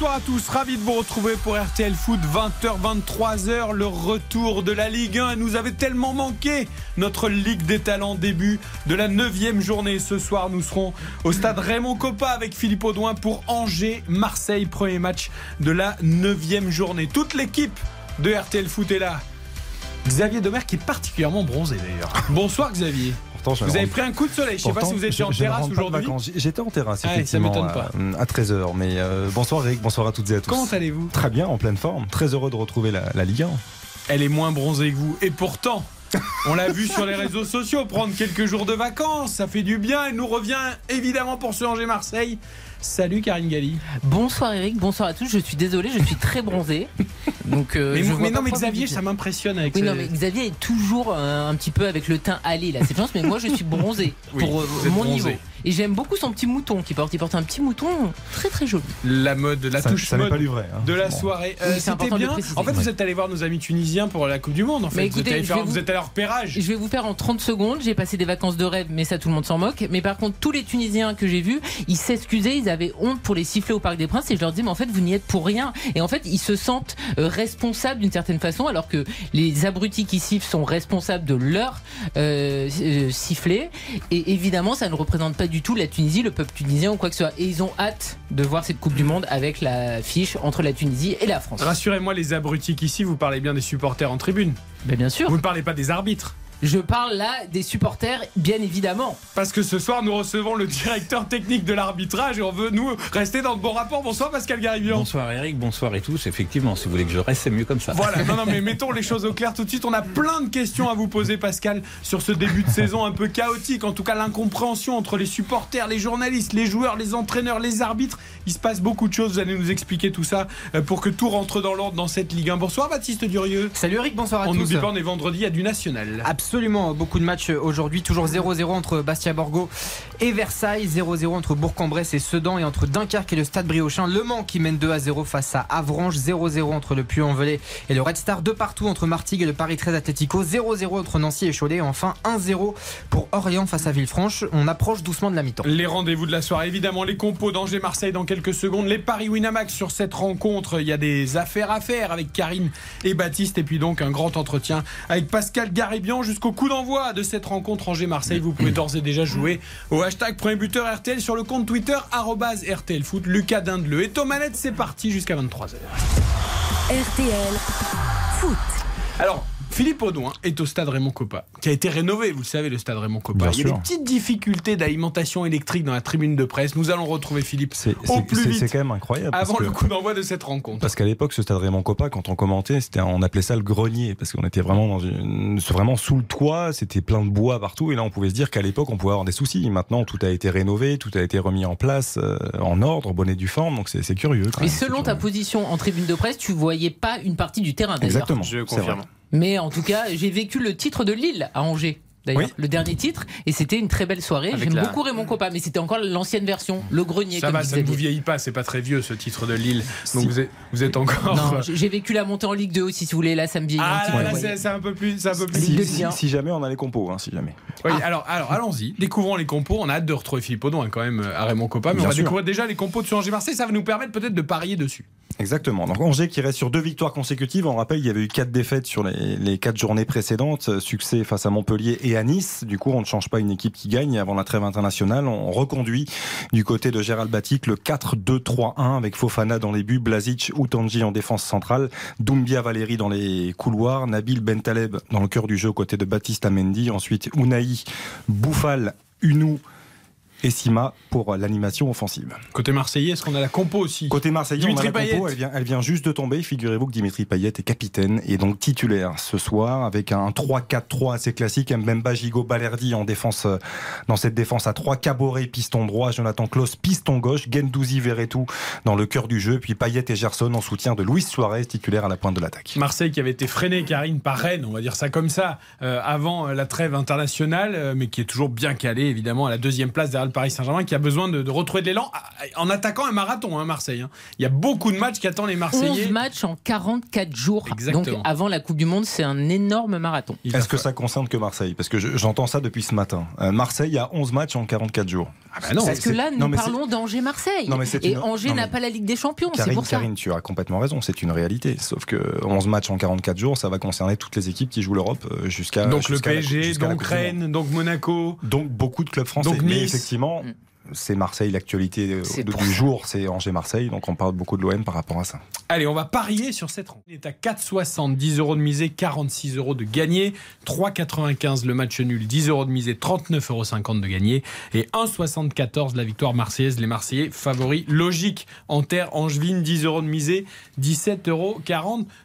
Bonsoir à tous, ravi de vous retrouver pour RTL Foot 20h 23h le retour de la Ligue 1 nous avait tellement manqué notre Ligue des Talents début de la 9 journée. Ce soir nous serons au stade Raymond Coppa avec Philippe Audouin pour Angers Marseille premier match de la 9 journée. Toute l'équipe de RTL Foot est là. Xavier Domer qui est particulièrement bronzé d'ailleurs. Bonsoir Xavier Pourtant, vous ne avez pris un coup de soleil je sais pas si vous étiez en ne terrasse aujourd'hui. J'étais en terrasse, Ah, ça effectivement, m'étonne pas. euh, à 13h. Mais euh, bonsoir Eric, bonsoir à toutes et à tous. comment allez-vous? Très bien, en pleine forme. Très heureux de retrouver la, la Ligue 1. elle est moins bronzée que vous. Et pourtant, on l'a vu sur les réseaux sociaux, prendre quelques jours de vacances, ça fait du bien. Elle nous revient évidemment pour ce Angers-Marseille. Salut Karine Galli. Bonsoir Eric, bonsoir à tous. Je suis désolé, je suis très bronzé. Donc, euh, mais non, mais Xavier, ça m'impressionne avec Oui, ce- non, mais Xavier est toujours euh, un petit peu avec le teint allé là, c'est chance, mais moi je suis bronzé Oui, pour euh, mon bronzé. niveau. Et j'aime beaucoup son petit mouton qui porte. Il porte un petit mouton très très joli. la mode, la ça touche ça n'est mode pas livré. hein. de la Bon. soirée. Oui, c'est C'était bien. En fait, vous êtes allé voir nos amis tunisiens pour la Coupe du Monde. En fait, Mais vous, êtes allé je faire- vais vous vous- êtes allé en repérage. Je vais vous faire en 30 secondes. J'ai passé des vacances de rêve, mais ça tout le monde s'en moque. Mais par contre, tous les Tunisiens que j'ai vus, ils s'excusaient, ils avaient honte pour les sifflets au Parc des Princes. Et je leur dis, mais en fait, vous n'y êtes pour rien. Et en fait, ils se sentent euh, responsables d'une certaine façon, alors que les abrutis qui sifflent sont responsables de leur euh, euh, sifflet. Et évidemment, ça ne représente pas du tout la Tunisie, le peuple tunisien ou quoi que ce soit. Et ils ont hâte de voir cette Coupe du Monde avec la fiche entre la Tunisie et la France. Rassurez-moi, les abrutis qu'ici, vous parlez bien des supporters en tribune. Mais bien sûr. Vous ne parlez pas des arbitres. Je parle là des supporters, bien évidemment. Parce que ce soir, nous recevons le directeur technique de l'arbitrage et on veut, nous, rester dans de bons rapports. Bonsoir, Pascal Garibian. Bonsoir Eric, bonsoir et tous. Effectivement, si vous voulez que je reste, c'est mieux comme ça. Voilà, non, non, mais mettons les choses au clair tout de suite. On a plein de questions à vous poser, Pascal, sur ce début de saison un peu chaotique. En tout cas, l'incompréhension entre les supporters, les journalistes, les joueurs, les entraîneurs, les arbitres. Il se passe beaucoup de choses. Vous allez nous expliquer tout ça euh, pour que tout rentre dans l'ordre dans cette Ligue 1. Bonsoir, Baptiste Durieux. Salut Eric, bonsoir à On tous. n'oublie pas, on est vendredi, il y a du national. Absolument, beaucoup de matchs aujourd'hui, toujours 0-0 entre Bastia Borgo et Versailles, 0-0 entre Bourg-en-Bresse et Sedan et entre Dunkerque et le Stade Briochin, Le Mans qui mène 2-0 face à Avranches, 0-0 entre le Puy-en-Velay et le Red Star, de partout entre Martigues et le Paris 13 Atlético, 0-0 entre Nancy et Cholet et enfin 1-0 pour Orléans face à Villefranche. On approche doucement de la mi-temps. Les rendez-vous de la soirée, évidemment, les compos d'Angers-Marseille dans quelques secondes, les paris Winamax sur cette rencontre. Il y a des affaires à faire avec Karine et Baptiste, et puis donc un grand entretien avec Pascal Garibian jusqu'au coup d'envoi de cette rencontre Angers-Marseille. Vous pouvez d'ores et déjà jouer au hashtag premier buteur RTL sur le compte Twitter arrobase RTL Foot. Lucas Dindeleu et Manette, c'est parti jusqu'à 23h. RTL Foot. Alors, Philippe Audouin est au stade Raymond Coppa, qui a été rénové, vous le savez, le stade Raymond Coppa. Bien Il y a sûr. des petites difficultés d'alimentation électrique dans la tribune de presse. Nous allons retrouver Philippe C'est au c'est- plus c'est- vite c'est quand même incroyable. parce avant que- le coup d'envoi de cette rencontre. Parce qu'à l'époque, ce stade Raymond Coppa, quand on commentait, c'était, on appelait ça le grenier, parce qu'on était vraiment dans une, vraiment sous le toit, c'était plein de bois partout, et là, on pouvait se dire qu'à l'époque, on pouvait avoir des soucis. Maintenant, tout a été rénové, tout a été remis en place, euh, en ordre, bonnet du forme, donc c'est curieux. quand Mais même, selon ta curieux. position en tribune de presse, tu voyais pas une partie du terrain d'ailleurs. Exactement. Je confirme. Mais en tout cas, j'ai vécu le titre de Lille à Angers. D'ailleurs, Oui. le dernier titre, et c'était une très belle soirée. J'aime la- beaucoup Raymond Coppa, mais c'était encore l'ancienne version, le grenier. Ça comme va, ça ne vous vieillit pas, c'est pas très vieux ce titre de Lille. Donc Si. vous êtes, vous êtes encore. Non, j'ai vécu la montée en Ligue 2 aussi, si vous voulez. Là, ça me vieillit ah un petit là, peu. là, vous c'est un peu plus, c'est un peu plus. Ligue Si, si- si jamais on a les compos, hein, si jamais. Oui, alors, alors allons-y, découvrons les compos. On a hâte de retrouver Philippe Audouin quand même à Raymond Coppa, mais Bien on va sûr. découvrir déjà les compos de ce Angers-Marseille. Ça va nous permettre peut-être de parier dessus. Exactement. Donc Angers qui reste sur deux victoires consécutives. On rappelle, il y avait eu quatre défaites sur les, quatre journées précédentes. Succès face à Montpellier et à Nice. Du coup, on ne change pas une équipe qui gagne avant la trêve internationale. On reconduit du côté de Gérald Batic le 4-2-3-1 avec Fofana dans les buts, Blazic, Outanji en défense centrale, Doumbia Valéry dans les couloirs, Nabil Bentaleb dans le cœur du jeu aux de Baptiste Amendi. Ensuite, Unai, Bouffal, Unou et Sima pour l'animation offensive. Côté Marseillais, est-ce qu'on a la compo aussi? Côté Marseillais, on Dimitri a la compo, elle vient, elle vient juste de tomber. Figurez-vous que Dimitri Payet est capitaine et donc titulaire ce soir avec un 3-4-3 assez classique. Mbemba, Gigot, Balerdi en défense, euh, dans cette défense à 3. Caboret, piston droit. Jonathan Klaus, piston gauche. Gendouzi, Verretou dans le cœur du jeu. Puis Payet et Gerson en soutien de Luis Suarez, titulaire à la pointe de l'attaque. Marseille qui avait été freiné, Karine, par Rennes, on va dire ça comme ça, euh, avant euh, la trêve internationale, mais qui est toujours bien calé, évidemment, à la deuxième place derrière le de Paris Saint-Germain qui a besoin de, de retrouver de l'élan en attaquant un marathon, hein, Marseille. hein. Il y a beaucoup de matchs qui attendent les 11 Marseillais. matchs en 44 jours. Exactement. Donc avant la Coupe du Monde, c'est un énorme marathon. Est-ce que ça concerne que Marseille? Parce que je- j'entends ça depuis ce matin. Euh, Marseille a 11 matchs en 44 jours. Ah bah non, Parce que là, nous non, mais c'est- parlons d'Angers-Marseille. Non, mais c'est Et une- Angers n'a mais- pas la Ligue des Champions, c'est Karine, pour ça. Karine, tu as complètement raison, c'est une réalité. Sauf que 11 matchs en 44 jours, ça va concerner toutes les équipes qui jouent l'Europe euh, jusqu'à donc le PSG, donc. Rennes, donc Monaco. Donc beaucoup de clubs français. Donc Mais Nice. Effectivement, Mm. C'est Marseille l'actualité euh, du ça. jour, c'est Angers-Marseille. Donc on parle beaucoup de l'OM par rapport à ça. Allez, on va parier sur cette rencontre. Il est à 4,60, 10 euros de misée, 46 euros de gagné. 3,95 le match nul, 10 euros de misée, 39,50 euros de gagné. Et 1,74 la victoire marseillaise. Les Marseillais favoris logique en terre angevine, 10 euros de misée, 17,40 euros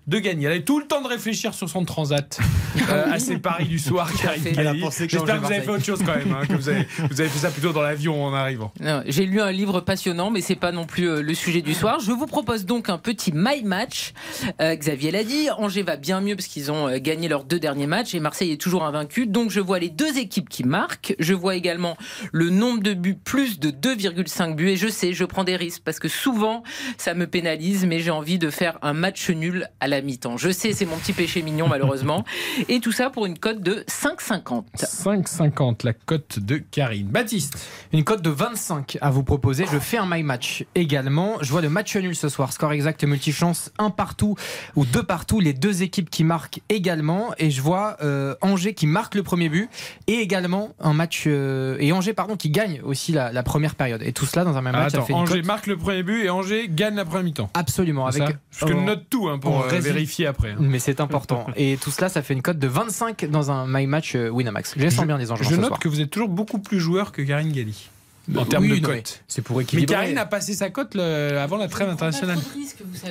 de gagné. Elle a tout le temps de réfléchir sur son transat euh, à ses paris du soir, J'espère que vous avez fait autre chose quand même, hein, que vous avez, vous avez fait ça plutôt dans l'avion en arrivant. J'ai lu un livre passionnant, mais c'est pas non plus euh, le sujet du soir. Je vous propose donc un petit my match. Euh, Xavier l'a dit, Angers va bien mieux parce qu'ils ont euh, gagné leurs deux derniers matchs et Marseille est toujours invaincu. Donc je vois les deux équipes qui marquent. Je vois également le nombre de buts plus de 2,5 buts et je sais, je prends des risques parce que souvent ça me pénalise, mais j'ai envie de faire un match nul à la mi-temps. Je sais, c'est mon petit péché mignon malheureusement. Et tout ça pour une cote de 5,50. 5,50 la cote de Karine. Baptiste. Une cote de 25 à vous proposer. Je fais un my match également. Je vois le match nul ce soir. Score exact multichance, un partout ou deux partout. Les deux équipes qui marquent également. Et je vois euh, Angers qui marque le premier but et également un match euh, et Angers pardon qui gagne aussi la, la première période. Et tout cela dans un même match. attends, fait Angers marque le premier but et Angers gagne la première mi-temps. Absolument avec. ça? Parce que note tout hein, pour euh, vérifier après. hein. mais c'est important. Et tout cela, ça fait une cote de 25 dans un my match euh, Winamax. Je les sens bien les Angers Je note soir. que vous êtes toujours beaucoup plus joueur que Karine Galli. En termes Oui, de mais cote. C'est pour Mais équilibrer. Karine a passé sa cote le- avant la trêve internationale.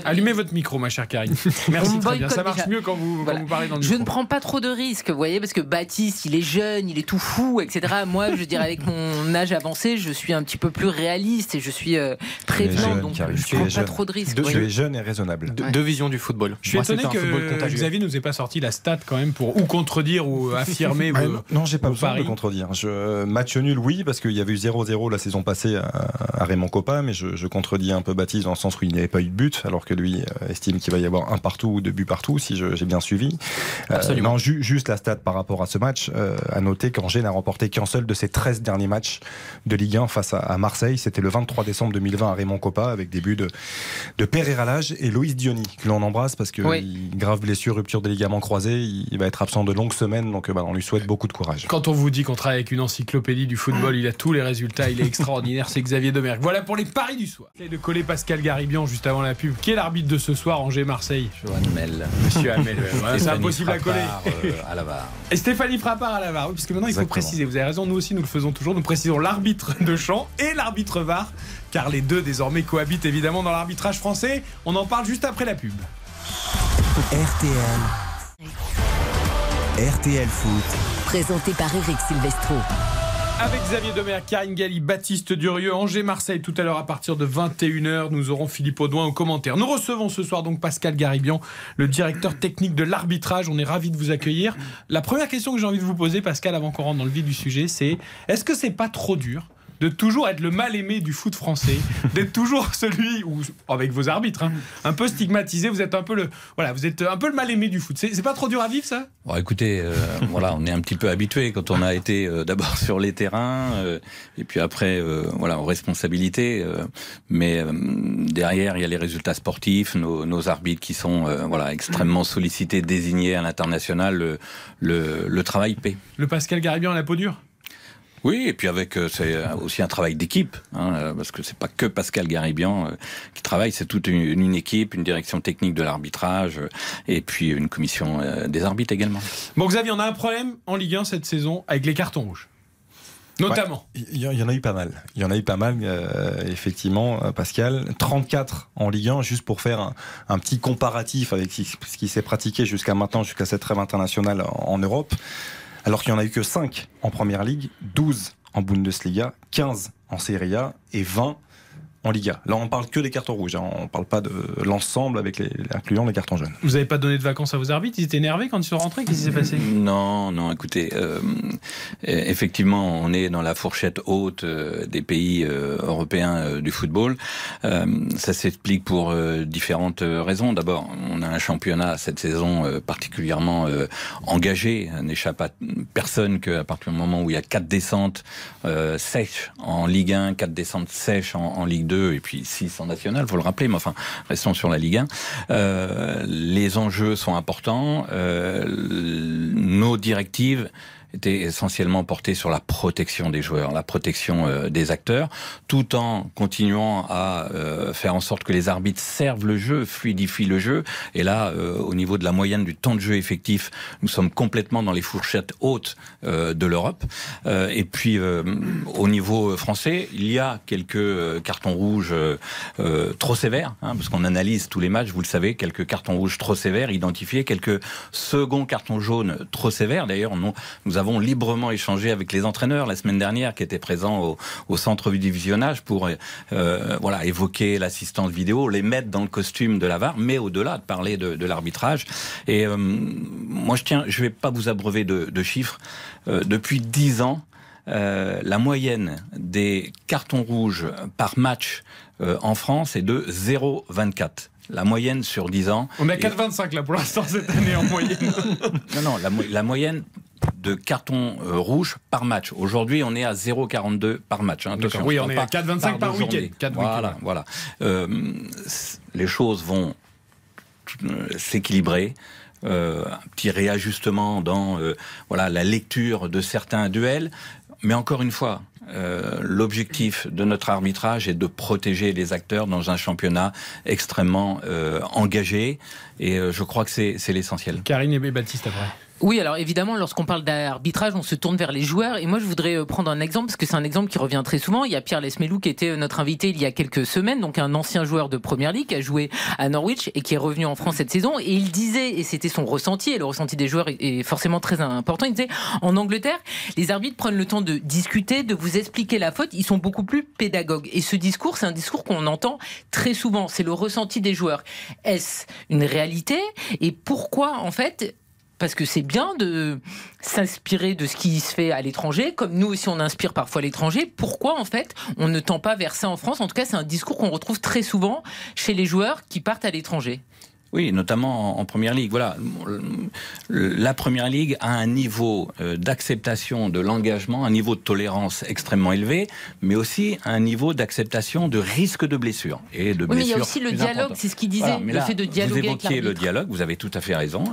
Allumez votre micro, ma chère Karine. On Merci me très bien. Ça marche déjà. mieux quand vous, quand vous parlez dans le Je micro. ne prends pas trop de risques, vous voyez, parce que Baptiste, il est jeune, il est tout fou, etc. Moi, je dirais, avec mon âge avancé, je suis un petit peu plus réaliste et je suis euh, prévenant, jeune, donc je ne prends pas jeune. trop de risques. Tu es jeune et raisonnable. Deux, deux visions du football. Je suis Moi, étonné que. Xavier nous ait pas sorti la stat quand même pour ou contredire ou affirmer. Ah, vos- non, j'ai pas besoin de contredire. Je, match nul, oui, parce qu'il y avait eu 0-0 la saison passée à, à Raymond Coppa, mais je, je contredis un peu Baptiste dans le sens où il n'y avait pas eu de but, alors que lui euh, estime qu'il va y avoir un partout ou deux buts partout, si j'ai bien suivi. Euh, Absolument. non, ju- juste la stat par rapport à ce match, euh, à noter qu'Angers n'a remporté qu'un seul de ses 13 derniers matchs de Ligue 1 face à, à Marseille. C'était le 23 décembre 2020 à Raymond Coppa, avec des buts de, de Pereira Lage et Loïs Diony, que l'on embrasse parce que Oui. il- grave blessure, rupture des ligaments croisés, il, il va être absent de longues semaines, donc euh, bah, on lui souhaite beaucoup de courage. Quand on vous dit qu'on travaille avec une encyclopédie du football, il a tous les résultats, il est extraordinaire, c'est Xavier Demerck. Voilà pour les paris du soir. Et de coller Pascal Garibian juste avant la pub. Qui est l'arbitre de ce soir, Angers-Marseille Johan Mel. Monsieur Hamel. ouais, c'est impossible à coller. Frappard, euh, à la barre. Et Stéphanie Frappard à la VAR. Oui, parce que maintenant il faut Exactement. préciser, vous avez raison, nous aussi nous le faisons toujours, nous précisons l'arbitre de champ et l'arbitre VAR, car les deux désormais cohabitent évidemment dans l'arbitrage français. On en parle juste après la pub. RTL. RTL Foot. Présenté par Eric Silvestro. Avec Xavier Demer, Karine Galli, Baptiste Durieux, Angers-Marseille tout à l'heure à partir de 21h. Nous aurons Philippe Audouin au commentaire. Nous recevons ce soir donc Pascal Garibian, le directeur technique de l'arbitrage. On est ravis de vous accueillir. La première question que j'ai envie de vous poser, Pascal, avant qu'on rentre dans le vif du sujet, c'est est-ce que c'est pas trop dur de toujours être le mal aimé du foot français, d'être toujours celui ou avec vos arbitres, hein, un peu stigmatisé. Vous êtes un peu le voilà, vous êtes un peu le mal aimé du foot. C'est pas trop dur à vivre ça? Bon, écoutez, euh, voilà, on est un petit peu habitué quand on a été euh, d'abord sur les terrains euh, et puis après, voilà, en responsabilité. mais derrière, il y a les résultats sportifs, nos, nos arbitres qui sont voilà extrêmement sollicités, désignés à l'international. Le, le, le travail paie. Le Pascal Garibian à la peau dure? Oui, et puis avec euh, c'est aussi un travail d'équipe, hein, euh, parce que c'est pas que Pascal Garibian euh, qui travaille, c'est toute une, une équipe, une direction technique de l'arbitrage, euh, et puis une commission euh, des arbitres également. Bon Xavier, on a un problème en Ligue 1 cette saison avec les cartons rouges. Notamment. Il y, il y en a eu pas mal. Il y en a eu pas mal, euh, effectivement, euh, Pascal. 34 en Ligue 1, juste pour faire un, un petit comparatif avec ce qui, ce qui s'est pratiqué jusqu'à maintenant, jusqu'à cette trêve internationale en, en Europe. Alors qu'il n'y en a eu que 5 en Première Ligue, 12 en Bundesliga, 15 en Serie A et 20 en Liga. Là, on parle que des cartons rouges. Hein. On parle pas de l'ensemble avec les, incluant les cartons jaunes. Vous n'avez pas donné de vacances à vos arbitres? Ils étaient énervés quand ils sont rentrés? Qu'est-ce qui s'est passé? Non, non. Écoutez, euh, effectivement, on est dans la fourchette haute euh, des pays euh, européens du football. ça s'explique pour différentes raisons. D'abord, on a un championnat cette saison particulièrement engagé. N'échappe à personne qu'à partir du moment où il y a quatre descentes sèches en Ligue 1, quatre descentes sèches en, en Ligue 2 et puis 6 en national, faut le rappeler, mais enfin, restons sur la Ligue 1. Euh, les enjeux sont importants. Euh, nos directives était essentiellement porté sur la protection des joueurs, la protection euh, des acteurs, tout en continuant à euh, faire en sorte que les arbitres servent le jeu, fluidifient le jeu. Et là, euh, au niveau de la moyenne du temps de jeu effectif, nous sommes complètement dans les fourchettes hautes de l'Europe. et puis, au niveau français, il y a quelques cartons rouges trop sévères, hein, parce qu'on analyse tous les matchs, vous le savez, quelques cartons rouges trop sévères identifiés, quelques seconds cartons jaunes trop sévères. D'ailleurs, nous avons avons librement échangé avec les entraîneurs la semaine dernière qui étaient présents au, au centre du visionnage pour euh, voilà évoquer l'assistance vidéo, les mettre dans le costume de la VAR, mais au-delà de parler de, de l'arbitrage. Et euh, moi, je tiens, je vais pas vous abreuver de, de chiffres. Euh, depuis dix ans, euh, la moyenne des cartons rouges par match euh, en France est de 0,24 la moyenne sur 10 ans. On a 4,25 là pour l'instant cette année en moyenne. non, non, la, la, moyenne de cartons euh, rouges par match. Aujourd'hui, on est à 0,42 par match. Hein, oui, on est à 4,25 par, week-end. Voilà, voilà. Euh, les choses vont euh, s'équilibrer. Euh, un petit réajustement dans voilà la lecture de certains duels, mais encore une fois, euh, l'objectif de notre arbitrage est de protéger les acteurs dans un championnat extrêmement euh, engagé, et euh, je crois que c'est l'essentiel. Karine et Baptiste après. Oui, alors évidemment, lorsqu'on parle d'arbitrage, on se tourne vers les joueurs. Et moi, je voudrais euh, prendre un exemple, parce que c'est un exemple qui revient très souvent. Il y a Pierre Lesmelou qui était euh, notre invité il y a quelques semaines, donc un ancien joueur de Première Ligue, qui a joué à Norwich et qui est revenu en France cette saison. Et il disait, et c'était son ressenti, et le ressenti des joueurs est forcément très important, il disait, en Angleterre, les arbitres prennent le temps de discuter, de vous expliquer la faute, ils sont beaucoup plus pédagogues. Et ce discours, c'est un discours qu'on entend très souvent, c'est le ressenti des joueurs. Est-ce une réalité? Et pourquoi, en fait, parce que c'est bien de s'inspirer de ce qui se fait à l'étranger, comme nous aussi on inspire parfois l'étranger. Pourquoi en fait on ne tend pas vers ça en France? En tout cas, c'est un discours qu'on retrouve très souvent chez les joueurs qui partent à l'étranger. Oui, notamment en, première ligue. Voilà, la première ligue a un niveau euh, d'acceptation de l'engagement, un niveau de tolérance extrêmement élevé, mais aussi un niveau d'acceptation de risque de blessure et de oui, mais il y a aussi le dialogue, c'est ce qu'il disait, le fait de dialoguer. Vous évoquiez le dialogue, vous avez tout à fait raison.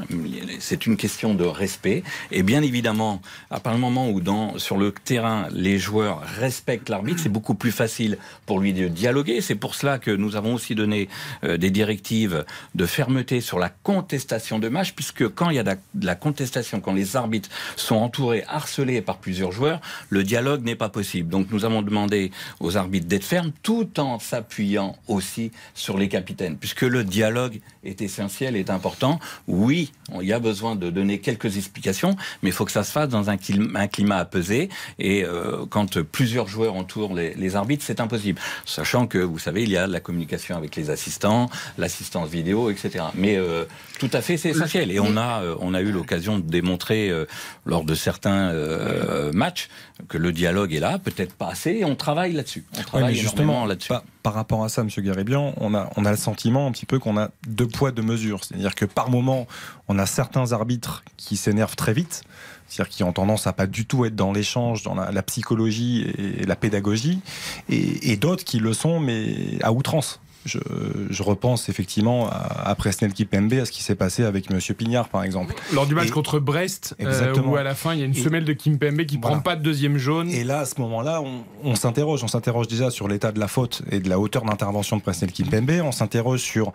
C'est une question de respect, et bien évidemment, à partir du moment où dans sur le terrain les joueurs respectent l'arbitre, c'est beaucoup plus facile pour lui de dialoguer. C'est pour cela que nous avons aussi donné euh, des directives de sur la contestation de match, puisque quand il y a de la contestation, quand les arbitres sont entourés, harcelés par plusieurs joueurs, le dialogue n'est pas possible. Donc nous avons demandé aux arbitres d'être fermes, tout en s'appuyant aussi sur les capitaines, puisque le dialogue est essentiel, est important. Oui, il y a besoin de donner quelques explications, mais il faut que ça se fasse dans un climat, apaisé. Et euh, quand plusieurs joueurs entourent les arbitres, c'est impossible. Sachant que, vous savez, il y a la communication avec les assistants, l'assistance vidéo, etc. Mais euh, tout à fait, c'est essentiel. Et on a, euh, on a eu l'occasion de démontrer euh, lors de certains matchs que le dialogue est là, peut-être pas assez, et on travaille là-dessus. On travaille justement là-dessus. Par, rapport à ça, Monsieur Guéribian, on a, on a le sentiment un petit peu qu'on a deux poids, deux mesures. C'est-à-dire que par moment, on a certains arbitres qui s'énervent très vite c'est-à-dire qui ont tendance à pas du tout être dans l'échange, dans la, psychologie et la pédagogie, et, et d'autres qui le sont, mais à outrance. Je, je, repense effectivement à, à Presnel Kipembe, à ce qui s'est passé avec Monsieur Pignard, par exemple. Lors du match contre Brest, euh, où à la fin il y a une semelle de Kimpembe qui prend pas de deuxième jaune. Et là, à ce moment-là, on, on s'interroge. On s'interroge déjà sur l'état de la faute et de la hauteur d'intervention de Presnel Kimpembe. On s'interroge sur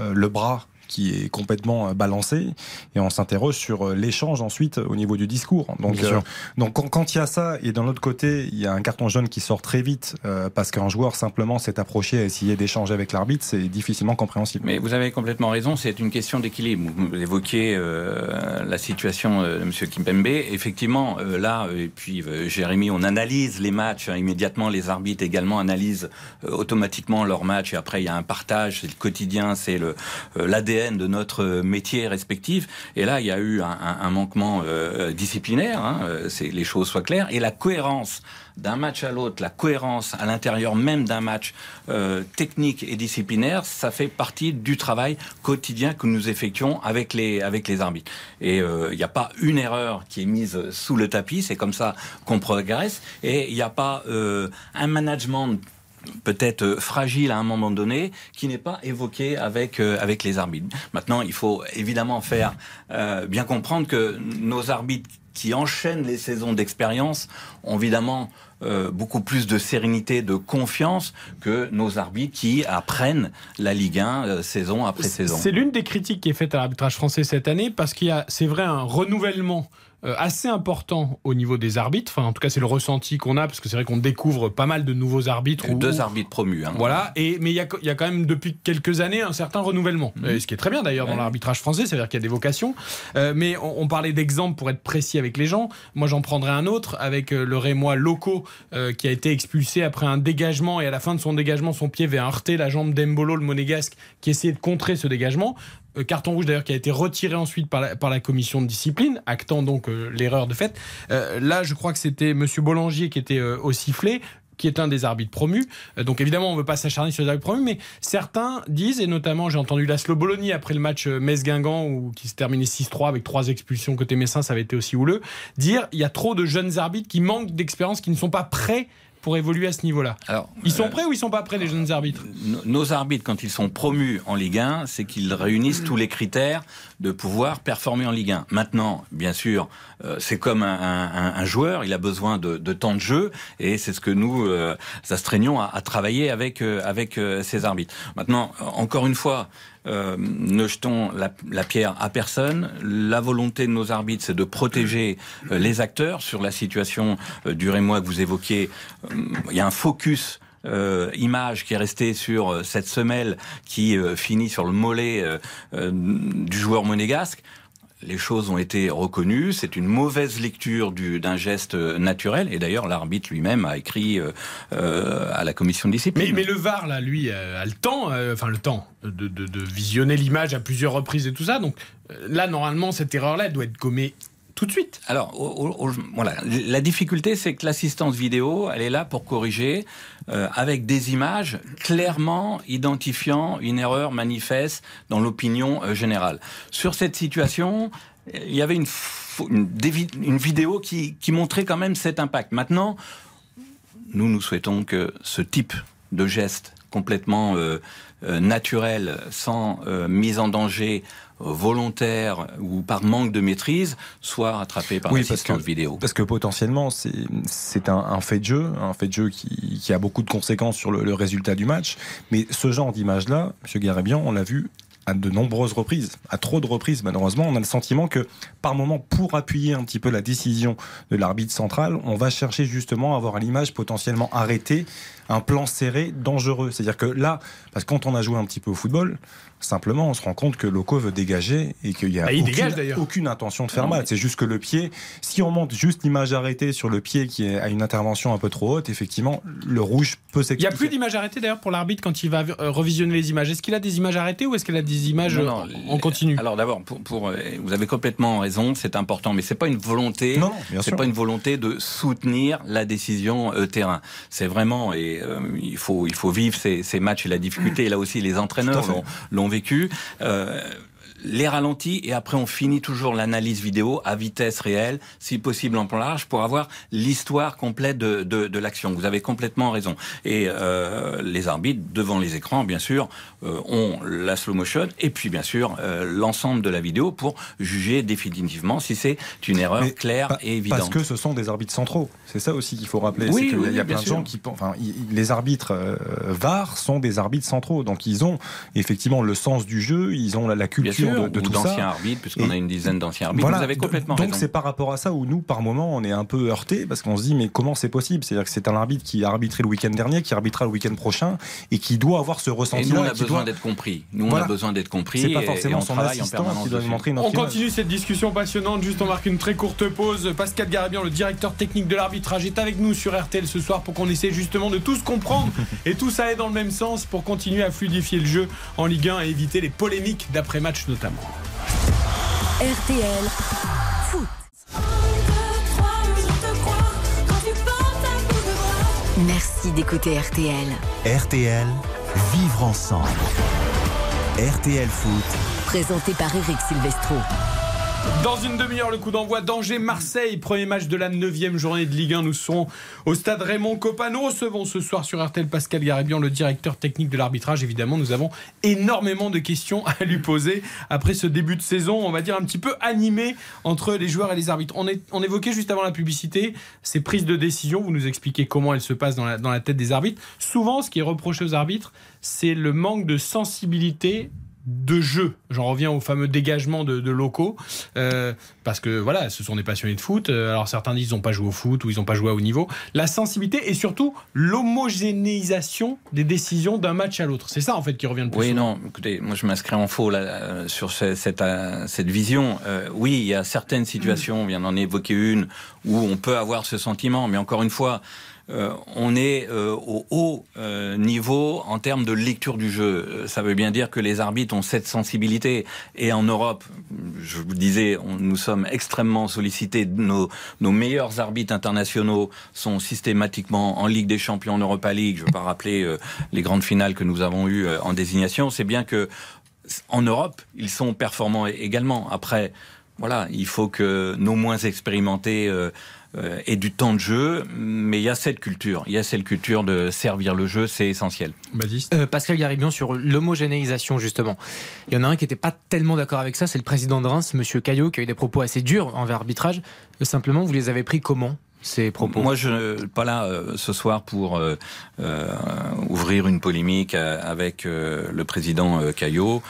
euh, le bras qui est complètement euh, balancé et on s'interroge sur euh, l'échange ensuite au niveau du discours. Donc, euh, donc quand, quand il y a ça et d'un autre côté il y a un carton jaune qui sort très vite euh, parce qu'un joueur simplement s'est approché à essayer d'échanger avec l'arbitre, c'est difficilement compréhensible. Mais vous avez complètement raison, c'est une question d'équilibre. Vous évoquiez euh, la situation euh, de M. Kimpembe. Effectivement, euh, là, euh, et puis euh, Jérémy, on analyse les matchs hein, immédiatement. Les arbitres également analysent euh, automatiquement leurs matchs. Et après, il y a un partage, c'est le quotidien, c'est le euh, de notre euh, métier respectif. Et là, il y a eu un, manquement euh, disciplinaire. Hein, euh, c'est les choses soient claires. Et la cohérence d'un match à l'autre, la cohérence à l'intérieur même d'un match euh, technique et disciplinaire, ça fait partie du travail quotidien que nous effectuons avec les avec les arbitres. Et euh, il n'y a pas une erreur qui est mise sous le tapis, c'est comme ça qu'on progresse. Et il n'y a pas euh, un management peut-être euh, fragile à un moment donné, qui n'est pas évoqué avec euh, avec les arbitres. Maintenant, il faut évidemment faire euh, bien comprendre que nos arbitres qui enchaînent les saisons d'expérience ont évidemment euh, beaucoup plus de sérénité, de confiance que nos arbitres qui apprennent la Ligue 1 euh, saison après saison. C'est l'une des critiques qui est faite à l'arbitrage français cette année parce qu'il y a, c'est vrai, un renouvellement assez important au niveau des arbitres. Enfin, en tout cas, c'est le ressenti qu'on a parce que c'est vrai qu'on découvre pas mal de nouveaux arbitres. ou- Deux arbitres promus. hein. Voilà, et, mais il y y a quand même depuis quelques années un certain renouvellement. Mhm. Et ce qui est très bien d'ailleurs dans Ouais. l'arbitrage français, c'est-à-dire qu'il y a des vocations. Euh, mais on, on parlait d'exemples pour être précis avec les gens. Moi j'en prendrai un autre avec euh, le Rémois Loco euh, qui a été expulsé après un dégagement et à la fin de son dégagement, son pied avait heurté la jambe d'Embolo, le monégasque, qui essayait de contrer ce dégagement. Euh, carton rouge d'ailleurs qui a été retiré ensuite par la, par la commission de discipline, actant donc euh, l'erreur de fait. Euh, là, je crois que c'était Monsieur Bollangier qui était au sifflet qui est un des arbitres promus. Donc évidemment, on ne veut pas s'acharner sur les arbitres promus, mais certains disent, et notamment j'ai entendu Laszlo Bologna après le match Metz-Guingamp, qui se terminait 6-3 avec trois expulsions côté messin, ça avait été aussi houleux, dire il y a trop de jeunes arbitres qui manquent d'expérience, qui ne sont pas prêts pour évoluer à ce niveau-là. Alors, Ils sont euh, prêts ou ils sont pas prêts, les jeunes arbitres nos- nos arbitres, quand ils sont promus en Ligue 1, c'est qu'ils réunissent tous les critères de pouvoir performer en Ligue 1. Maintenant, bien sûr, euh, c'est comme un, un- un joueur, il a besoin de, de temps de jeu, et c'est ce que nous euh, astreignons à, à travailler avec euh, avec euh, ces arbitres. Maintenant, euh, encore une fois. Euh, ne jetons la, pierre à personne. La volonté de nos arbitres, c'est de protéger euh, les acteurs sur la situation euh, du Rémois que vous évoquiez. Euh, Il y a un focus image qui est restée sur cette semelle qui finit sur le mollet du joueur monégasque. Les choses ont été reconnues. C'est une mauvaise lecture du- d'un geste naturel. Et d'ailleurs, l'arbitre lui-même a écrit euh, euh, à la commission de discipline. mais, le VAR, là, lui, euh, a le temps, enfin le temps de, visionner l'image à plusieurs reprises et tout ça. Donc là, normalement, cette erreur-là, doit être gommée tout de suite. Alors, voilà, la difficulté, c'est que l'assistance vidéo, elle est là pour corriger euh, avec des images clairement identifiant une erreur manifeste dans l'opinion euh, générale. Sur cette situation, il y avait une, vidéo qui, montrait quand même cet impact. Maintenant, nous, nous souhaitons que ce type de geste complètement euh, naturel, sans mise en danger volontaire ou par manque de maîtrise, soit rattrapé par Oui, parce l'assistance que- vidéo. Parce que potentiellement, c'est un, un fait de jeu, un fait de jeu qui, qui a beaucoup de conséquences sur le, le résultat du match. Mais ce genre d'image-là, M. Garabian, on l'a vu à de nombreuses reprises, à trop de reprises malheureusement. On a le sentiment que par moment, pour appuyer un petit peu la décision de l'arbitre central, on va chercher justement à avoir à l'image potentiellement arrêtée un plan serré, dangereux. C'est-à-dire que là, parce que quand on a joué un petit peu au football, simplement on se rend compte que Loco veut dégager et qu'il y a Bah, aucune, dégage, d'ailleurs. aucune intention de faire Non, mal. mais- C'est juste que le pied, si on monte juste l'image arrêtée sur le pied qui à une intervention un peu trop haute, effectivement, le rouge peut Il n'y s'expliquer. a plus d'images arrêtées d'ailleurs pour l'arbitre quand il va euh, revisionner les images. Est-ce qu'il a des images arrêtées ou est-ce qu'il a des images Non, euh, non, en continu? Alors d'abord, pour, pour, euh, vous avez complètement raison, c'est important, mais c'est pas une volonté. Non, c'est pas une volonté de soutenir la décision euh, terrain. C'est vraiment et euh, il faut il faut vivre ces, ces matchs et la difficulté. Et là aussi, les entraîneurs l'ont vécu. Euh, les ralentis et après on finit toujours l'analyse vidéo à vitesse réelle, si possible en plan large, pour avoir l'histoire complète de, de, de l'action. Vous avez complètement raison. Et euh, les arbitres devant les écrans, bien sûr, euh, ont la slow motion et puis bien sûr euh, l'ensemble de la vidéo pour juger définitivement si c'est une erreur Mais claire pa- et évidente. Parce que ce sont des arbitres centraux. C'est ça aussi qu'il faut rappeler. Oui, c'est oui, y a bien plein de sûr. gens qui pensent. Enfin, les arbitres euh, VAR sont des arbitres centraux. Donc ils ont effectivement le sens du jeu, ils ont la, culture sûr, de, de tout d'anciens ça. arbitres, puisqu'on Et- a une dizaine d'anciens arbitres. Vous avez complètement donc raison. c'est par rapport à ça où nous, par moment, on est un peu heurté parce qu'on se dit mais comment c'est possible? C'est-à-dire que c'est un arbitre qui a arbitré le week-end dernier, qui arbitrera le week-end prochain et qui doit avoir ce Et ressenti-là. nous, on a et qui besoin doit- d'être compris. Nous, on Voilà. a besoin d'être compris. C'est pas et- forcément et on son assistant qui doit nous montrer une On continue cette discussion passionnante. Juste, on marque une très courte pause. Pascal Garabian, le directeur technique de l'arbitrage, est avec nous sur RTL ce soir pour qu'on essaie justement de tous comprendre et tous aller dans le même sens pour continuer à fluidifier le jeu en Ligue 1 et éviter les polémiques d'après-match notamment. RTL Foot. Merci d'écouter RTL. RTL, vivre ensemble. RTL Foot, Présenté par Eric Silvestro. Dans une demi-heure, le coup d'envoi d'Angers-Marseille, premier match de la 9 journée de Ligue 1. Nous serons au stade Raymond Coppa. Nous recevons ce soir sur RTL Pascal Garibian, le directeur technique de l'arbitrage. Évidemment, nous avons énormément de questions à lui poser après ce début de saison, on va dire un petit peu animé entre les joueurs et les arbitres. On, évoquait juste avant la publicité ces prises de décision. Vous nous expliquez comment elles se passent dans la, dans la tête des arbitres. Souvent, ce qui est reproché aux arbitres, c'est le manque de sensibilité de jeu. J'en reviens au fameux dégagement de, de locaux. Euh, parce que voilà, ce sont des passionnés de foot. Euh, Alors certains disent qu'ils n'ont pas joué au foot ou ils n'ont pas joué à haut niveau. La sensibilité et surtout l'homogénéisation des décisions d'un match à l'autre. C'est ça en fait qui revient le plus Oui, souvent. non, écoutez, moi je m'inscris en faux là, euh, sur ce- cette, euh, cette vision. Euh, oui, il y a certaines situations, on vient d'en évoquer une, où on peut avoir ce sentiment, mais encore une fois, euh, on est euh, au haut euh, niveau en termes de lecture du jeu. Euh, Ça veut bien dire que les arbitres ont cette sensibilité. Et en Europe, je vous disais, nous sommes extrêmement sollicités. Nos, nos meilleurs arbitres internationaux sont systématiquement en Ligue des Champions, en Europa League. Je ne veux pas rappeler euh, les grandes finales que nous avons eues euh, en désignation. C'est bien que en Europe, ils sont performants également. Après, voilà, il faut que nos moins expérimentés euh, aient du temps de jeu, mais il y a cette culture, il y a cette culture de servir le jeu, c'est essentiel. Baptiste Euh, Pascal Garibian sur l'homogénéisation justement. Il y en a un qui n'était pas tellement d'accord avec ça, c'est le président de Reims, Monsieur Caillot, qui a eu des propos assez durs envers l'arbitrage. Euh, Simplement, vous les avez pris comment ces propos? Moi, je ne pas là euh, ce soir pour euh, euh, ouvrir une polémique avec euh, le président euh, Caillot.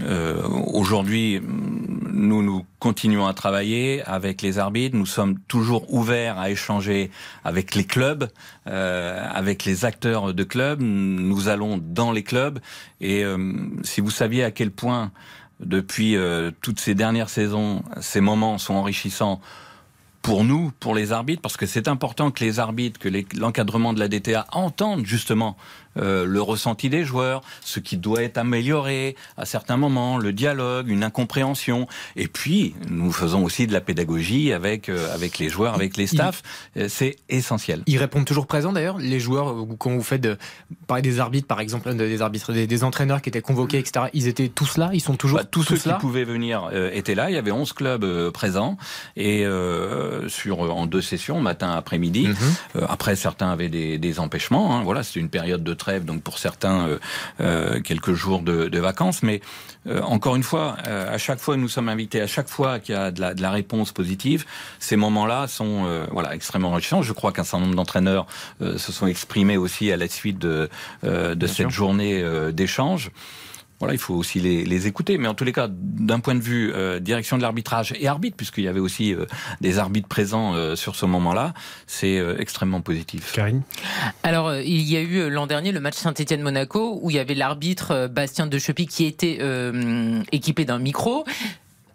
Euh, Aujourd'hui, nous continuons à travailler avec les arbitres. Nous sommes toujours ouverts à échanger avec les clubs, euh, avec les acteurs de clubs. Nous allons dans les clubs et euh, si vous saviez à quel point depuis toutes ces dernières saisons, ces moments sont enrichissants pour nous, pour les arbitres, parce que c'est important que les arbitres, que l'encadrement de la DTA entendent justement euh, le ressenti des joueurs, ce qui doit être amélioré à certains moments, le dialogue, une incompréhension. Et puis, nous faisons aussi de la pédagogie avec, euh, avec les joueurs, avec les staffs. Euh, C'est essentiel. Ils répondent toujours présents d'ailleurs, les joueurs, ou quand vous faites de, parler des arbitres par exemple, de- des arbitres, des, des entraîneurs qui étaient convoqués, etc. Ils étaient tous là, ils sont toujours Bah, tous ceux qui là. pouvaient venir euh, étaient là. Il y avait 11 clubs présents et sur en deux sessions, matin après-midi. Mhm. Après, certains avaient des, des empêchements. hein. Voilà, c'était une période de trêve, donc pour certains, euh, euh, quelques jours de, de vacances. Mais euh, encore une fois, euh, à chaque fois, nous sommes invités. À chaque fois qu'il y a de la, de la réponse positive, ces moments-là sont euh, voilà extrêmement enrichissants. Je crois qu'un certain nombre d'entraîneurs euh, se sont exprimés aussi à la suite de, euh, de cette sûr. journée euh, d'échange. Voilà, il faut aussi les, les écouter. Mais en tous les cas, d'un point de vue euh, direction de l'arbitrage et arbitre, puisqu'il y avait aussi euh, des arbitres présents euh, sur ce moment-là, c'est euh, extrêmement positif. Karine? Alors, il y a eu l'an dernier le match Saint-Etienne-Monaco où il y avait l'arbitre Bastien de Chepy qui était euh, équipé d'un micro.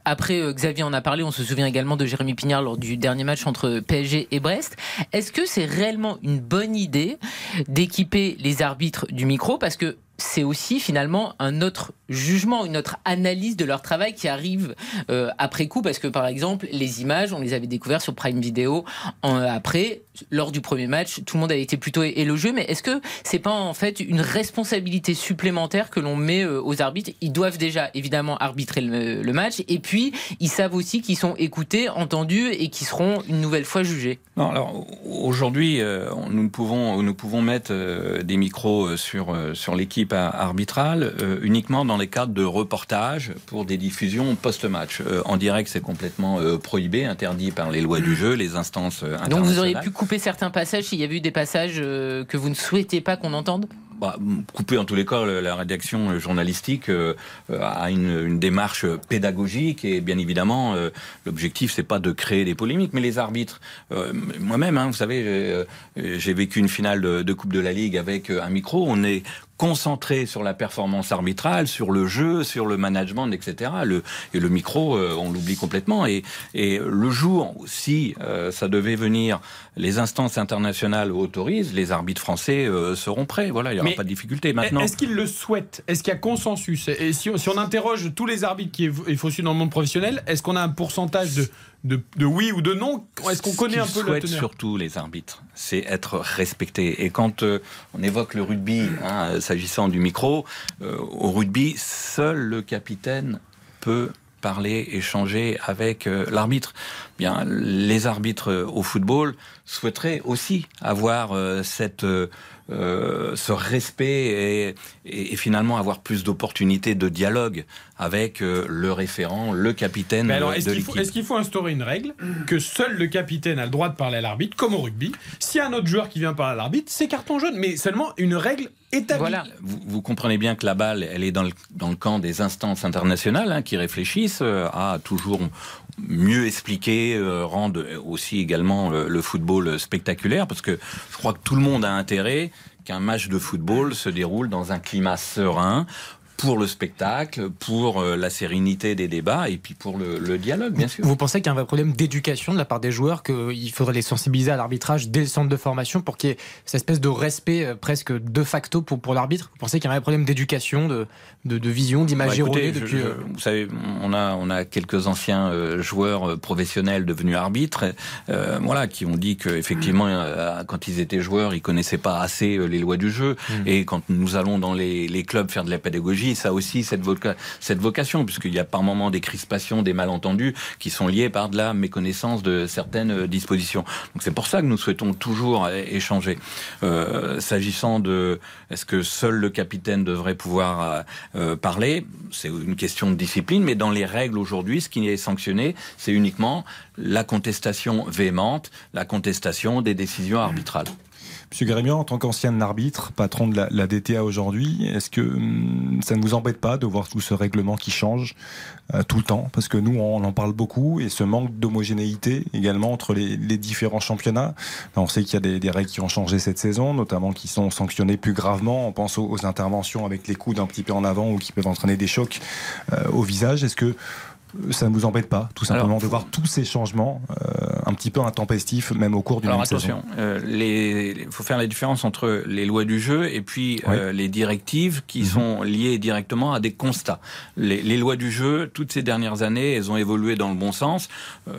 Après, Xavier en a parlé, on se souvient également de Jérémy Pignard lors du dernier match entre PSG et Brest. Est-ce que c'est réellement une bonne idée d'équiper les arbitres du micro? Parce que c'est aussi finalement un autre jugement, une autre analyse de leur travail qui arrive euh, après coup. Parce que par exemple, les images, on les avait découvertes sur Prime Video en- après, lors du premier match, tout le monde a été plutôt élogieux, mais est-ce que c'est pas en fait une responsabilité supplémentaire que l'on met euh, aux arbitres? Ils doivent déjà évidemment arbitrer le, le match, et puis ils savent aussi qu'ils sont écoutés, entendus et qu'ils seront une nouvelle fois jugés. Non, alors aujourd'hui, euh, nous pouvons nous pouvons mettre euh, des micros sur euh, sur l'équipe ar- arbitrale uniquement dans les cadres de reportage pour des diffusions post-match. En direct, c'est complètement prohibé, interdit par les lois du jeu, les instances euh, Donc vous auriez internationales. pu couper certains passages s'il y avait eu des passages euh, que vous ne souhaitez pas qu'on entende bah, couper en tous les cas la rédaction euh, journalistique euh, euh, a une, démarche pédagogique et bien évidemment euh, l'objectif c'est pas de créer des polémiques mais les arbitres moi-même hein, vous savez j'ai, vécu une finale de, de Coupe de la Ligue avec un micro. On est concentré sur la performance arbitrale, sur le jeu, sur le management, etc. Le, et le micro, euh, on l'oublie complètement. Et, et le jour, si euh, ça devait venir, les instances internationales autorisent, les arbitres français euh, seront prêts. Voilà, il n'y aura Mais pas de difficulté. Maintenant, Est-ce qu'ils le souhaitent? Est-ce qu'il y a consensus? Et si on, si on interroge tous les arbitres qui est faussés dans le monde professionnel, est-ce qu'on a un pourcentage de, de, de oui ou de non Est-ce qu'on Ce connaît un peu teneur surtout les arbitres, c'est être respecté. Et quand euh, on évoque le rugby, hein, s'agissant du micro, euh, au rugby, seul le capitaine peut parler, échanger avec euh, l'arbitre. Bien, les arbitres euh, au football souhaiteraient aussi avoir euh, cette euh, ce respect et, et, et finalement avoir plus d'opportunités de dialogue avec euh, le référent, le capitaine Mais alors, est-ce qu'il faut, l'équipe. est-ce qu'il faut instaurer une règle que seul le capitaine a le droit de parler à l'arbitre, comme au rugby? S'il y a un autre joueur qui vient parler à l'arbitre, c'est carton jaune, mais seulement une règle établie. Voilà. Vous, vous comprenez bien que la balle, elle est dans le, dans le camp des instances internationales hein, qui réfléchissent euh, à toujours mieux expliquer, euh, rendre aussi également euh, le football spectaculaire, parce que je crois que tout le monde a intérêt qu'un match de football se déroule dans un climat serein pour le spectacle, pour euh, la sérénité des débats et puis pour le, le dialogue, bien sûr. Vous pensez qu'il y a un vrai problème d'éducation de la part des joueurs, qu'il faudrait les sensibiliser à l'arbitrage dès le centre de formation pour qu'il y ait cette espèce de respect euh, presque de facto pour, pour l'arbitre? Vous pensez qu'il y a un vrai problème d'éducation, de, de, de vision, d'image Bah, depuis... euh, vous savez, on a on a quelques anciens joueurs professionnels devenus arbitres, euh, voilà, qui ont dit que effectivement, euh, quand ils étaient joueurs, ils connaissaient pas assez les lois du jeu. Et quand nous allons dans les, les clubs faire de la pédagogie, ça aussi cette, voca- cette vocation, puisqu'il y a par moments des crispations, des malentendus qui sont liés par de la méconnaissance de certaines euh, dispositions. Donc c'est pour ça que nous souhaitons toujours échanger. Euh, S'agissant de est-ce que seul le capitaine devrait pouvoir euh, parler, c'est une question de discipline, mais dans les règles aujourd'hui, ce qui est sanctionné, c'est uniquement la contestation véhémente, la contestation des décisions arbitrales. Monsieur Grémian, en tant qu'ancien arbitre, patron de la, DTA aujourd'hui, est-ce que hum, ça ne vous embête pas de voir tout ce règlement qui change euh, tout le temps? Parce que nous, on en parle beaucoup et ce manque d'homogénéité également entre les, différents championnats. On sait qu'il y a des, règles qui ont changé cette saison, notamment qui sont sanctionnées plus gravement. On pense aux, interventions avec les coudes un petit peu en avant ou qui peuvent entraîner des chocs euh, au visage. Est-ce que ça ne vous embête pas, tout simplement, Alors, de voir tous ces changements euh, un petit peu intempestifs, même au cours d'une Alors même attention, euh, il faut faire la différence entre les lois du jeu et puis euh, les directives qui Mhm. sont liées directement à des constats. Les, les lois du jeu, toutes ces dernières années, elles ont évolué dans le bon sens. Euh,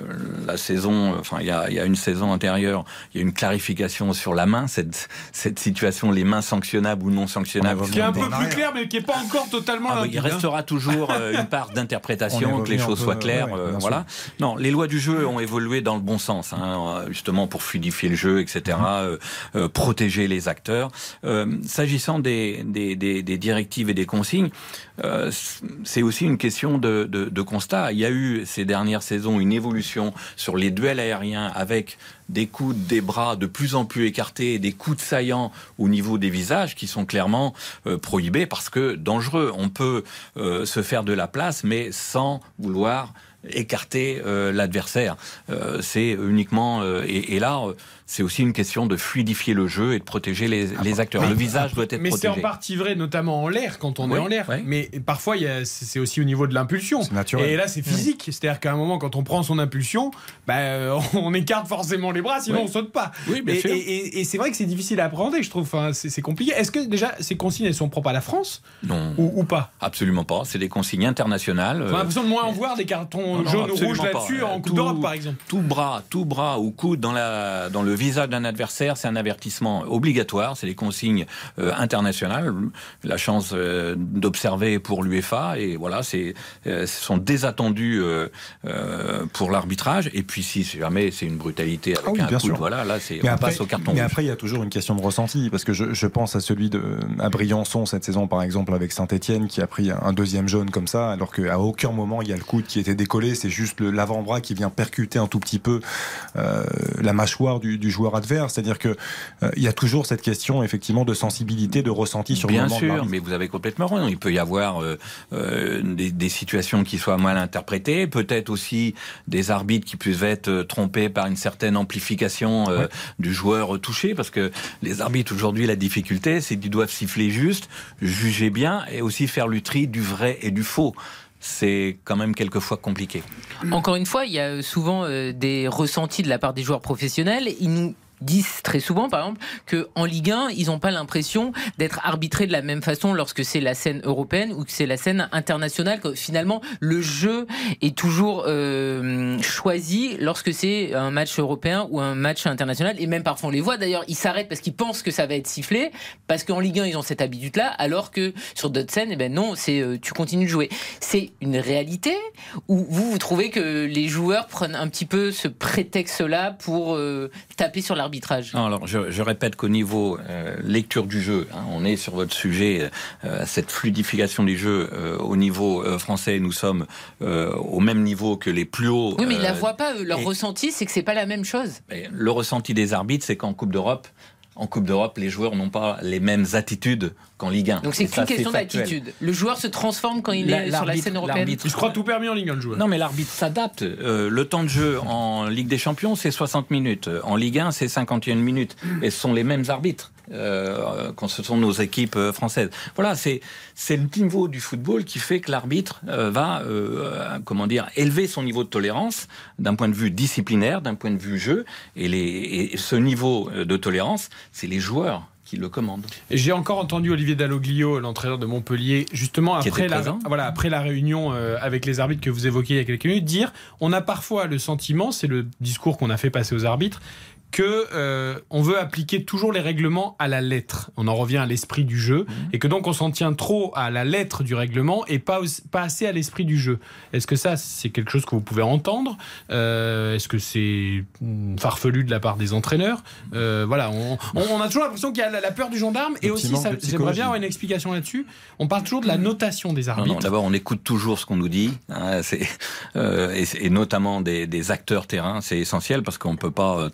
la saison, enfin il y a, il y a une saison antérieure, il y a une clarification sur la main, cette, cette situation, les mains sanctionnables ou non sanctionnables. Qui est un peu plus clair, mais qui n'est pas encore totalement Ah bah, limpide, il hein. restera toujours euh, une part d'interprétation, que les choses soient claires. ouais, ouais, euh, voilà. Non, les lois du jeu ont évolué dans le bon sens, hein, justement pour fluidifier le jeu, etc., euh, euh, protéger les acteurs. Euh, S'agissant des, des, des, des directives et des consignes, euh, c'est aussi une question de, de, de constat. Il y a eu ces dernières saisons une évolution sur les duels aériens avec des coudes, des bras de plus en plus écartés, des coups saillants au niveau des visages qui sont clairement euh, prohibés parce que dangereux. On peut euh, se faire de la place, mais sans vouloir écarter l'adversaire. C'est uniquement et, là, c'est aussi une question de fluidifier le jeu et de protéger les, les acteurs. Le visage doit être Mais c'est en protégé. partie vrai, notamment en l'air, quand on Oui, est en l'air. oui. Mais parfois, c'est aussi au niveau de l'impulsion. C'est naturel. Et là, c'est physique. C'est-à-dire qu'à un moment, quand on prend son impulsion, bah, euh, on écarte forcément les bras, sinon Oui. on saute pas. Oui, bien et, sûr. et- et- et c'est vrai que c'est difficile à appréhender, je trouve. Enfin, c'est compliqué. Est-ce que déjà, ces consignes, elles sont propres à la France Non, ou, ou pas? Absolument pas. C'est des consignes internationales. On a euh, l'impression de moins en voir des cartons carton Non, non, jaune ou rouge absolument là-dessus en Coupe d'Europe, par exemple. Tout bras, tout bras ou coude dans, la, dans le visage d'un adversaire, c'est un avertissement obligatoire. C'est les consignes euh, internationales. La chance euh, d'observer pour l'UEFA et voilà, c'est euh, ce sont des attendus euh, euh, pour l'arbitrage. Et puis si jamais c'est une brutalité avec Ah oui, un sûr. voilà, là c'est on après, passe au carton mais rouge. après, il y a toujours une question de ressenti, parce que je, je pense à celui de à Briançon cette saison, par exemple, avec Saint-Etienne, qui a pris un deuxième jaune comme ça, alors qu'à aucun moment il y a le coude qui était décollé, c'est juste l'avant-bras qui vient percuter un tout petit peu euh, la mâchoire du, du joueur adverse. C'est-à-dire que euh, il y a toujours cette question, effectivement, de sensibilité, de ressenti sur Bien le moment sûr, mais vous avez complètement raison. Il peut y avoir euh, euh, des, des situations qui soient mal interprétées, peut-être aussi des arbitres qui puissent être trompés par une certaine amplification du joueur touché, parce que les arbitres aujourd'hui, la difficulté, c'est qu'ils doivent siffler juste, juger bien, et aussi faire le tri du vrai et du faux. C'est quand même quelquefois compliqué. Encore une fois, il y a souvent euh, des ressentis de la part des joueurs professionnels. Ils nous disent très souvent, par exemple, que en Ligue 1, ils n'ont pas l'impression d'être arbitrés de la même façon lorsque c'est la scène européenne ou que c'est la scène internationale. Finalement, le jeu est toujours euh, choisi lorsque c'est un match européen ou un match international. Et même parfois, on les voit d'ailleurs, ils s'arrêtent parce qu'ils pensent que ça va être sifflé, parce qu'en Ligue 1, ils ont cette habitude-là, alors que sur d'autres scènes, eh ben non, c'est euh, tu continues de jouer. C'est une réalité ou vous, vous trouvez que les joueurs prennent un petit peu ce prétexte-là pour euh, taper sur l'arbitrage Non, alors je, je répète qu'au niveau euh, lecture du jeu, hein, on est sur votre sujet, euh, cette fluidification du jeu euh, au niveau euh, français, nous sommes au même niveau que les plus hauts. Oui, mais ils la voient pas, eux. Leur et- ressenti, c'est que c'est pas la même chose. le ressenti des arbitres, c'est qu'en Coupe d'Europe, en Coupe d'Europe, les joueurs n'ont pas les mêmes attitudes qu'en Ligue 1. Donc c'est une question d'attitude. Le joueur se transforme quand il La- est sur la scène européenne. l'arbitre- Il se croit tout permis en Ligue 1, le joueur. Non, mais l'arbitre s'adapte. Euh, le temps de jeu en Ligue des Champions, c'est 60 minutes. En Ligue 1, c'est 51 minutes. Et ce sont les mêmes arbitres euh, quand ce sont nos équipes euh, françaises. Voilà, c'est c'est le niveau du football qui fait que l'arbitre euh, va, euh, comment dire, élever son niveau de tolérance d'un point de vue disciplinaire, d'un point de vue jeu. Et, les, et ce niveau euh, de tolérance, c'est les joueurs qui le commandent. Et J'ai encore entendu Olivier Dalloglio, l'entraîneur de Montpellier, justement après la, voilà, après la réunion euh, avec les arbitres que vous évoquiez il y a quelques minutes, dire on a parfois le sentiment, c'est le discours qu'on a fait passer aux arbitres, que euh, on veut appliquer toujours les règlements à la lettre. On en revient à l'esprit du jeu Mhm. et que donc on s'en tient trop à la lettre du règlement et pas, assez à l'esprit du jeu. Est-ce que ça c'est quelque chose que vous pouvez entendre? Euh, Est-ce que c'est mm, farfelu de la part des entraîneurs? Euh, Voilà, on, on- on a toujours l'impression qu'il y a la, peur du gendarme et aussi j'aimerais bien avoir une explication là-dessus. On parle toujours de la notation des Non, non, arbitres. D'abord, on écoute toujours ce qu'on nous dit, hein, euh, et, et notamment des, des acteurs terrain, c'est essentiel parce qu'on peut pas euh,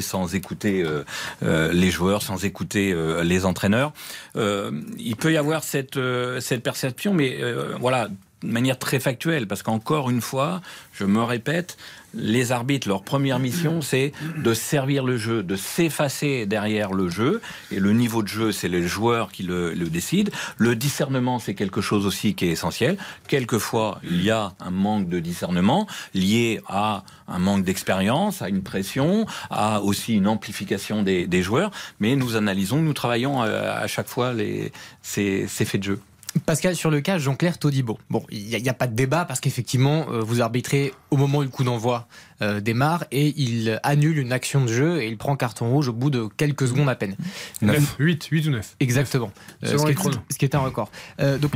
sans écouter euh, euh, les joueurs, sans écouter euh, les entraîneurs. Il peut y avoir cette, cette perception, mais voilà, de manière très factuelle, parce qu'encore une fois, je me répète, les arbitres, leur première mission, c'est de servir le jeu, de s'effacer derrière le jeu. Et le niveau de jeu, c'est les joueurs qui le, décident. Le discernement, c'est quelque chose aussi qui est essentiel. Quelquefois, il y a un manque de discernement lié à un manque d'expérience, à une pression, à aussi une amplification des, joueurs. Mais nous analysons, nous travaillons euh, à chaque fois les, ces faits de jeu. Pascal, sur le cas Jean-Claire Todibo. Bon, il n'y a, il y a pas de débat parce qu'effectivement, euh, vous arbitrez au moment où le coup d'envoi euh, démarre et il annule une action de jeu et il prend carton rouge au bout de quelques secondes à peine. 9, 8, 8 ou 9. Exactement. Euh, ce, qui est, ce qui est un record. Donc,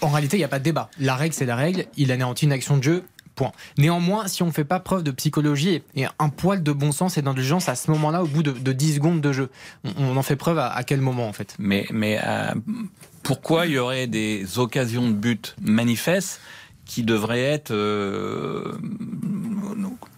en réalité, il n'y a pas de débat. La règle, c'est la règle. Il anéantit une action de jeu. Néanmoins, si on ne fait pas preuve de psychologie et un poil de bon sens et d'indulgence à ce moment-là, au bout de, de 10 secondes de jeu, on, en fait preuve à, quel moment en fait? Mais, mais euh, pourquoi il y aurait des occasions de but manifestes qui devraient être euh,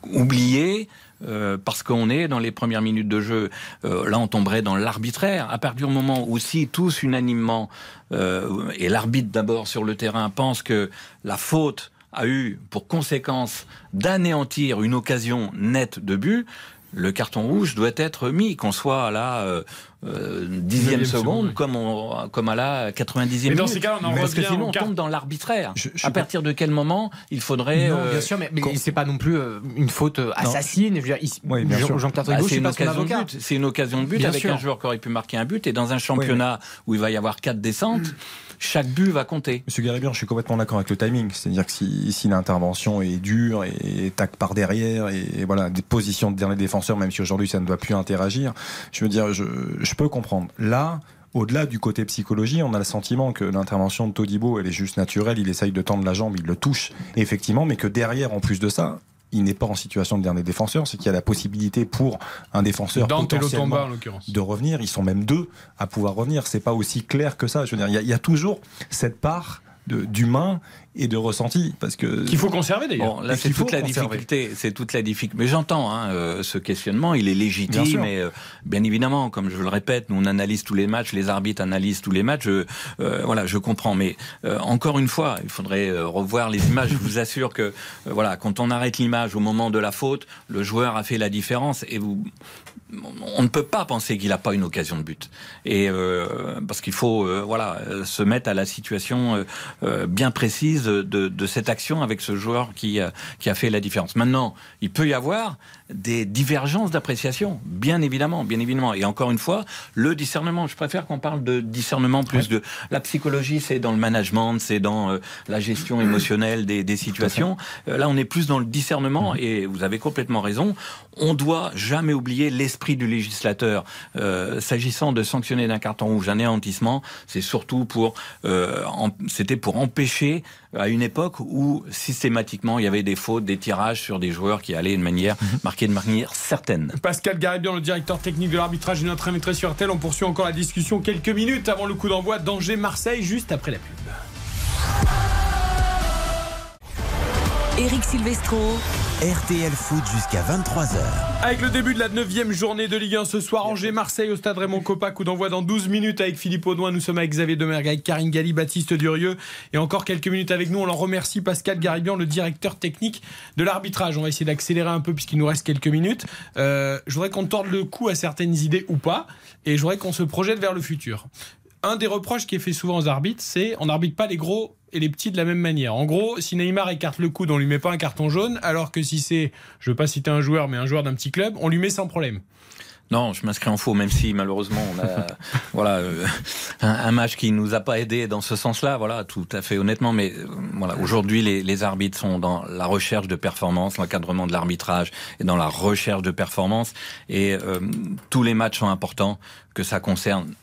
oubliées euh, parce qu'on est dans les premières minutes de jeu. Là, on tomberait dans l'arbitraire. À partir du moment où si tous unanimement, et l'arbitre d'abord sur le terrain pense que la faute a eu pour conséquence d'anéantir une occasion nette de but, le carton rouge doit être mis, qu'on soit à la euh, euh, dixième seconde, comme, on- comme à la 90e Mais dans minute. ces cas, on en Parce que sinon, on tombe dans l'arbitraire. À partir de quel moment il faudrait... Non, euh, bien sûr, mais, mais c'est pas non plus euh, une faute assassine. Je veux dire, il- Oui, bien Jean- Bah, c'est une occasion de but. C'est une occasion de but Bien avec sûr. un joueur qui aurait pu marquer un but. Et dans un championnat où il va y avoir quatre descentes, chaque but va compter. Monsieur Garibian, je suis complètement d'accord avec le timing. C'est-à-dire que si, si l'intervention est dure et tac par derrière et, voilà des positions de dernier défenseur, même si aujourd'hui ça ne doit plus interagir, je veux dire, je peux comprendre. Là, au-delà du côté psychologie, on a le sentiment que l'intervention de Todibo, elle est juste naturelle. Il essaye de tendre la jambe, il le touche, effectivement, mais que derrière, en plus de ça, il n'est pas en situation de dernier défenseur, c'est qu'il y a la possibilité pour un défenseur potentiellement de revenir. Ils sont même deux à pouvoir revenir. C'est pas aussi clair que ça. Je veux dire, il y a, il y a toujours cette part d'humain et de ressenti parce que qu'il faut conserver d'ailleurs. là c'est toute la difficulté, c'est toute la difficulté. Mais j'entends hein, euh, ce questionnement, il est légitime, bien mais euh, bien évidemment, comme je le répète, nous on analyse tous les matchs, les arbitres analysent tous les matchs. Je, euh, voilà, je comprends, mais encore une fois, il faudrait revoir les images. je vous assure que voilà, quand on arrête l'image au moment de la faute, le joueur a fait la différence et vous on ne peut pas penser qu'il n'a pas une occasion de but. Et parce qu'il faut voilà se mettre à la situation bien précise de, cette action avec ce joueur qui, qui a fait la différence. Maintenant, il peut y avoir des divergences d'appréciation, bien évidemment, bien évidemment. Et encore une fois, le discernement. Je préfère qu'on parle de discernement plus de la psychologie, c'est dans le management, c'est dans euh, la gestion émotionnelle des, des situations. Euh, là, on est plus dans le discernement. Et vous avez complètement raison. On doit jamais oublier l'esprit du législateur. Euh, S'agissant de sanctionner d'un carton rouge un néantissement, c'est surtout pour, euh, c'était pour empêcher à une époque où systématiquement il y avait des fautes, des tirages sur des joueurs qui allaient de manière mhm. marquée de manière certaine. Pascal Garibian, le directeur technique de l'arbitrage, est notre invité sur RTL. On poursuit encore la discussion quelques minutes avant le coup d'envoi d'Angers-Marseille, juste après la pub. Eric Silvestro. RTL Foot jusqu'à 23h. Avec le début de la 9 journée de Ligue 1 ce soir, Angers-Marseille au stade Raymond Coppa, coup d'envoi dans 12 minutes avec Philippe Audouin. Nous sommes avec Xavier Demergue, avec Karine Galli, Baptiste Durieux et encore quelques minutes avec nous. On leur remercie Pascal Garibian, le directeur technique de l'arbitrage. On va essayer d'accélérer un peu puisqu'il nous reste quelques minutes. Euh, je voudrais qu'on torde le cou à certaines idées ou pas et je voudrais qu'on se projette vers le futur. Un des reproches qui est fait souvent aux arbitres, c'est on n'arbitre pas les gros et les petits de la même manière. En gros, si Neymar écarte le coude, on lui met pas un carton jaune, alors que si c'est, je veux pas citer un joueur, mais un joueur d'un petit club, on lui met sans problème. Non, je m'inscris en faux, même si malheureusement on a voilà euh, un, match qui nous a pas aidé dans ce sens-là. Voilà, tout à fait honnêtement. Mais euh, voilà, aujourd'hui les, les, arbitres sont dans la recherche de performance, l'encadrement de l'arbitrage et dans la recherche de performance. Et euh, tous les matchs sont importants, que ça concerne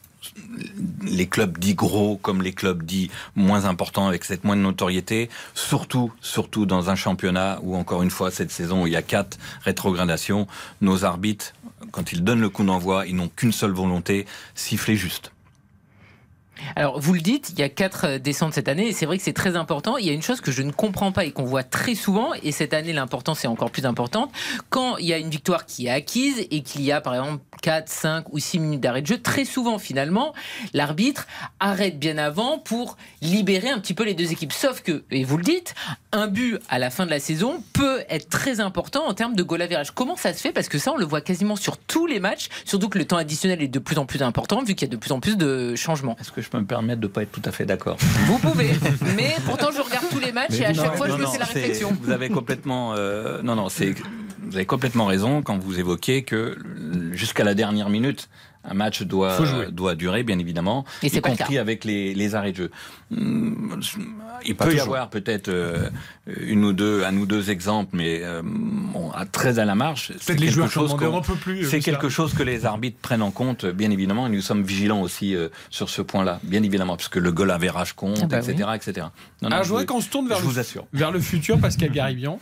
les clubs dits gros comme les clubs dits moins importants avec cette moindre notoriété, surtout, surtout dans un championnat où encore une fois cette saison où il y a quatre rétrogradations, nos arbitres, quand ils donnent le coup d'envoi, ils n'ont qu'une seule volonté, siffler juste. Alors, vous le dites, il y a quatre euh, descentes cette année, et c'est vrai que c'est très important. Il y a une chose que je ne comprends pas et qu'on voit très souvent, et cette année, l'importance est encore plus importante. Quand il y a une victoire qui est acquise et qu'il y a, par exemple, 4, 5 ou 6 minutes d'arrêt de jeu, très souvent, finalement, l'arbitre arrête bien avant pour libérer un petit peu les deux équipes. Sauf que, et vous le dites, un but à la fin de la saison peut être très important en termes de goal average. Comment ça se fait? Parce que ça, on le voit quasiment sur tous les matchs, surtout que le temps additionnel est de plus en plus important, vu qu'il y a de plus en plus de changements je peux me permettre de ne pas être tout à fait d'accord? Vous pouvez, mais pourtant je regarde tous les matchs et à chaque fois je me fais la réflexion. Vous avez complètement, euh, non non, c'est, vous avez complètement raison quand vous évoquez que jusqu'à la dernière minute, un match doit, doit durer, bien évidemment, et y compris avec les, les, arrêts de jeu. Hmm, il peut y avoir peut-être euh, une ou deux, un ou deux exemples, mais euh, bon, très à la marge. C'est quelque, chose, plus, c'est quelque chose que les arbitres prennent en compte, bien évidemment, et nous sommes vigilants aussi euh, sur ce point-là, bien évidemment, parce que le goal average compte, etc., ah bah etc. Alors, je voudrais qu'on se tourne vers, le, vers le futur, Pascal Garibian.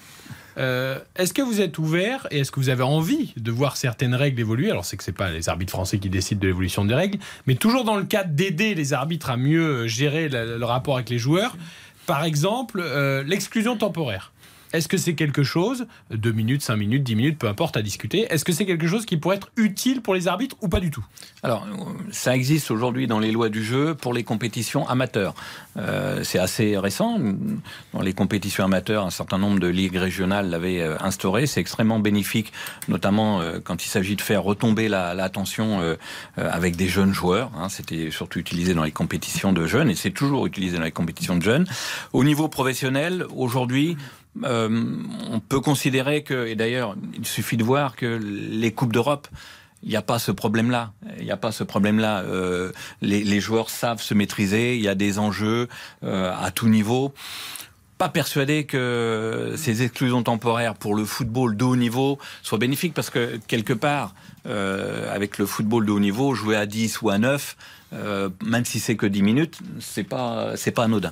Euh, est-ce que vous êtes ouvert et est-ce que vous avez envie de voir certaines règles évoluer? Alors, c'est que c'est pas les arbitres français qui décident de l'évolution des règles, mais toujours dans le cadre d'aider les arbitres à mieux gérer le, rapport avec les joueurs. Par exemple, euh, l'exclusion temporaire. Est-ce que c'est quelque chose, 2 minutes, 5 minutes, 10 minutes, peu importe à discuter, est-ce que c'est quelque chose qui pourrait être utile pour les arbitres ou pas du tout? Alors, ça existe aujourd'hui dans les lois du jeu pour les compétitions amateurs. Euh, c'est assez récent. Dans les compétitions amateurs, un certain nombre de ligues régionales l'avaient euh, instauré. C'est extrêmement bénéfique, notamment euh, quand il s'agit de faire retomber la, avec des jeunes joueurs. Hein. C'était surtout utilisé dans les compétitions de jeunes et c'est toujours utilisé dans les compétitions de jeunes. Au niveau professionnel, aujourd'hui, euh, on peut considérer que, et d'ailleurs, il suffit de voir que les Coupes d'Europe il n'y a pas ce problème-là. Il n'y a pas ce problème-là. Euh, les, joueurs savent se maîtriser. Il y a des enjeux euh, à tout niveau. Pas persuadé que ces exclusions temporaires pour le football de haut niveau soient bénéfiques parce que quelque part, euh, avec le football de haut niveau, jouer à 10 ou à 9, euh, même si c'est que 10 minutes, c'est pas c'est pas anodin.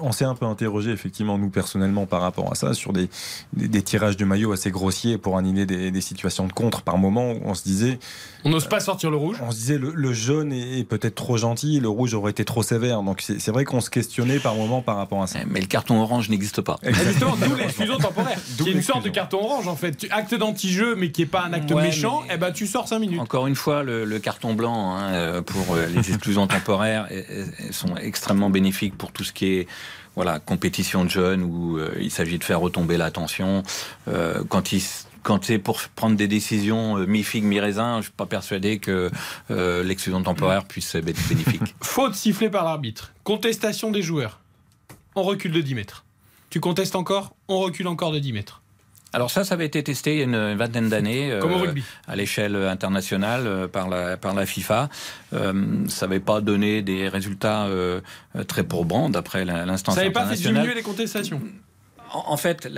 On s'est un peu interrogé effectivement nous personnellement par rapport à ça sur des, des, tirages de maillot assez grossiers pour annihiler des, des, situations de contre par moment où on se disait on n'ose pas sortir le rouge. On se disait le, le jaune est, peut-être trop gentil, le rouge aurait été trop sévère. Donc c'est vrai qu'on se questionnait par moment par rapport à ça. Mais le carton orange n'existe pas. Exactement, d'où l'exclusion temporaire. qui est une sorte de carton orange en fait. Acte d'anti-jeu mais qui est pas un acte ouais, méchant, et eh ben tu sors 5 minutes. Encore une fois, le, le carton blanc hein, euh, pour euh, les exclusions temporaires sont extrêmement bénéfiques pour tout ce qui est voilà, compétition de jeunes où euh, il s'agit de faire retomber l'attention. Euh, quand il quand c'est pour prendre des décisions euh, mi-figue, mi-raisin, je ne suis pas persuadé que euh, l'exclusion temporaire puisse être bénéfique. Faute sifflée par l'arbitre. Contestation des joueurs. On recule de 10 mètres. Tu contestes encore On recule encore de 10 mètres. Alors ça, ça avait été testé il y a une vingtaine d'années euh, à l'échelle internationale euh, par, la, par la FIFA. Euh, ça n'avait pas donné des résultats très probants d'après l'instance internationale. Ça n'avait pas fait diminuer les contestations en fait,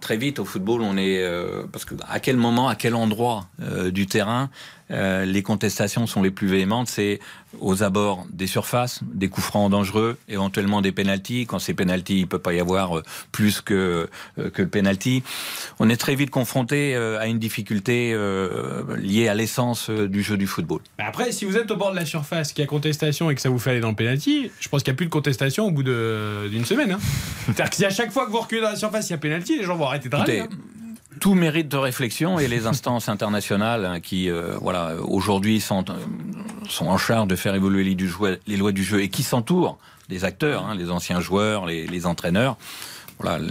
très vite au football, on est euh, parce que à quel moment, à quel endroit euh, du terrain euh, les contestations sont les plus véhémentes, c'est aux abords des surfaces, des coups francs dangereux, éventuellement des pénalties. Quand c'est pénalty, il peut pas y avoir plus que que le pénalty. On est très vite confronté à une difficulté liée à l'essence du jeu du football. Après, si vous êtes au bord de la surface, qu'il y a contestation et que ça vous fait aller dans le pénalty, je pense qu'il n'y a plus de contestation au bout d'une semaine. Hein. C'est-à-dire que à chaque fois que vous reculez dans la surface, il y a pénalty, les gens vont arrêter de râler. Hein. Tout mérite de réflexion et les instances internationales hein, qui, euh, voilà, aujourd'hui sont, euh, sont en charge de faire évoluer les, lois du jeu et qui s'entourent des acteurs, hein, les anciens joueurs, les entraîneurs voilà,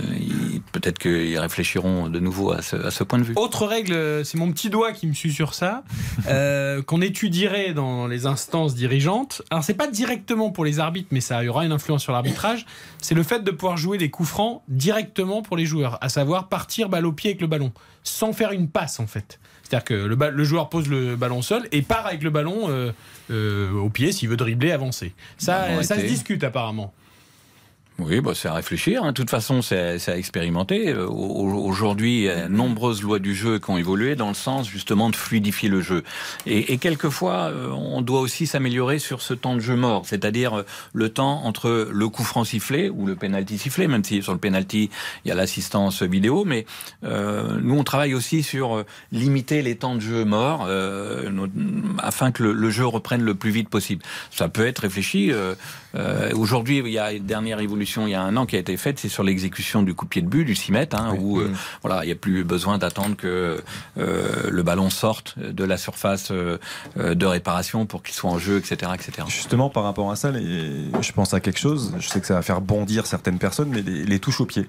peut-être qu'ils réfléchiront de nouveau à ce, à ce, point de vue. Autre règle, c'est mon petit doigt qui me suit sur ça, euh, qu'on étudierait dans les instances dirigeantes. Alors c'est pas directement pour les arbitres, mais ça aura une influence sur l'arbitrage. C'est le fait de pouvoir jouer des coups francs directement pour les joueurs, à savoir partir balle au pied avec le ballon, sans faire une passe en fait. C'est-à-dire que le, le, joueur pose le ballon seul et part avec le ballon euh, euh, au pied s'il veut dribbler, avancer. Ça, ça se discute apparemment. Oui, bah, c'est à réfléchir. Hein. De toute façon, c'est à expérimenter. Euh, aujourd'hui, il y a nombreuses lois du jeu qui ont évolué dans le sens justement de fluidifier le jeu. Et, et quelquefois, euh, on doit aussi s'améliorer sur ce temps de jeu mort, c'est-à-dire euh, le temps entre le coup franc sifflé ou le penalty sifflé, même si sur le penalty il y a l'assistance vidéo. Mais euh, nous, on travaille aussi sur limiter les temps de jeu morts euh, afin que le, le, jeu reprenne le plus vite possible. Ça peut être réfléchi. Aujourd'hui, il y a une dernière évolution il y a un an qui a été faite, c'est sur l'exécution du coup de pied de but, du 6 mètres, hein, où euh, voilà, il n'y a plus besoin d'attendre que euh, le ballon sorte de la surface euh, de réparation pour qu'il soit en jeu, etc., etc. Justement, par rapport à ça, les... je pense à quelque chose. Je sais que ça va faire bondir certaines personnes, mais les, les touches au pied,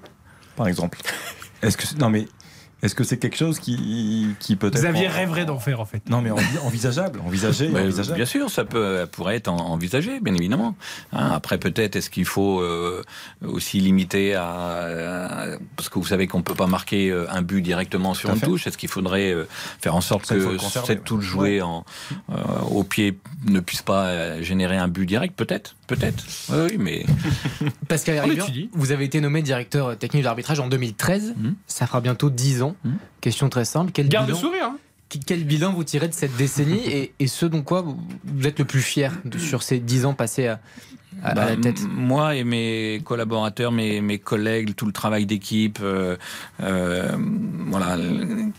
par exemple. Est-ce que non mais est-ce que c'est quelque chose qui, qui peut être. Xavier rêverait d'en faire en fait. Non, mais envisageable, envisagé, envisageable. Bien sûr, ça peut, pourrait être envisagé, bien évidemment. Hein, après, peut-être, est-ce qu'il faut euh, aussi limiter à, Parce que vous savez qu'on peut pas marquer euh, un but directement sur une touche. Est-ce qu'il faudrait euh, faire en sorte que cette touche jouée en, au pied ne puisse pas générer un but direct? Peut-être, peut-être. Oui, mais. Pascal vous avez été nommé directeur technique de l'arbitrage en 2013. Mmh. Ça fera bientôt 10 ans. Mmh. Question très simple. Quel Garde bilan, sourire. Hein quel bilan vous tirez de cette décennie et, et, ce dont quoi vous êtes le plus fier de, sur ces 10 ans passés à, à, bah, à la tête Moi et mes collaborateurs, mes, mes collègues, tout le travail d'équipe, euh, euh, voilà,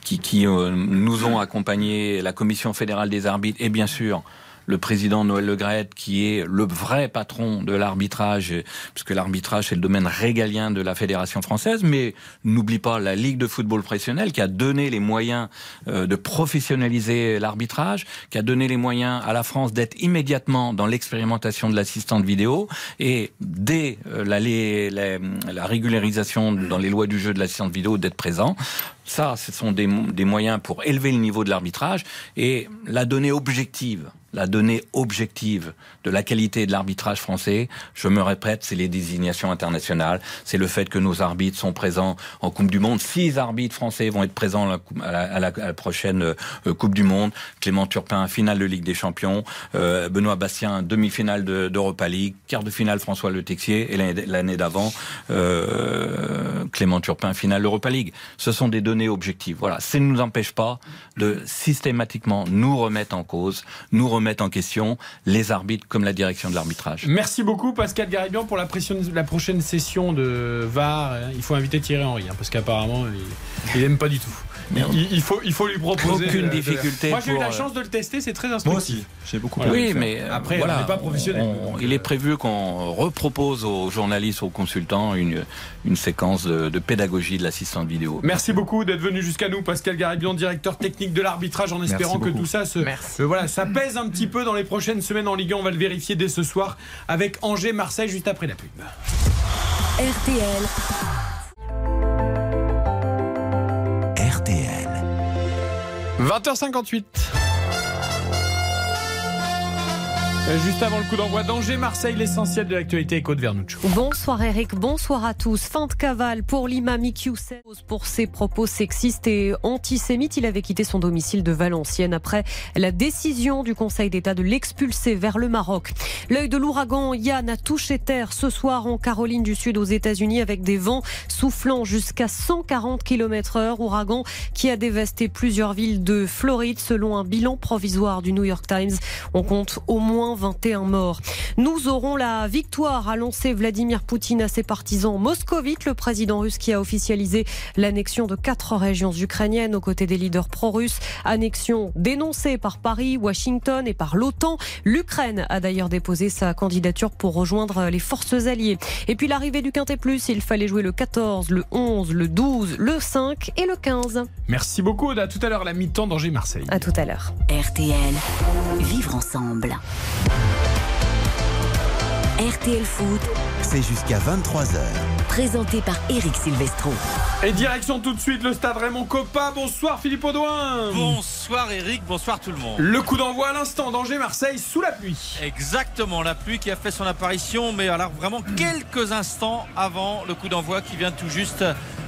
qui, qui euh, nous ont accompagnés, la Commission fédérale des arbitres et bien sûr le président Noël Legrette, qui est le vrai patron de l'arbitrage, puisque l'arbitrage c'est le domaine régalien de la Fédération française, mais n'oublie pas la Ligue de football professionnel qui a donné les moyens euh, de professionnaliser l'arbitrage, qui a donné les moyens à la France d'être immédiatement dans l'expérimentation de l'assistante vidéo, et dès euh, la régularisation dans les lois du jeu de l'assistante vidéo d'être présent. Ça, ce sont des, moyens pour élever le niveau de l'arbitrage et la donnée objective la donnée objective de la qualité de l'arbitrage français, je me répète, c'est les désignations internationales, c'est le fait que nos arbitres sont présents en Coupe du Monde. Six arbitres français vont être présents à la, prochaine euh, Coupe du Monde. Clément Turpin, finale de Ligue des Champions. Euh, Benoît Bastien, demi-finale d'Europa League. Quart de finale, François Le Texier. Et l'année d'avant, euh, Clément Turpin, finale d'Europa League. Ce sont des données objectives. Voilà, ça ne nous empêche pas de systématiquement nous remettre en cause, nous remettre mettre en question les arbitres comme la direction de l'arbitrage. Merci beaucoup Pascal Garibian pour la, la prochaine session de VAR. Il faut inviter Thierry Henry hein, parce qu'apparemment il n'aime pas du tout. Il, faut, il faut lui proposer. Aucune difficulté. Moi, j'ai eu la chance de le tester, c'est très instructif. Moi aussi, j'ai beaucoup Oui, mais après, voilà, on n'est pas professionnel. il est prévu qu'on repropose aux journalistes, aux consultants, une, une séquence de, pédagogie de l'assistant vidéo. Merci beaucoup d'être venu jusqu'à nous, Pascal Garibian, directeur technique de l'arbitrage, en espérant que tout ça se, euh, voilà, ça pèse un petit peu dans les prochaines semaines en Ligue 1. On va le vérifier dès ce soir avec Angers-Marseille juste après la pub. RTL. 20h58. Juste avant le coup d'envoi d'Angers, Marseille, l'essentiel de l'actualité est Côte Vernuccio. Bonsoir Eric, bonsoir à tous. Fin de cavale pour l'imam Iqiyoussen pour ses propos sexistes et antisémites. Il avait quitté son domicile de Valenciennes après la décision du Conseil d'État de l'expulser vers le Maroc. L'œil de l'ouragan Yann a touché terre ce soir en Caroline du Sud aux États-Unis avec des vents soufflant jusqu'à 140 km heure. Ouragan qui a dévasté plusieurs villes de Floride selon un bilan provisoire du New York Times. On compte au moins 21 morts. Nous aurons la victoire, a lancé Vladimir Poutine à ses partisans moscovites, le président russe qui a officialisé l'annexion de quatre régions ukrainiennes aux côtés des leaders pro-russes. Annexion dénoncée par Paris, Washington et par l'OTAN. L'Ukraine a d'ailleurs déposé sa candidature pour rejoindre les forces alliées. Et puis l'arrivée du Quintet Plus, il fallait jouer le 14, le 11, le 12, le 5 et le 15. Merci beaucoup. À tout à l'heure, la mi-temps d'Angers-Marseille. À tout à l'heure. RTL. Vivre ensemble. RTL Foot, c'est jusqu'à 23h. Présenté par Eric Silvestro. Et direction tout de suite le stade Raymond Coppa. Bonsoir Philippe Audouin. Bonsoir Eric, bonsoir tout le monde. Le coup d'envoi à l'instant d'Angers-Marseille sous la pluie. Exactement, la pluie qui a fait son apparition, mais alors vraiment quelques instants avant le coup d'envoi qui vient tout juste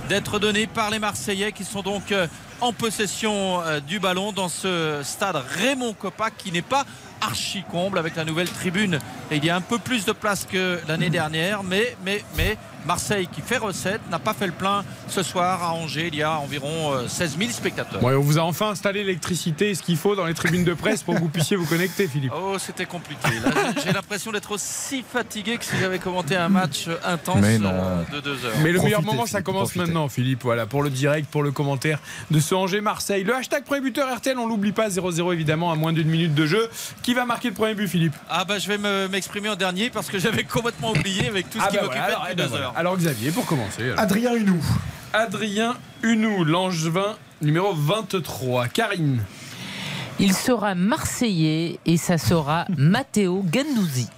d'être donné par les Marseillais qui sont donc euh, en possession euh, du ballon dans ce stade Raymond Coppa qui n'est pas archi comble avec la nouvelle tribune. Et il y a un peu plus de place que l'année dernière, mais, mais, mais Marseille qui fait recette n'a pas fait le plein ce soir à Angers. Il y a environ 16 euh, 000 spectateurs. on vous a enfin installé l'électricité et ce qu'il faut dans les tribunes de presse pour que vous puissiez vous connecter, Philippe. Oh, c'était compliqué. J'ai l'impression d'être aussi fatigué que si j'avais commenté un match intense euh, de deux heures. Mais le meilleur moment, ça commence maintenant, Philippe. Voilà, pour le direct, pour le commentaire de ce Angers-Marseille. Le hashtag premier buteur RTL, on l'oublie pas, 0-0 évidemment, à moins d'une minute de jeu. Qui va marquer le premier but, Philippe? Ah, bah je vais m'exprimer en dernier parce que j'avais complètement oublié avec tout ce ah qui bah m'occupait depuis eh ben deux heures. Alors, Xavier, pour commencer. Adrien Hunou. Adrien Hunou, l'angevin numéro 23. Karine. Il sera marseillais et ça sera Matteo Gandouzi.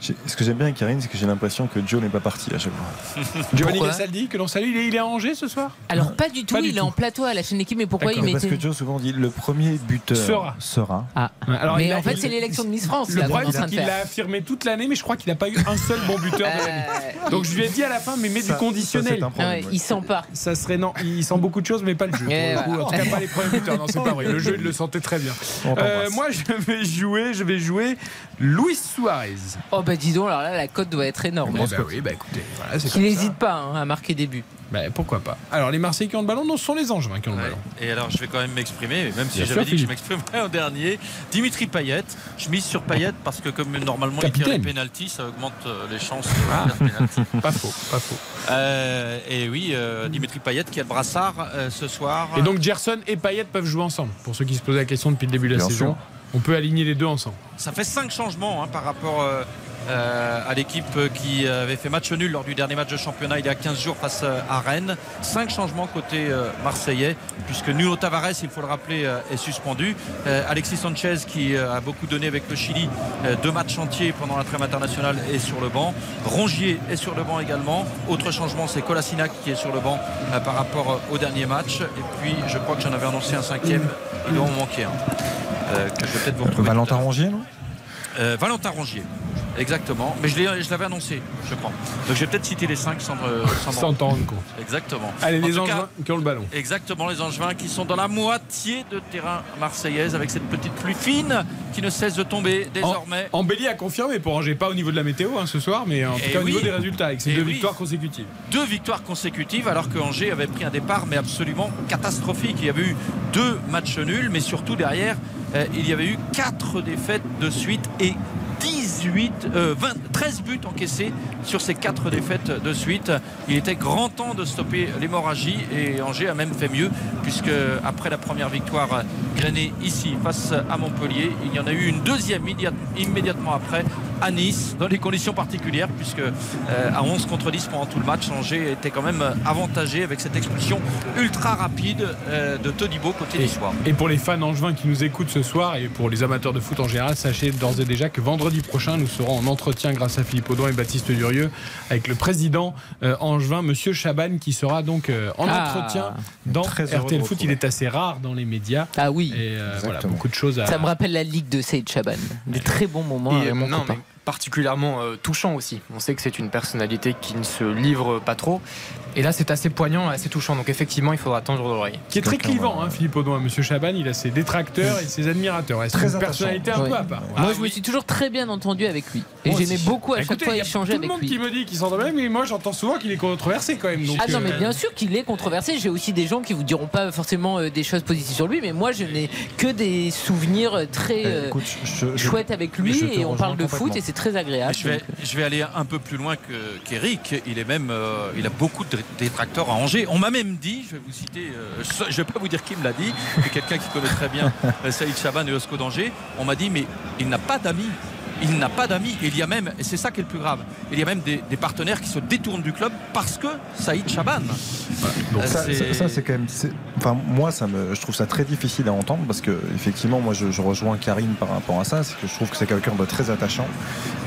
Ce que j'aime bien avec Karine, c'est que j'ai l'impression que Joe n'est pas parti à chaque fois. Giovanni Gassaldi, que l'on salue, il est, à Angers ce soir Alors pas du tout, il est en plateau à la chaîne d'équipe, mais pourquoi il met Parce que Joe souvent dit le premier buteur sera. sera. Ah. Alors, mais en fait, c'est l'élection de Miss France. Le problème, c'est qu'il l'a affirmé toute l'année, mais je crois qu'il n'a pas eu un seul bon buteur de l'année. Euh, Donc je lui ai dit à la fin, mais mets du conditionnel. Ah il sent pas. Ça serait non, il sent beaucoup de choses, mais pas le jeu. En tout cas, pas les premiers buteurs. Non, c'est pas vrai. Le jeu, il le sentait très bien. Euh, moi, je vais jouer, je vais jouer Luis Suarez. Bah dis donc, alors là, la cote doit être énorme. Eh ben oui, bah écoutez, voilà, Qu'il n'hésite pas hein, à marquer des buts. Bah, pourquoi pas Alors les Marseillais qui ont le ballon, non, ce sont les Anges qui ont le ballon. Et alors je vais quand même m'exprimer, même si j'avais dit que je m'exprimerais en dernier. Dimitri Payet, je mise sur Payet parce que comme normalement il tire les pénalties, ça augmente euh, les chances de ah. Pas faux, pas faux. Euh, et oui, euh, Dimitri Payet qui a le brassard ce soir. Et donc Gerson et Payet peuvent jouer ensemble, pour ceux qui se posaient la question depuis le début de la saison. On peut aligner les deux ensemble. Ça fait 5 changements hein, par rapport euh, à l'équipe qui avait fait match nul lors du dernier match de championnat il y a 15 jours face à Rennes. Cinq changements côté euh, marseillais, puisque Nuno Tavares, il faut le rappeler, euh, est suspendu. Alexis Sanchez, qui a beaucoup donné avec le Chili, deux matchs entiers pendant la trêve internationale, est sur le banc. Rongier est sur le banc également. Autre changement, c'est Kolasinac qui est sur le banc par rapport au dernier match. Et puis, je crois que j'en avais annoncé un cinquième. Il doit en manquer un. euh, que je vais peut-être vous retrouver. Valentin. Rongier, non? Euh, Valentin Rongier. Exactement. Mais je l'avais annoncé, je crois. Donc je vais peut-être citer les cinq sans, me- sans Sans rendre compte. Exactement. Allez, En les cas, Angevins qui ont le ballon. Exactement, les Angevins qui sont dans la moitié de terrain marseillaise avec cette petite pluie fine qui ne cesse de tomber désormais. Embelly a confirmé pour Angers, pas au niveau de la météo hein, ce soir, mais en tout Eh au niveau des résultats, avec ces Eh deux oui. victoires consécutives. Deux victoires consécutives alors que Angers avait pris un départ mais absolument catastrophique. Il y avait eu deux matchs nuls, mais surtout derrière, euh, il y avait eu quatre défaites de suite et 18, euh, 20, 13 buts encaissés sur ces quatre défaites de suite. Il était grand temps de stopper l'hémorragie et Angers a même fait mieux puisque après la première victoire grainée ici face à Montpellier, il y en a eu une deuxième immédiat- immédiatement après à Nice dans des conditions particulières puisque euh, à 11 contre 10 pendant tout le match Angers était quand même avantagé avec cette expulsion ultra rapide euh, de Todibo côté niçois. Et pour les fans angevins qui nous écoutent ce soir et pour les amateurs de foot en général, sachez d'ores et déjà que vendredi prochain, nous serons en entretien grâce à Philippe Audouin et Baptiste Durieux avec le président euh, angevin, Monsieur Chaban, qui sera donc euh, en Ah. entretien dans RTL Foot. Il est assez rare dans les médias. Ah oui. Et euh, voilà, beaucoup de choses à. Ça me rappelle la Ligue de Saïd Chaban. Des très bons moments. Et, non, mais particulièrement euh, touchant aussi. On sait que c'est une personnalité qui ne se livre pas trop. Et là, c'est assez poignant, assez touchant. Donc effectivement, il faudra tendre l'oreille. Qui est très clivant, hein, Philippe Audouin. Monsieur Chaban, il a ses détracteurs et ses admirateurs. C'est Très une personnalité un peu à part. moi, Ah je me suis toujours très bien entendu avec lui. Et j'aimais beaucoup à chaque fois il y a échanger tout le avec monde lui. qui me dit qu'il s'entend bien, mais moi j'entends souvent qu'il est controversé quand même. donc, Ah non, mais euh, bien sûr qu'il est controversé. J'ai aussi des gens qui vous diront pas forcément euh, des choses positives sur lui, mais moi je n'ai que des souvenirs très Eh, euh, écoute, je- je- chouettes avec lui et on parle de foot et c'est très agréable. Je vais, donc, je vais aller un peu plus loin que- qu'Eric. il est même, euh, il a beaucoup de détracteurs à Angers. On m'a même dit, je vais vous citer, euh, je ne vais pas vous dire qui me l'a dit, mais quelqu'un qui connaît très bien euh, Saïd Chaban et Osco d'Angers. On m'a dit, mais il n'a pas d'amis. Il n'a pas d'amis. Et Il y a même, et c'est ça qui est le plus grave, il y a même des, des partenaires qui se détournent du club parce que Saïd Chaban. Donc Euh, ça, c'est- ça- ça, c'est quand même. Enfin, moi, ça me, je trouve ça très difficile à entendre parce que, effectivement, moi, je, je rejoins Karine par rapport à ça. C'est que je trouve que c'est quelqu'un de très attachant,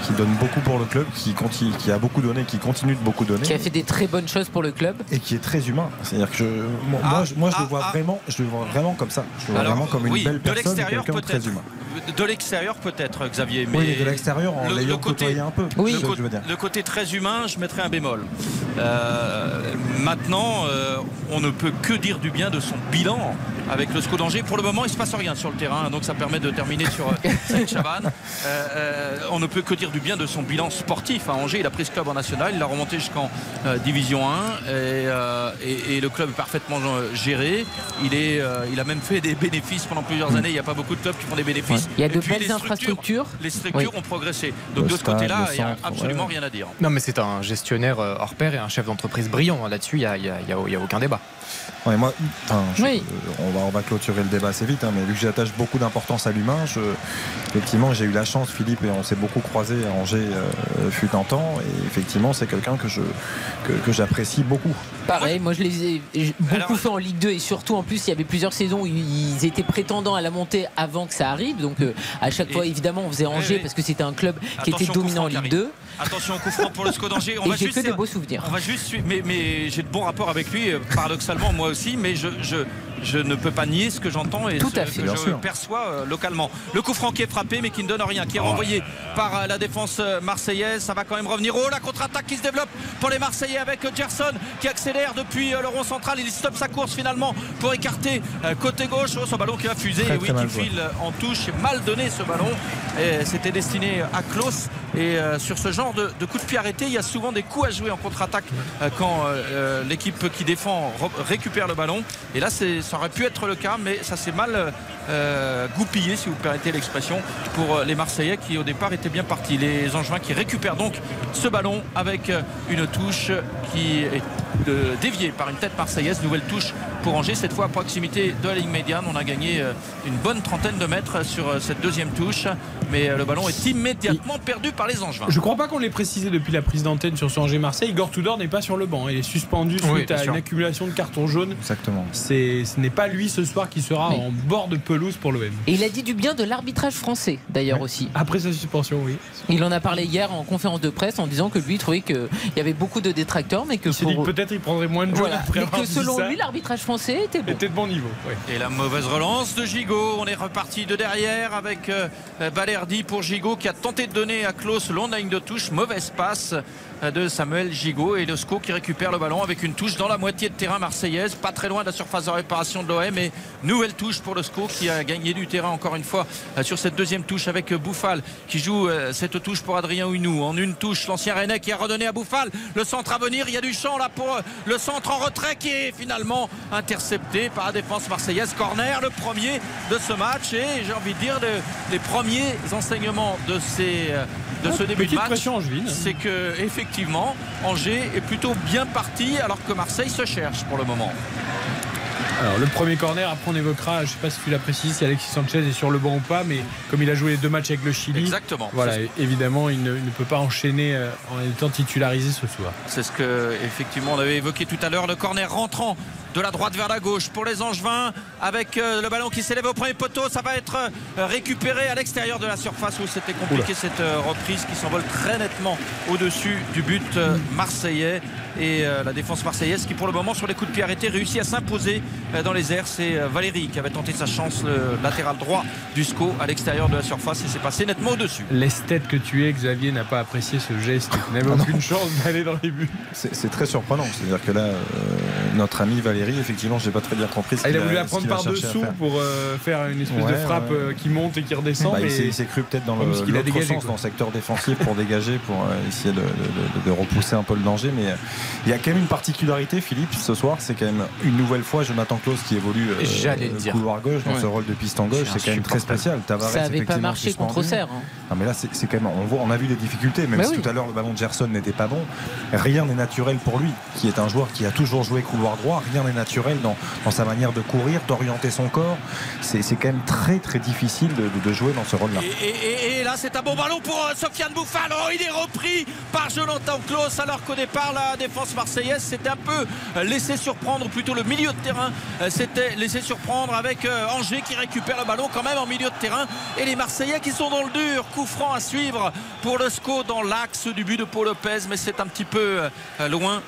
qui donne beaucoup pour le club, qui, continue, qui a beaucoup donné, qui continue de beaucoup donner. qui a fait des très bonnes choses pour le club. Et qui est très humain. C'est-à-dire que je, moi, Ah, moi, je, moi, je ah, le vois ah. vraiment, je le vois vraiment comme ça. Je le vois Alors, vraiment comme une oui, belle de personne, quelqu'un de très peut-être. humain. De l'extérieur peut-être, Xavier. Mais Oui, mais de l'extérieur, en le- l'ayant le côté- côtoyé un peu. Oui. le, ce que cô- je veux dire. le côté très humain, je mettrais un bémol. Euh, maintenant, euh, on ne peut que dire du bien de son bilan avec le SCO d'Angers. Pour le moment, il ne se passe rien sur le terrain, donc ça permet de terminer sur euh. Euh, euh, on ne peut que dire du bien de son bilan sportif. À Angers, il a pris ce club en national, il l'a remonté jusqu'en euh, Division 1 et, euh, et- et le club est parfaitement géré. Il, est, euh, il a même fait des bénéfices pendant plusieurs années. Il n'y a pas beaucoup de clubs qui font des bénéfices. Il y a Et de belles structures- infrastructures. Les structures Oui. Ont progressé. Donc Le de ce côté-là, il n'y a absolument ouais. rien à dire. Non, mais c'est un gestionnaire euh, hors pair et un chef d'entreprise brillant. Là-dessus, il n'y y y a aucun débat. Ouais, moi, je- Oui. euh, on, va, on va clôturer le débat assez vite, hein, mais vu que j'attache beaucoup d'importance à l'humain, je, effectivement, j'ai eu la chance, Philippe, et on s'est beaucoup croisés à Angers euh, fut un temps, et effectivement, c'est quelqu'un que je que, que j'apprécie beaucoup. Pareil, moi je les ai beaucoup Alors- fait en Ligue 2 et surtout en plus il y avait plusieurs saisons où ils étaient prétendants à la montée avant que ça arrive. Donc euh, à chaque Et- fois évidemment on faisait Angers oui. parce que c'était un club qui était dominant en Ligue Karine. 2 Attention au coup franc pour le SCO d'Angers. On et va j'ai juste que des beaux souvenirs. On va juste suivre, mais, mais j'ai de bons rapports avec lui, euh, paradoxalement moi aussi, mais je, je, je ne peux pas nier ce que j'entends et Tout ce à fait. que je sûr. perçois euh, localement. Le coup franc qui est frappé mais qui ne donne rien, qui est renvoyé par euh, la défense euh, marseillaise. Ça va quand même revenir. Oh, la contre-attaque qui se développe pour les Marseillais avec Gerson qui accélère depuis le rond central. Il stoppe sa course finalement pour écarter côté gauche. Oh, ce ballon qui va fuser, Très, et oui, qui joué. file en touche. Mal donné ce ballon. C'était destiné à Klaus. Et euh, sur ce genre de, de coup de pied arrêté, il y a souvent des coups à jouer en contre-attaque euh, quand euh, l'équipe qui défend re- récupère le ballon. Et là, c'est- ça aurait pu être le cas, mais ça s'est mal euh, goupillé, si vous permettez l'expression, pour euh, les Marseillais qui au départ étaient bien partis. Les Angevins qui récupèrent donc ce ballon avec euh, une touche qui est déviée par une tête marseillaise. Nouvelle touche pour Angers, cette fois à proximité de la ligne médiane. On a gagné euh, une bonne trentaine de mètres sur euh, cette deuxième touche, mais euh, le ballon est immédiatement perdu par les Angevins. Je crois pas qu'on l'ait précisé depuis la prise d'antenne sur ce Angers-Marseille. Igor Tudor n'est pas sur le banc. Il est suspendu suite à sûr. une accumulation de cartons jaunes. Exactement. C'est, ce n'est pas lui ce soir qui sera Oui. en bord de pelouse pour l'OM. Et il a dit du bien de l'arbitrage français d'ailleurs aussi. Après sa suspension, oui. Il en a parlé hier en conférence de presse en disant que lui trouvait qu'il y avait beaucoup de détracteurs mais que Il s'est dit pour que peut-être il prendrait moins de jaunes Voilà. après Mais avoir que dit selon ça. lui, l'arbitrage Français était bon. Était de bon niveau. Et la mauvaise relance de Gigot. On est reparti de derrière avec euh, Balerdi pour Gigot qui a tenté de donner à Klaus le long de la ligne de touche. Mauvaise passe euh, de Samuel Gigot et Losco qui récupère le ballon avec une touche dans la moitié de terrain marseillaise. Pas très loin de la surface de réparation de l'OM. Et nouvelle touche pour Losco qui a gagné du terrain encore une fois euh, sur cette deuxième touche avec euh, Bouffal qui joue euh, cette touche pour Adrien Hunou. En une touche, l'ancien Rennais qui a redonné à Bouffal. Le centre à venir. Il y a du champ là pour euh, le centre en retrait qui est finalement intercepté par la défense marseillaise. Corner, le premier de ce match. Et j'ai envie de dire le- les premiers enseignements de, ces, euh, de ce début de match. angevine. C'est que effectivement Angers est plutôt bien parti alors que Marseille se cherche pour le moment. Alors le premier corner, après on évoquera, je sais pas si tu l'apprécies, si Alexis Sanchez est sur le banc ou pas, mais comme il a joué les deux matchs avec le Chili, Exactement. voilà, évidemment il ne, il ne peut pas enchaîner euh, en étant titularisé ce soir. C'est ce que effectivement on avait évoqué tout à l'heure. Le corner rentrant de la droite vers la gauche pour les Angevins avec euh, le ballon qui s'élève au premier poteau. Ça va être euh, récupéré à l'extérieur de la surface où c'était compliqué cette euh, reprise qui s'envole très nettement au-dessus du but marseillais. Et euh, la défense marseillaise qui pour le moment sur les coups de pied arrêtés réussit à s'imposer euh, dans les airs. C'est euh, Valérie qui avait tenté sa chance, le latéral droit du SCO à l'extérieur de la surface et c'est passé nettement au-dessus. L'esthète que tu es, Xavier, n'a pas apprécié ce geste. Il n'avait Ah aucune chance d'aller dans les buts. C'est très surprenant. C'est-à-dire que là, euh, notre ami Valérie, effectivement, j'ai pas très bien compris ce Ah, il a voulu ce apprendre qu'il a par dessous pour euh, faire une espèce Ouais, de frappe ouais. euh, qui monte et qui redescend. Bah, mais il s'est- il s'est cru peut-être dans le ce qu'il a l'autre dégagé, sens, quoi. dans le secteur défensif pour dégager, pour euh, essayer de, de- de- de repousser un peu le danger. Mais euh, il y a quand même une particularité, Philippe, ce soir, c'est quand même une nouvelle fois Jonathan Klaus qui évolue euh, J'allais le dire. couloir gauche dans Ouais. ce rôle de piston gauche. C'est quand même très spécial. Tavares, Ça avait pas marché suspendu. contre Auxerre. hein. Non mais là c'est quand même on voit on a vu les difficultés même Bah si oui. tout à l'heure le ballon de Gerson n'était pas bon rien n'est naturel pour lui qui est un joueur qui a toujours joué couloir droit rien n'est naturel dans, dans sa manière de courir d'orienter son corps c'est c'est quand même très très difficile de, de- de jouer dans ce rôle là Et, et- et- et là, c'est un bon ballon pour euh, Sofiane Bouffal. Oh, il est repris par Jonathan Klaus, alors qu'au départ, la défense marseillaise s'était un peu euh, laissé surprendre, plutôt le milieu de terrain euh, s'était laissé surprendre avec euh, Angers qui récupère le ballon quand même en milieu de terrain. Et les Marseillais qui sont dans le dur. Coup franc à suivre pour le SCO dans l'axe du but de Paul Lopez, mais c'est un petit peu loin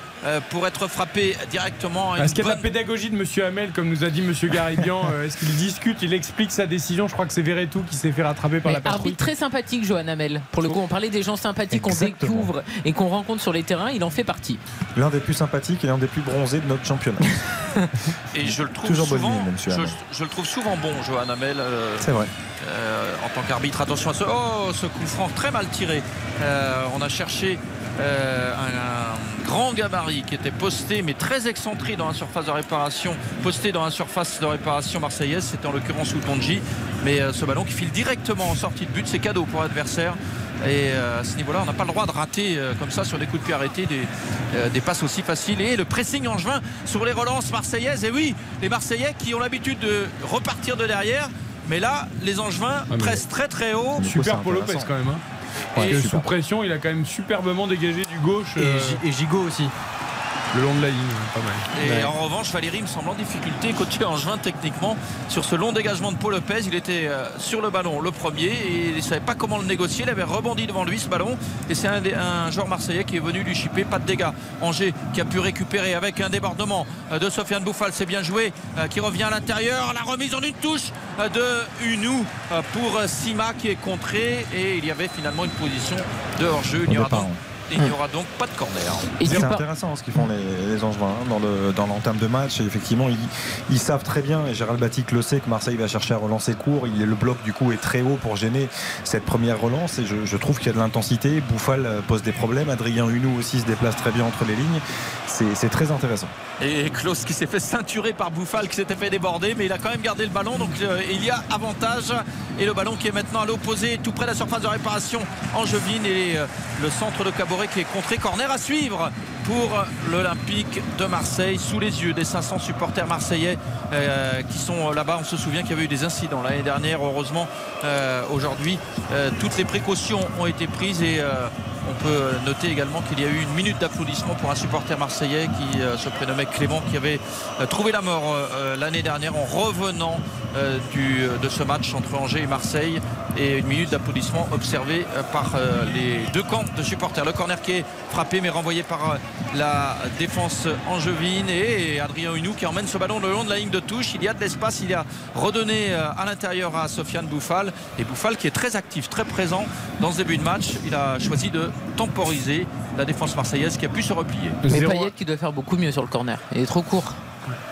pour être frappé directement. Est-ce qu'il y a de la bonne- pédagogie de Monsieur Hamel, comme nous a dit Monsieur Garidian euh, Est-ce qu'il discute, il explique sa décision? Je crois que c'est Verretou qui s'est fait rattraper par Mais la patrouille. arbitre très sympathique, Johan Hamel. Pour le coup, on parlait des gens sympathiques qu'on découvre et qu'on rencontre sur les terrains. Il en fait partie. l'un des plus sympathiques et l'un des plus bronzés de notre championnat Et je le trouve Toujours bonne souvent, monsieur je, Hamel. je le trouve souvent bon, Johan Hamel. euh, c'est vrai euh, en tant qu'arbitre. Attention à ce, oh, ce coup franc très mal tiré. Euh, on a cherché euh, un, un grand gabarit qui était posté, mais très excentré dans la surface de réparation, posté dans la surface de réparation marseillaise. C'était en l'occurrence Outonji. Mais euh, ce ballon qui file directement en sortie de but, c'est cadeau pour l'adversaire. Et euh, à ce niveau-là, on n'a pas le droit de rater euh, comme ça sur des coups de pied arrêtés des, euh, des passes aussi faciles. Et le pressing angevin sur les relances marseillaises. Et oui, les Marseillais qui ont l'habitude de repartir de derrière. Mais là, les Angevins mais- pressent très très haut. Super pour Lopez quand même. hein. Super. sous pression, il a quand même superbement dégagé du gauche Et, euh, Gi- et Gigot aussi. Le long de la ligne. Pas mal. Et Ouais. en revanche, Valérie me semble en difficulté côté Angevin techniquement sur ce long dégagement de Paul Lopez. Il était euh, sur le ballon le premier et il ne savait pas comment le négocier. Il avait rebondi devant lui ce ballon et c'est un, joueur marseillais qui est venu lui chipper. Pas de dégâts. Angers qui a pu récupérer avec un débordement euh, de Sofiane Bouffal. C'est bien joué. euh, qui revient à l'intérieur. La remise en une touche de Unou pour Sima qui est contré et il y avait finalement une position de hors-jeu. Il n'y On aura, donc- il n'y aura donc pas de corner. Et C'est intéressant ce qu'ils font les, les Angevins hein, dans le dans l'entame de match. Et effectivement, ils, ils savent très bien, et Gérald Batic le sait, que Marseille va chercher à relancer court. Il, le bloc du coup est très haut pour gêner cette première relance. Et je, je trouve qu'il y a de l'intensité. Bouffal euh, pose des problèmes. Adrien Hunou aussi se déplace très bien entre les lignes. C'est c'est très intéressant. Et Klaus qui s'est fait ceinturer par Bouffal qui s'était fait déborder mais il a quand même gardé le ballon donc euh, il y a avantage et le ballon qui est maintenant à l'opposé tout près de la surface de réparation angevine et euh, le centre de Caboret qui est contré. Corner à suivre pour l'Olympique de Marseille. Sous les yeux des 500 supporters marseillais euh, qui sont là-bas on se souvient qu'il y avait eu des incidents l'année dernière. Heureusement euh, aujourd'hui euh, toutes les précautions ont été prises et on peut noter également qu'il y a eu une minute d'applaudissement pour un supporter marseillais qui se prénommait Clément qui avait trouvé la mort l'année dernière en revenant du, de ce match entre Angers et Marseille. Et une minute d'applaudissement observée par les deux camps de supporters. Le corner qui est frappé mais renvoyé par la défense angevine et Adrien Hunou qui emmène ce ballon le long de la ligne de touche. Il y a de l'espace, il a redonné euh, à l'intérieur à Sofiane Bouffal et Bouffal qui est très actif, très présent dans ce début de match. Il a choisi de temporiser la défense marseillaise qui a pu se replier. Mais Payet qui doit faire beaucoup mieux sur le corner. Il est trop court.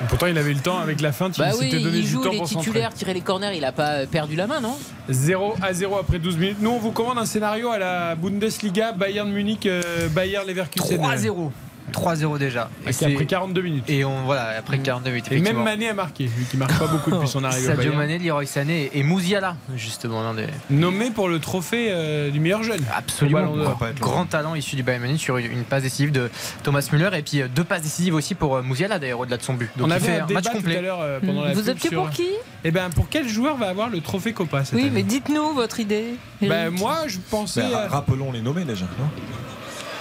Pourtant, il avait eu le temps avec la fin. Il Bah oui, s'était donné il du joue temps les pour titulaires, tirer les corners, il a pas euh, perdu la main, non? 0 à 0 après 12 minutes. Nous, on vous commande un scénario à la Bundesliga, Bayern Munich, euh, Bayern Leverkusen. 3-0. 3-0 déjà. Et Et, c'est après c'est- 42 minutes. et on voilà après 42 minutes. Et même. Mané a marqué, lui qui marque pas beaucoup depuis son arrivée Sadio. Mané, Leroy Sané et Mouziala justement l'un des Nommé pour le trophée euh, du meilleur jeune. absolument grand talent issu du Bayern Munich sur une- passe décisive de Thomas Müller et puis euh, deux passes décisives aussi pour euh, Mouziala d'ailleurs au-delà de son but. Donc on il avait fait un match tout à complet. l'heure euh, pendant la Vous optez sur- pour qui? Eh ben, pour quel joueur va avoir le trophée Copa cette Oui, année? mais dites-nous votre idée. Ben, moi, je pensais. Ben, à- rappelons les nommés déjà. non?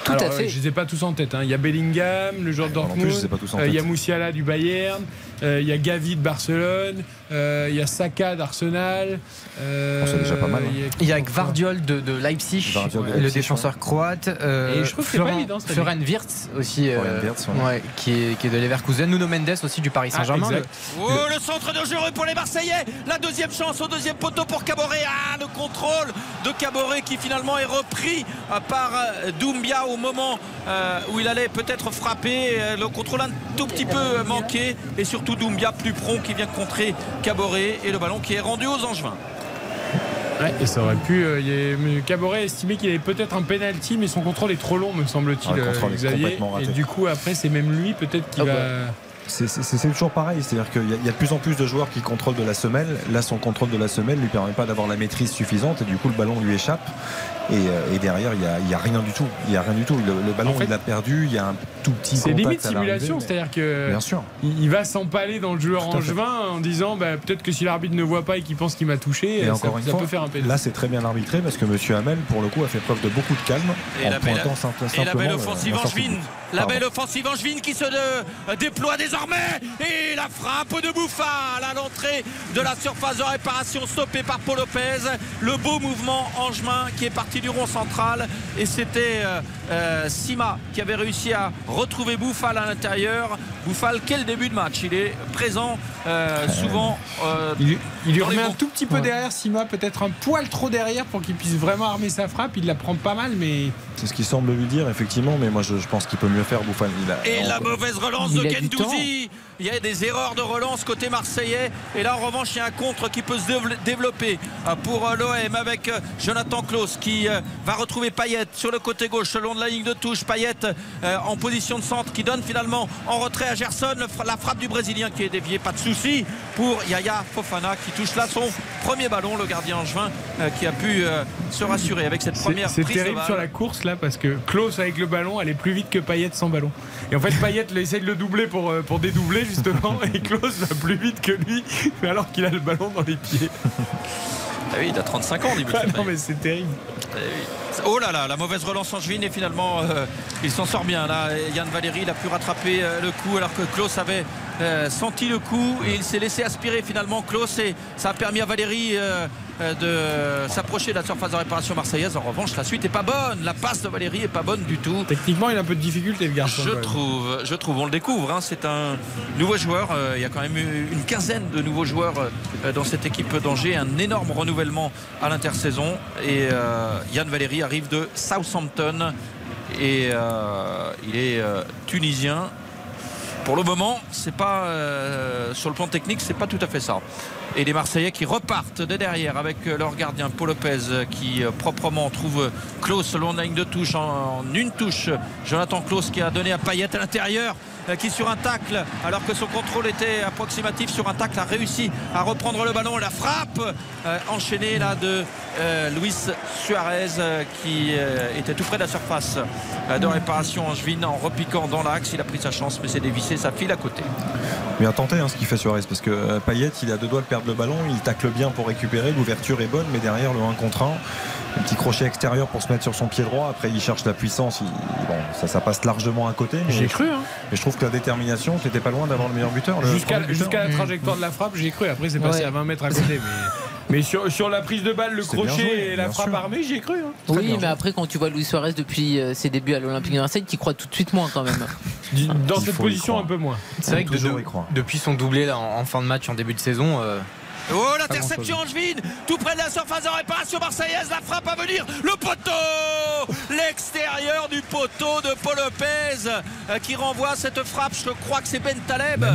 Tout Alors, à fait. je les ai pas tous en tête. hein. Il y a Bellingham, le joueur de plus, euh, il y a. Moussiala du Bayern. euh, il y a Gavi de Barcelone. Euh, il y a Saka d'Arsenal. euh, Bon, c'est déjà pas mal, hein. il y a- Gvardiol de, de Leipzig, Gvardiol de le défenseur croate. euh, Et je trouve que c'est pas Florent- évident, Wirtz aussi, euh, Florian Wirtz, ouais. ouais, qui, est, qui est de Leverkusen. Nuno Mendes aussi du Paris Ah, Saint-Germain. exact. Oh, le centre dangereux pour les Marseillais. La deuxième chance au deuxième poteau pour Caboret. Ah, le contrôle de Caboret qui finalement est repris par Doumbia au moment où il allait peut-être frapper. Le contrôle un tout petit peu manqué. Et surtout Doumbia plus prompt qui vient contrer Caboret. Et le ballon qui est rendu aux Angevins. Ouais, et ça aurait pu. euh, il y a- mais Caboret a estimé qu'il avait peut-être un penalty, mais son contrôle est trop long, me semble-t-il, Ah, euh, Xavier. Et du coup, après, c'est même lui peut-être qui Ah va. bah. C'est- toujours pareil, c'est-à-dire qu'il y, a- il y a de plus en plus de joueurs qui contrôlent de la semelle. Là, son contrôle de la semelle lui permet pas d'avoir la maîtrise suffisante et du coup, le ballon lui échappe. Et, euh, et derrière, il n'y a, il y a rien du tout. Il y a rien du tout. Le, le ballon, En fait, il l'a perdu. Il y a un tout petit C'est limite simulation, c'est-à-dire que. Bien sûr. Il il va s'empaler dans le joueur angevin en disant bah, peut-être que si l'arbitre ne voit pas et qu'il pense qu'il m'a touché, Et euh, encore ça, une ça fois, peut faire un pénalty. là, c'est très bien arbitré parce que Monsieur Hamel, pour le coup, a fait preuve de beaucoup de calme Et en la belle- pointant simple- Et la simplement, belle euh, offensive angevine. La belle offensive angevine qui se de- déploie désormais. Et la frappe de Bouffal à l'entrée de la surface de réparation stoppée par Paul Lopez. Le beau mouvement angevin qui est parti du rond central. Et c'était euh, euh, Sima qui avait réussi à retrouver Bouffal à l'intérieur. Bouffal, quel début de match. Il est présent euh, souvent. euh, Il, il lui remet un tout petit peu Ouais. derrière, Sima, peut-être un poil trop derrière pour qu'il puisse vraiment armer sa frappe. Il la prend pas mal, mais C'est ce qu'il semble lui dire, effectivement, mais moi, je, je pense qu'il peut mieux faire, Bouffal. Il a- Et on- la mauvaise relance Il de Gendouzi. Il y a des erreurs de relance côté marseillais. Et là, en revanche, il y a un contre qui peut se dév- développer euh, pour euh, l'OM avec euh, Jonathan Klaus qui euh, va retrouver Payet sur le côté gauche, le long de la ligne de touche. Payet en position de centre qui donne finalement en retrait à Gerson. La frappe du Brésilien qui est déviée, pas de souci pour Yaya Fofana qui touche là son premier ballon. Le gardien angevin qui a pu se rassurer avec cette première c'est terrible sur la course là parce que Klaus avec le ballon allait plus vite que Payet sans ballon. Et en fait, Payet essaie de le doubler pour, euh, pour dédoubler justement, et Klaus va plus vite que lui, mais alors qu'il a le ballon dans les pieds. Ah oui, il a 35 ans, dit Ah non, mais c'est terrible. Eh oui. Oh là là, la mauvaise relance angevine et finalement euh, il s'en sort bien. Là, Yann Valéry il a pu rattraper euh, le coup alors que Klaus avait euh, senti le coup et il s'est laissé aspirer finalement Klaus et ça a permis à Valéry de s'approcher de la surface de réparation marseillaise. En revanche, la suite est pas bonne. La passe de Valéry est pas bonne du tout. Techniquement, il a un peu de difficulté le garçon. Je trouve, je trouve, on le découvre. hein, c'est un nouveau joueur. euh, il y a quand même eu une quinzaine de nouveaux joueurs euh, dans cette équipe d'Angers. Un énorme renouvellement à l'intersaison. Et euh, Yann Valéry arrive de Southampton et euh, il est euh, tunisien. Pour le moment, c'est pas euh, sur le plan technique, c'est pas tout à fait ça. Et les Marseillais qui repartent de derrière avec euh, leur gardien Paul Lopez euh, qui proprement trouve Klaus de la ligne de touche en, une touche. Jonathan Klaus qui a donné à Payet à l'intérieur qui sur un tacle alors que son contrôle était approximatif sur un tacle a réussi à reprendre le ballon la frappe euh, enchaînée là de euh, Luis Suarez euh, qui euh, était tout près de la surface euh, de réparation angevine en repiquant dans l'axe il a pris sa chance mais c'est dévissé ça file à côté bien tenté hein, ce qu'il fait Suarez parce que euh, Payet il a deux doigts de perdre le ballon, il tacle bien pour récupérer, l'ouverture est bonne, mais derrière le 1 contre 1, un petit crochet extérieur pour se mettre sur son pied droit. Après il cherche la puissance, il- bon, ça, ça passe largement à côté. Mais J'ai cru, hein. mais je trouve que la détermination, t'étais pas loin d'avoir le meilleur buteur. Jusqu'à jusqu'à la trajectoire de la frappe, j'ai cru. Après, c'est passé Ouais. à 20 mètres à côté. Mais, mais sur, sur la prise de balle, le crochet joué, et la frappe sûr. armée, j'ai cru. hein. Oui, mais joué. après, quand tu vois Luis Suarez depuis euh, ses débuts à l'Olympique de Marseille, tu crois tout de suite moins quand même. Dans Il cette position, un peu moins. C'est vrai que de- depuis son doublé là, en, en fin de match, en début de saison, euh, Oh l'interception angevine Tout près de la surface de réparation marseillaise La frappe à venir Le poteau L'extérieur du poteau de Paul Lopez euh, Qui renvoie cette frappe Je crois que c'est Ben Taleb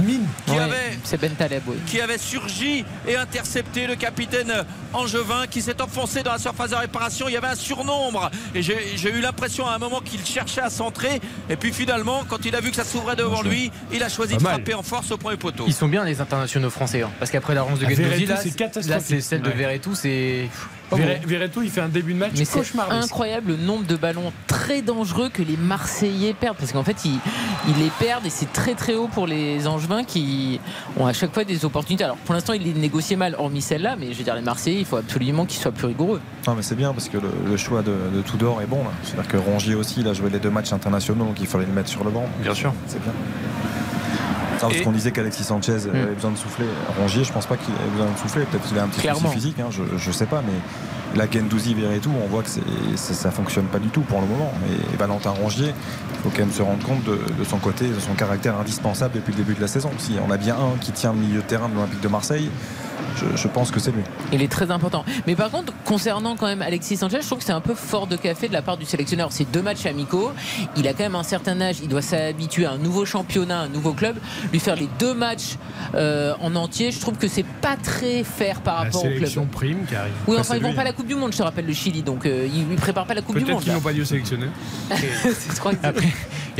qui, Ouais, avait, C'est Ben Taleb, oui. qui avait surgi et intercepté le capitaine Angevin qui s'est enfoncé dans la surface de réparation. Il y avait un surnombre et j'ai j'ai eu l'impression à un moment qu'il cherchait à centrer. Et puis finalement, quand il a vu que ça s'ouvrait devant lui, il a choisi Pas de mal. frapper en force au premier poteau. ils sont bien les internationaux français. hein. parce qu'après la ronde de Guendouzi, Verretou, là, c'est catastrophique. là, c'est celle de. Verretou, c'est. Verretou, il fait un début de match Mais c'est cauchemardesque. incroyable le nombre de ballons très dangereux que les Marseillais perdent. Parce qu'en fait, ils, ils les perdent et c'est très très haut pour les Angevins qui ont à chaque fois des opportunités. Alors pour l'instant, ils les négociaient mal, hormis celle-là, mais je veux dire, les Marseillais, il faut absolument qu'ils soient plus rigoureux. Non mais c'est bien parce que le, le choix de, de Tudor est bon. C'est-à-dire que Rongier aussi, il a joué les deux matchs internationaux, donc il fallait le mettre sur le banc. Bien sûr. C'est bien. Ça, parce Et- qu'on disait qu'Alexis Sanchez avait besoin de souffler. Rongier, je pense pas qu'il ait besoin de souffler. Peut-être qu'il a un petit souci physique, hein, je, je sais pas. Mais la Gendouzi, tout, on voit que c'est- ça, ça fonctionne pas du tout pour le moment. Et, Valentin Rongier, il faut quand même se rendre compte de, de son côté, de son caractère indispensable depuis le début de la saison. Si on a bien un qui tient le milieu de terrain de l'Olympique de Marseille, je, je pense que c'est lui. Il est très important. Mais par contre, concernant quand même Alexis Sanchez, je trouve que c'est un peu fort de café de la part du sélectionneur. C'est deux matchs amicaux. Il a quand même un certain âge. Il doit s'habituer à un nouveau championnat, un nouveau club. Lui faire les deux matchs euh, en entier, je trouve que c'est pas très fair par La rapport au club. sélection prime qui arrive. Oui, Enfin, ils vont pas à la Coupe du Monde, je te rappelle, le Chili. Donc, euh, ils ne préparent pas la Coupe du Peut-être Monde. qu'ils là. n'ont pas dû sélectionner. Je crois que c'est- Après,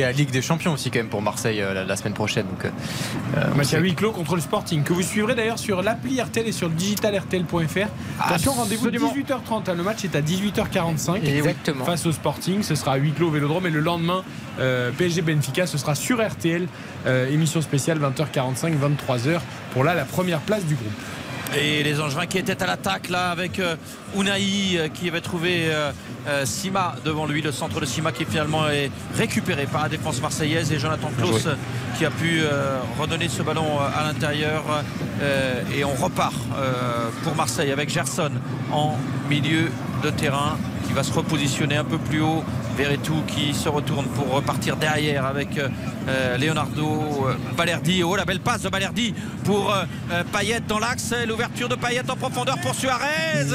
y a la Ligue des Champions aussi quand même pour Marseille euh, la, la semaine prochaine. Donc, on Match à huis clos contre le Sporting, que vous suivrez d'ailleurs sur l'appli RTL et sur le digitalrtl.fr. Attention, rendez-vous Absolument. 18h30. hein, Le match est à 18h45. Exactement. Face au Sporting, ce sera à huis clos au Vélodrome. Et le lendemain, euh, PSG Benfica, ce sera sur RTL. euh, émission spéciale 20h45, 23h. Pour là, la première place du groupe. Et les Angevins qui étaient à l'attaque là avec euh, Unai euh, qui avait trouvé euh, Sima devant lui, le centre de Sima qui finalement est récupéré par la défense marseillaise. Et Jonathan Klaus qui a pu redonner ce ballon à l'intérieur et on repart pour Marseille avec Gerson en milieu de terrain qui va se repositionner un peu plus haut. Verretou qui se retourne pour repartir derrière avec euh, euh, Leonardo euh, Balerdi. Oh la belle passe de Balerdi pour euh, Payet dans l'axe. L'ouverture de Payet en profondeur pour Suarez.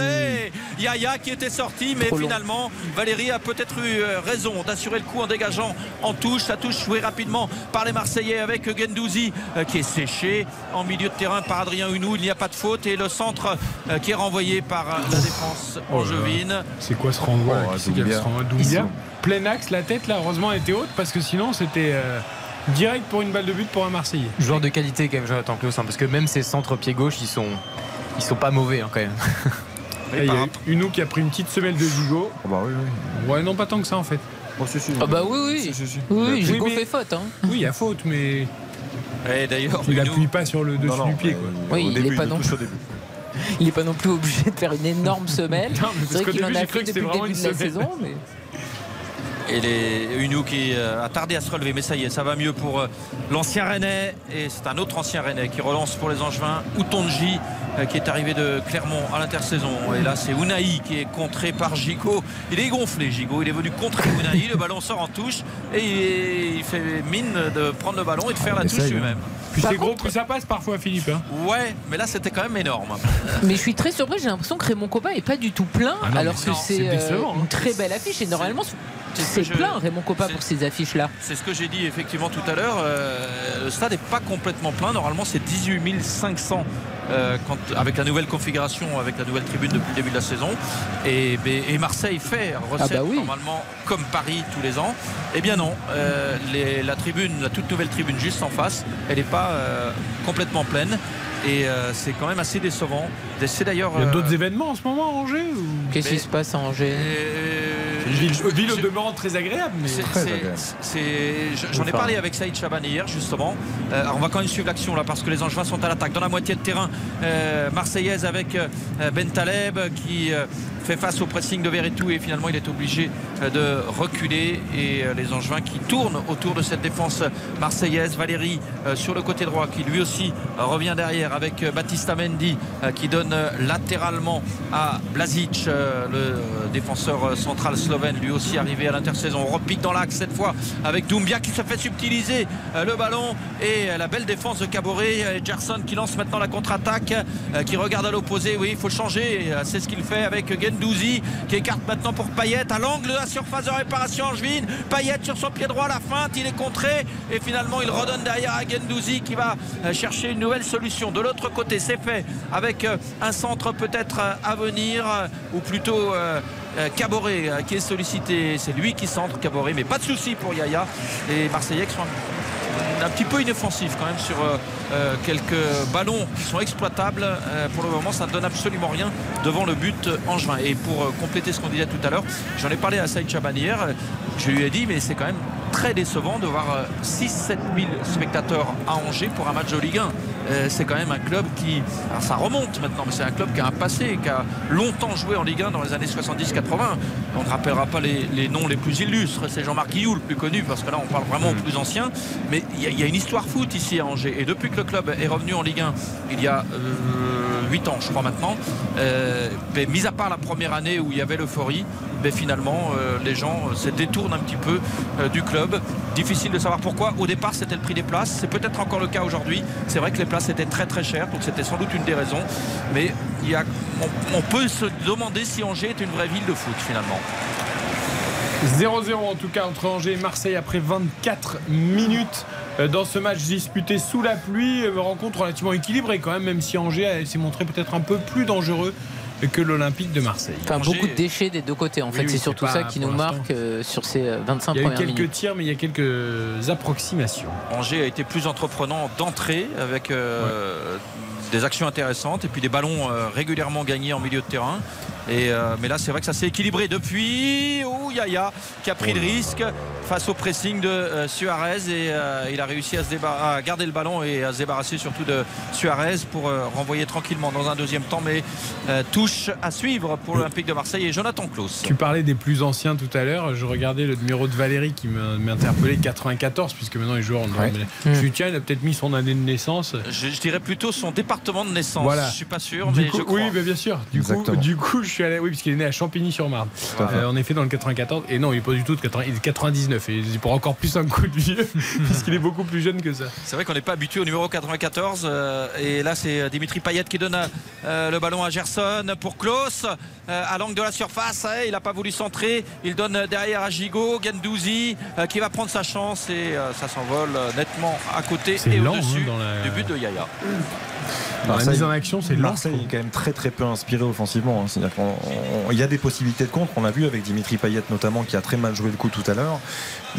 Et Yaya qui était sorti, mais Trop long. finalement Valérie a peut-être eu raison d'assurer le coup en dégageant en touche. Ça touche joué rapidement par les Marseillais avec Gendouzi euh, qui est séché en milieu de terrain par Adrien Hunou. Il n'y a pas de faute et le centre qui est renvoyé par la défense Oh angevine. C'est quoi ce Oh, Qui qui Doumbia. Plein axe, la tête là, heureusement, elle était haute parce que sinon c'était euh, direct pour une balle de but pour un Marseillais. Joueur de qualité quand même Jonathan Klaus hein, parce que même ses centres pied gauche ils sont ils sont pas mauvais hein, quand même. Il y a Unou qui a pris une petite semelle de Gigot. Oh, bah oui, oui. Ouais, non, pas tant que ça en fait. Oh, si, si. Ah bah oui, oui. Si. Oui, mais- fait faute. Hein. Oui, il y a faute, mais Et d'ailleurs, il Hunou- appuie pas sur le dessus Non, non, du pied. euh, Quoi. Oui, au il début, est pas il non au début. Il n'est pas non plus obligé de faire une énorme semelle. Non, mais parce C'est vrai qu'au qu'il en début, a j'ai cru fait que c'était depuis le vraiment début une de la semelle. saison. Mais... Et les Unou qui euh, a tardé à se relever, mais ça y est, ça va mieux pour euh, l'ancien Rennais. Et c'est un autre ancien Rennais qui relance pour les Angevins, Outonji, euh, qui est arrivé de Clermont à l'intersaison. Et là, c'est Unai qui est contré par Gigot. Il est gonflé, Gigot. Il est venu contrer Unai. Le ballon sort en touche et il, fait mine de prendre le ballon et de faire la touche Essaye, hein. lui-même. Par c'est gros, plus ça passe parfois, Philippe. hein. Ouais, mais là, c'était quand même énorme. mais je suis très surpris. J'ai l'impression que Raymond Coppa est pas du tout plein, Ah non, alors que c'est euh, décevant, hein. une très belle affiche. Et normalement, C'est ce plein Raymond Coppa pour ces affiches-là. C'est ce que j'ai dit effectivement tout à l'heure. Euh, le stade n'est pas complètement plein. Normalement, c'est 18 500 euh, quand, avec la nouvelle configuration, avec la nouvelle tribune depuis le début de la saison. Et, et Marseille fait recette Ah bah oui. normalement comme Paris tous les ans. Eh bien non, euh, les- la tribune, la toute nouvelle tribune juste en face, elle n'est pas complètement pleine. Et euh, c'est quand même assez décevant. C'est d'ailleurs. Il y a euh, d'autres événements en ce moment à Angers ou... Qu'est-ce qui se passe à Angers? Euh, Une ville, ville au je- demeurant très agréable, mais c'est- Très c'est- agréable. c'est- J'en ai parlé avec Saïd Chaban hier justement. Euh, alors on va quand même suivre l'action là parce que les Angevins sont à l'attaque. Dans la moitié de terrain euh, marseillaise avec euh, Ben Taleb qui euh, fait face au pressing de Verretou et finalement il est obligé euh, de reculer et euh, les Angevins qui tournent autour de cette défense marseillaise. Valérie euh, sur le côté droit qui lui aussi revient derrière avec Baptista Mendy qui donne latéralement à Blazic, le défenseur central slovène, lui aussi arrivé à l'intersaison. On repique dans l'axe cette fois avec Doumbia qui se fait subtiliser le ballon et la belle défense de Caboret. Euh, Gerson qui lance maintenant la contre-attaque, qui regarde à l'opposé. Oui, il faut changer. Et, C'est ce qu'il fait avec Gendouzi qui écarte maintenant pour Payet à l'angle de la surface de réparation angevine. Payet sur son pied droit, la feinte, il est contré et finalement il redonne derrière à Gendouzi qui va euh, chercher une nouvelle solution. De l'autre côté, c'est fait avec euh, un centre peut-être euh, à venir ou plutôt Caboret qui est sollicité. C'est lui qui centre Caboret, mais pas de souci pour Yaya. Les Marseillais qui sont un, petit peu inoffensifs quand même sur euh, euh, quelques ballons qui sont exploitables. Euh, pour le moment, ça ne donne absolument rien devant le but angevin. Et pour compléter ce qu'on disait tout à l'heure, j'en ai parlé à Saïd Chaban hier. Je lui ai dit, mais c'est quand même très décevant de voir 6-7 000 spectateurs à Angers pour un match de Ligue 1. Euh, c'est quand même un club qui. Alors ça remonte maintenant, mais c'est un club qui a un passé, qui a longtemps joué en Ligue 1 dans les années 70-80. On ne rappellera pas les, les noms les plus illustres. C'est Jean-Marc Guillou le plus connu, parce que là on parle vraiment aux plus anciens. Mais il y, a- il y a une histoire foot ici à Angers. Et depuis que le club est revenu en Ligue 1, il y a 8 ans, je crois maintenant, euh, mais mis à part la première année où il y avait l'euphorie, mais finalement euh, les gens euh, se détournent un petit peu euh, du club. Difficile de savoir pourquoi. Au départ, c'était le prix des places. C'est peut-être encore le cas aujourd'hui. C'est vrai que les places étaient très très chères, donc c'était sans doute une des raisons. Mais y a, on, on peut se demander si Angers est une vraie ville de foot finalement. 0-0 en tout cas entre Angers et Marseille après 24 minutes dans ce match disputé sous la pluie. Rencontre relativement équilibrée quand même, même si Angers s'est montré peut-être un peu plus dangereux que l'Olympique de Marseille. Enfin, beaucoup de déchets des deux côtés. En Oui, fait, oui, c'est surtout ça qui nous marque euh, sur ces euh, 25 Il y a eu premières quelques minutes. tirs, mais il y a quelques approximations. Angers a été plus entreprenant d'entrée avec euh, des actions intéressantes et puis des ballons euh, régulièrement gagnés en milieu de terrain. Et, euh, mais là, c'est vrai que ça s'est équilibré depuis oh, Yaya qui a pris le risque face au pressing de euh, Suarez et euh, il a réussi à, se débar- à garder le ballon et à se débarrasser surtout de Suarez pour euh, renvoyer tranquillement dans un deuxième temps. Mais euh, touche à suivre pour l'Olympique de Marseille et Jonathan Klaus. Tu parlais des plus anciens tout à l'heure. Je regardais le numéro de Valérie qui interpellé 94, puisque maintenant il joue en. Ouais. Je suis dit, tiens, il a peut-être mis son année de naissance. Je, je dirais plutôt son département de naissance. Voilà. Je suis pas sûr, Du mais coup, je crois. oui, mais bien sûr. Du coup, du coup, je suis allé. Oui, parce qu'il est né à Champigny-sur-Marne. Fait. Euh, en effet, dans le 94. Et non, il est pas du tout de 80, il est de 99. Et c'est pour encore plus un coup de vieux, puisqu'il est beaucoup plus jeune que ça. C'est vrai qu'on n'est pas habitué au numéro 94. euh, et là, c'est Dimitri Payet qui donne euh, le ballon à Gerson pour Klaus. euh, à l'angle de la surface. hein, il n'a pas voulu centrer. Il donne derrière à Gigot. Gendouzi euh, qui va prendre sa chance. Et euh, ça s'envole nettement à côté et au-dessus hein, la- du but de Yaya. Dans la Marseille- mise en action, c'est lent. Marseille est quand même très très peu inspiré offensivement. hein. C'est-à-dire qu'il y a des possibilités de contre. On l'a vu avec Dimitri Payet notamment qui a très mal joué le coup tout à l'heure.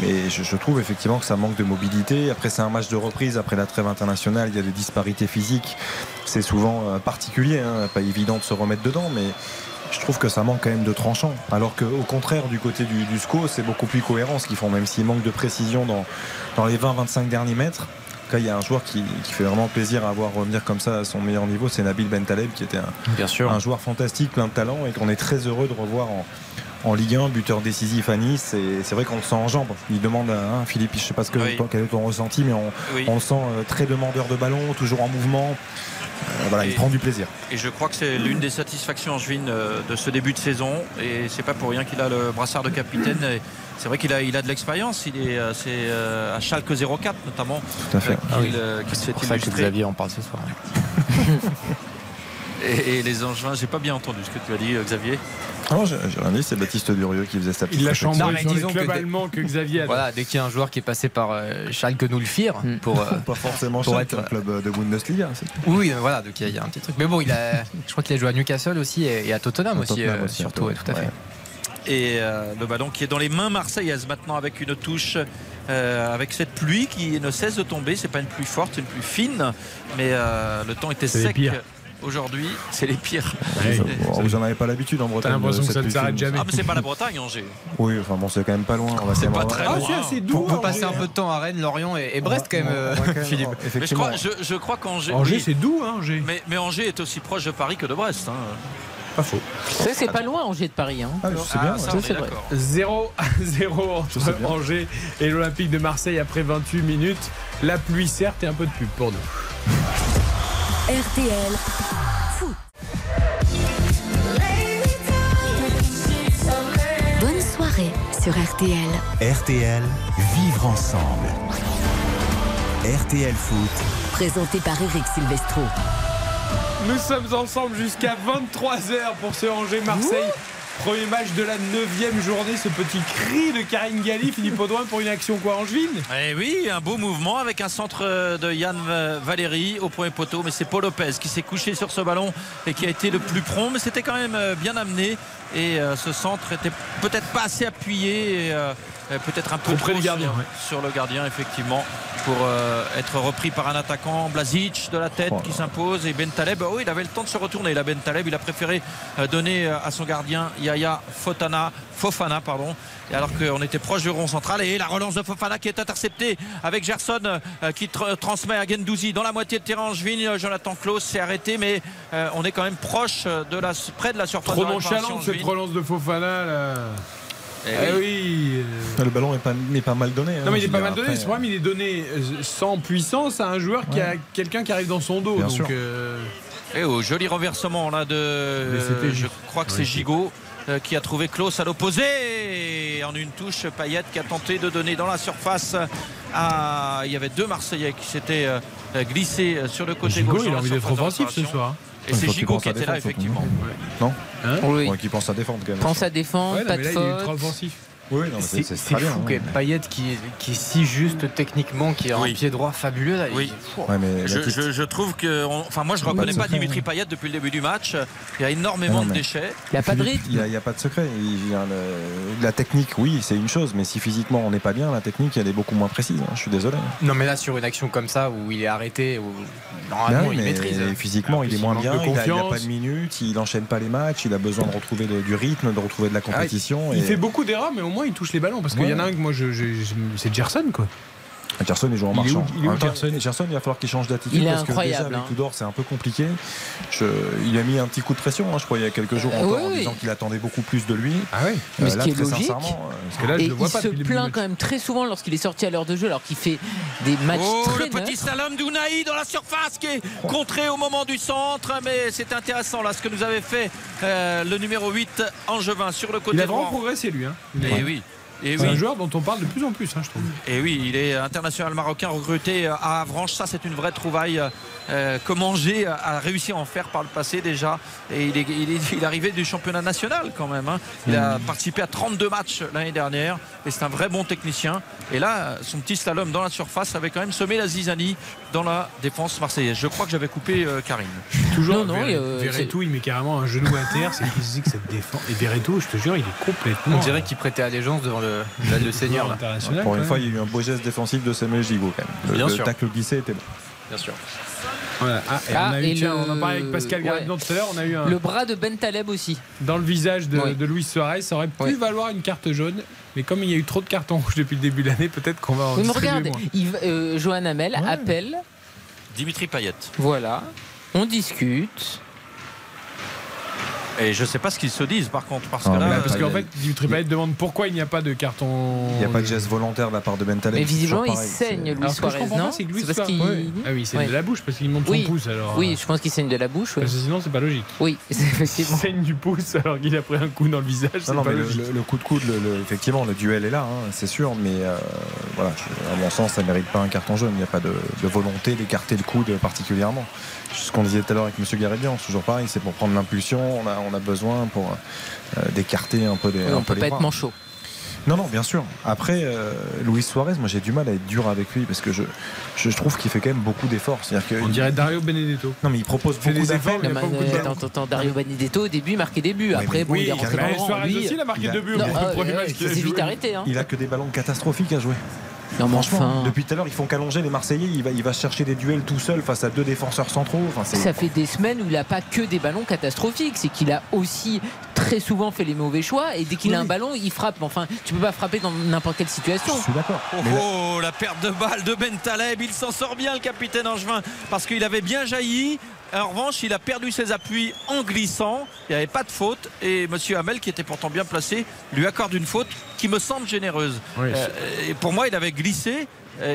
Mais je, je trouve effectivement que ça manque de mobilité. Après c'est un match de reprise après la trêve internationale. Il y a des disparités physiques. C'est souvent euh, particulier. hein. Pas évident de se remettre dedans, mais je trouve que ça manque quand même de tranchant. Alors qu'au contraire, du côté du, du SCO, c'est beaucoup plus cohérent ce qu'ils font, même s'il manque de précision dans, dans les 20-25 derniers mètres. Là, il y a un joueur qui, qui fait vraiment plaisir à voir revenir comme ça à son meilleur niveau, c'est Nabil Bentaleb, qui était un, Bien sûr. un joueur fantastique, plein de talent, et qu'on est très heureux de revoir en, en Ligue 1, buteur décisif à Nice. Et c'est vrai qu'on le sent en jambes. Il demande à hein, Philippe, je sais pas ce que, Oui. toi, quel est ton ressenti, mais on, Oui. on le sent euh, très demandeur de ballon, toujours en mouvement. Euh, voilà, il prend du plaisir. Et je crois que c'est l'une des satisfactions angevines euh, de ce début de saison. Et c'est pas pour rien qu'il a le brassard de capitaine. Et C'est vrai qu'il a, il a de l'expérience. Il est, c'est euh, à Schalke 04 notamment Tout à fait. euh, qu'il, euh, qu'il C'est s'est pour ça que. Xavier en parle ce soir. Et, et les Angevins, j'ai pas bien entendu ce que tu as dit, euh, Xavier. Non, j'ai j'ai rien dit, c'est Baptiste Durieux qui faisait sa petite Il l'a chambré Non, le disons club que- allemand que Xavier a. Voilà, dès qu'il y a un joueur qui est passé par euh, Schalke nous le firent Mm. pour. euh, Pas forcément Pour Schalke, être- un club de Bundesliga. Oui, euh, voilà, donc il y, a- il y a un petit truc. Mais bon, il a, je crois qu'il a joué à Newcastle aussi et, et à Tottenham À aussi, Tottenham aussi, un surtout, ouais, tout à fait. ouais. Et euh, le ballon qui est dans les mains marseillaises maintenant avec une touche euh, avec cette pluie qui ne cesse de tomber. C'est pas une pluie forte, c'est une pluie fine, mais euh, le temps était sec. Aujourd'hui, c'est les pires. Ouais. Bon, vous en avez pas l'habitude en Bretagne. T'as l'impression de que ça ne s'arrête jamais. Ah, mais c'est pas la Bretagne, Angers. Oui, enfin bon, c'est quand même pas loin. On va C'est pas très Ah, loin. assez doux. On peut passer un peu de temps à Rennes, Lorient et, et Brest quand même, euh, quand Philippe. Mais je crois, je, je crois qu'Angers. Angers, oui, c'est doux, hein, Angers. mais, mais Angers est aussi proche de Paris que de Brest. hein. Pas faux. C'est pas loin, Angers de Paris. Hein. Ah, je sais bien. Ah, ça, ouais. on c'est est vrai. d'accord. 0 à 0 Je sais entre. Angers et l'Olympique de Marseille après 28 minutes. La pluie, certes, et un peu de pub pour nous. RTL Foot. Bonne soirée sur RTL. RTL, vivre ensemble. RTL Foot, Présenté par Eric Silvestro. Nous sommes ensemble jusqu'à 23h pour ce Angers-Marseille. Premier match de la 9 journée. Ce petit cri de Karine Galli, Philippe Audouin pour une action quoi Eh oui, un beau mouvement avec un centre de Yann Valéry au premier poteau, mais c'est Paul Lopez qui s'est couché sur ce ballon et qui a été le plus prompt, mais c'était quand même euh, bien amené et euh, ce centre était peut-être pas assez appuyé et euh, peut-être un peu Trop gardien, sur, ouais. sur le gardien effectivement pour euh, être repris par un attaquant. Blazic de la tête qui s'impose et Ben Taleb oh, il avait le temps de se retourner là Ben Taleb. Il a préféré donner à son gardien Yaya Fofana Fofana pardon alors qu'on était proche du rond central et la relance de Fofana qui est interceptée avec Gerson euh, qui tr- transmet à Gendouzi dans la moitié de terrain Angevin Jonathan Klaus s'est arrêté mais euh, on est quand même proche de la près de la surface Trop nonchalante cette relance de Fofana là. Eh Eh oui. oui. euh, Le ballon pas, n'est pas mal donné. hein, Non mais il je est veux pas mal donné, ce problème il est donné euh, sans puissance à un joueur qui a quelqu'un qui arrive dans son dos. Bien donc sûr. euh, Et au joli renversement là de. Je crois que c'est Gigot euh, qui a trouvé Klaus à l'opposé. Et en une touche, Payet qui a tenté de donner dans la surface. À... Il y avait deux Marseillais qui s'étaient euh, glissés sur le côté Gigot, gauche. il a envie d'être offensif ce soir. Et Il c'est Gigot qui était là, effectivement. Non? Oui. Ouais, Qui pense à défendre quand même. Pense à défendre, Ouais, pas de il est faute. offensif. Oui, C'est très bien. fou hein. que Payet qui, qui est si juste techniquement, qui a Oui. un pied droit fabuleux. Là, il- Oui. Pouah. Ouais, mais Je, Baptiste- je- je trouve que. on- Enfin, moi, je ne reconnais pas secret, Dimitri hein. Payet depuis le début du match. Il y a énormément Ah non, de déchets. Il n'y a pas de rythme. Il n'y a, pas de secret. Il y a le- la technique, oui, c'est une chose, mais si physiquement on n'est pas bien, la technique, elle est beaucoup moins précise. hein, je suis désolé. Non, mais là, sur une action comme ça, où il est arrêté, où normalement il maîtrise. Physiquement, En il est moins bien. Il a, il a confiance. pas de minutes. Il enchaîne pas les matchs. Il a besoin de retrouver de- du rythme, de retrouver de la compétition. Il et fait beaucoup d'erreurs, mais au moins il touche les ballons. Parce qu'il Ouais. y en a un que moi, je, je- je- c'est Gerson quoi. Gerson est joueur en Il est où- marchant. il est où, En temps, Gerson Gerson, il va falloir qu'il change d'attitude Il est parce que incroyable, déjà avec hein. Tudor, c'est un peu compliqué. Je- il a mis un petit coup de pression, hein, je crois, il y a quelques jours encore, oui, en oui. disant qu'il attendait beaucoup plus de lui. Ah oui. Mais ce là, qui est très logique. sincèrement, euh, Parce que là, je Et le vois il pas se plaint quand même très souvent lorsqu'il est sorti à l'heure de jeu, alors qu'il fait des matchs Oh, très le petit slalom d'Ounaï dans la surface qui est contré au moment du centre. Mais c'est intéressant là ce que nous avait fait euh, le numéro 8 Angevin sur le côté Il a vraiment droit. progressé lui. Hein. Il Et oui. Et C'est un joueur dont on parle de plus en plus, hein, je trouve. Et oui, il est international marocain recruté à Avranches. Ça, c'est une vraie trouvaille euh, que Angers a réussi à en faire par le passé déjà. Et il est, il est, il est arrivé du championnat national quand même. hein. Il a participé à 32 matchs l'année dernière. Et c'est un vrai bon technicien. Et là, son petit slalom dans la surface avait quand même semé la zizanie dans la défense marseillaise. Je crois que j'avais coupé euh, Karine. Toujours. Non, non, euh, Verretou, il met carrément un genou à terre. C'est qu'il se dit que cette défense. Et Verretou, je te jure, il est complètement. On dirait qu'il prêtait allégeance devant le, là, le seigneur. Là. Pour une fois, il y a eu un beau geste défensif de Samuel Gigot quand même. Le, Bien le sûr. tacle glissé était bon. Bien sûr. Voilà. Ah, et Ah, on a eu, et tiens, le- on en parlait avec Pascal ouais. Garabedian tout à l'heure. On a eu un. Le bras de Ben Taleb aussi. Dans le visage de, Ouais. de Luis Suarez, ça aurait pu Ouais. valoir une carte jaune. Mais comme il y a eu trop de cartons rouges depuis le début de l'année, peut-être qu'on va en Oui, mais regarde, euh, Johan Hamel Ouais. appelle, Dimitri Payet. voilà, on discute. Et je ne sais pas ce qu'ils se disent par contre. Parce ah, que là, parce qu'en fait, Dimitri Payet demande pourquoi il n'y a pas de carton. Il n'y a pas de geste volontaire de la part de Bentaleb. Mais visiblement, il saigne, Louis Suarez, non C'est parce qu'il. Ah oui, il saigne de la bouche parce qu'il monte son pouce. Alors... Oui, je pense qu'il saigne de la bouche. Parce que sinon, c'est pas logique. Oui, effectivement. Il saigne du pouce alors qu'il a pris un coup dans le visage. Non, non mais le, coup de coude, effectivement, le duel est là, hein, c'est sûr, mais euh, voilà, à mon sens, ça ne mérite pas un carton jaune. Il n'y a pas de, volonté d'écarter le coude particulièrement. Ce qu'on disait tout à l'heure avec M. Garedian, toujours pareil, c'est pour prendre l'impulsion, on a, on a besoin pour euh, d'écarter un peu des. on ne peut pas être manchot. Non, non, bien sûr. Après, euh, Luis Suarez, moi j'ai du mal à être dur avec lui parce que je, je trouve qu'il fait quand même beaucoup d'efforts. On dirait Dario Benedetto. Non, mais il propose beaucoup d'efforts. Dario Benedetto, au début, il marquait des buts. Après, bon, il est rentré dans le Suarez aussi, il a marqué deux buts. C'est vite arrêté. Il a que des ballons catastrophiques à jouer. Non, depuis tout à l'heure, ils font qu'allonger les Marseillais. Il va, il va chercher des duels tout seul face à deux défenseurs centraux. Enfin, ça fait des semaines où il n'a pas que des ballons catastrophiques. C'est qu'il a aussi très souvent fait les mauvais choix. Et dès qu'il a un ballon, il frappe. Enfin, tu peux pas frapper dans n'importe quelle situation. Je suis d'accord. Oh, la perte de balle de Ben Taleb. Il s'en sort bien, le capitaine Angevin, parce qu'il avait bien jailli. En revanche, il a perdu ses appuis en glissant. Il n'y avait pas de faute. Et M. Hamel, qui était pourtant bien placé, lui accorde une faute qui me semble généreuse. Euh, et pour moi, il avait glissé.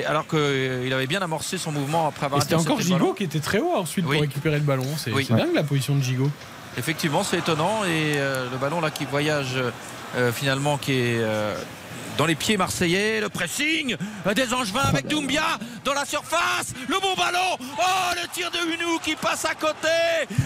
Alors qu'il avait bien amorcé son mouvement après avoir C'était encore Gigot qui était très haut ensuite pour récupérer le ballon. C'est dingue la position de Gigot. Effectivement, c'est étonnant. Et euh, le ballon là qui voyage euh, finalement, qui est dans les pieds marseillais. Le pressing des Angevins avec Doumbia dans la surface. Le bon ballon. Oh, le tir de Hunou qui passe à côté.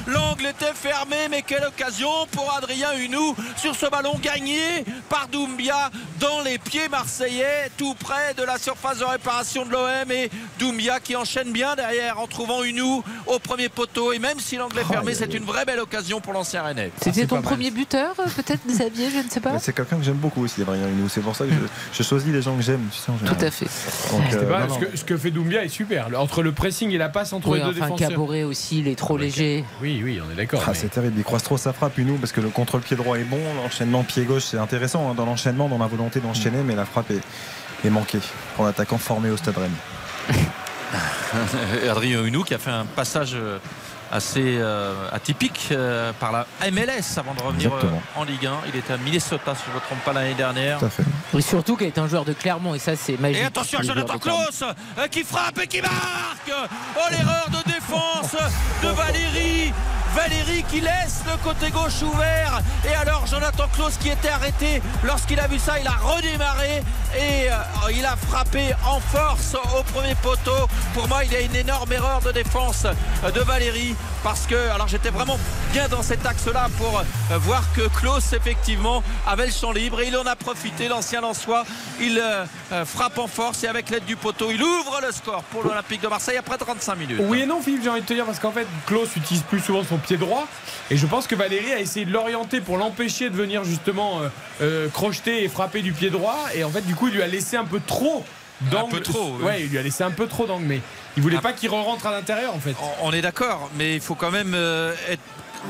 L'angle était fermé, mais quelle occasion pour Adrien Hunou sur ce ballon gagné par Doumbia dans les pieds marseillais, tout près de la surface de réparation de l'OM. Et Doumbia qui enchaîne bien derrière en trouvant Hunou au premier poteau. Et même si l'angle est fermé, c'est une vraie belle occasion pour l'ancien Rennais. C'était ton premier buteur, peut-être, Xavier, je ne sais pas. C'est quelqu'un que j'aime beaucoup aussi, Adrien Hunou. C'est pour ça que je je, choisis les gens que j'aime. Tout à fait. Euh, ce, que, fait Doumbia est super. Entre le pressing et la passe entre les deux enfin, défenseurs. Caboret aussi, il est trop léger. Oui, oui, on est d'accord. Ah, c'est terrible. Il croise trop sa frappe, nous, parce que le contrôle pied droit est bon. L'enchaînement pied gauche, c'est intéressant hein, dans l'enchaînement, dans la volonté d'enchaîner, mais la frappe est, est manquée pour l'attaquant formé au Stade Rennes. Adrien Hunou qui a fait un passage euh, assez euh, atypique euh, par la MLS avant de revenir euh, en Ligue 1. Il était à Minnesota, si je ne me trompe pas, l'année dernière. Oui, surtout qu'il est un joueur de Clermont, et ça, c'est magique. Et attention à Jonathan Klaus qui frappe et qui marque Oh, l'erreur de défense de Valérie Valérie qui laisse le côté gauche ouvert. Et alors Jonathan Klaus qui était arrêté lorsqu'il a vu ça, il a redémarré et il a frappé en force au premier poteau. Pour moi, il y a une énorme erreur de défense de Valérie parce que alors j'étais vraiment bien dans cet axe-là pour euh, voir que Klaus effectivement avait le champ libre et il en a profité, l'ancien Lançois. Il euh, euh, frappe en force et avec l'aide du poteau, il ouvre le score pour l'Olympique de Marseille après 35 minutes. Oui et non Philippe, j'ai envie de te dire parce qu'en fait Klaus utilise plus souvent son pied droit et je pense que Valérie a essayé de l'orienter pour l'empêcher de venir justement crocheter et frapper du pied droit et en fait du coup il lui a laissé un peu trop un peu trop. Ouais, il lui a laissé un peu trop d'angle, mais il voulait ah. pas qu'il rentre à l'intérieur en fait. On est d'accord, mais il faut quand même euh, être.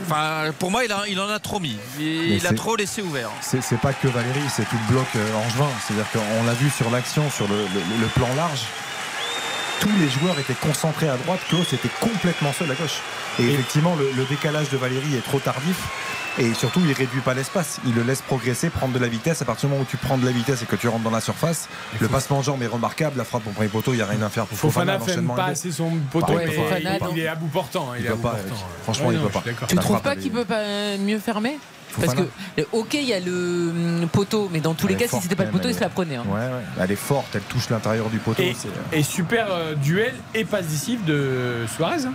Enfin, pour moi, il, en a trop mis. Il, a trop laissé ouvert. C'est pas que Valérie, c'est tout le bloc euh, angevin. C'est-à-dire qu'on l'a vu sur l'action, sur le, plan large. Tous les joueurs étaient concentrés à droite. Klaus était complètement seul à gauche. Et, effectivement, le, décalage de Valérie est trop tardif. Et surtout, il réduit pas l'espace. Il le laisse progresser, prendre de la vitesse. À partir du moment où tu prends de la vitesse et que tu rentres dans la surface, le passement de jambes est remarquable. La frappe au premier poteau, il n'y a rien à faire. Pour Fofana, Fofana pas assez son poteau. il, est à bout portant. Il, Franchement, il ne peut pas. Tu ne trouves pas qu'il peut pas mieux fermer? Parce que, ok, il y a le hum, poteau, mais dans tous les cas, si c'était pas le poteau, il se la prenait. Hein. Ouais, ouais. Elle est forte, elle touche l'intérieur du poteau. Et, euh, super euh, duel et passe décisive de Suarez. Hein.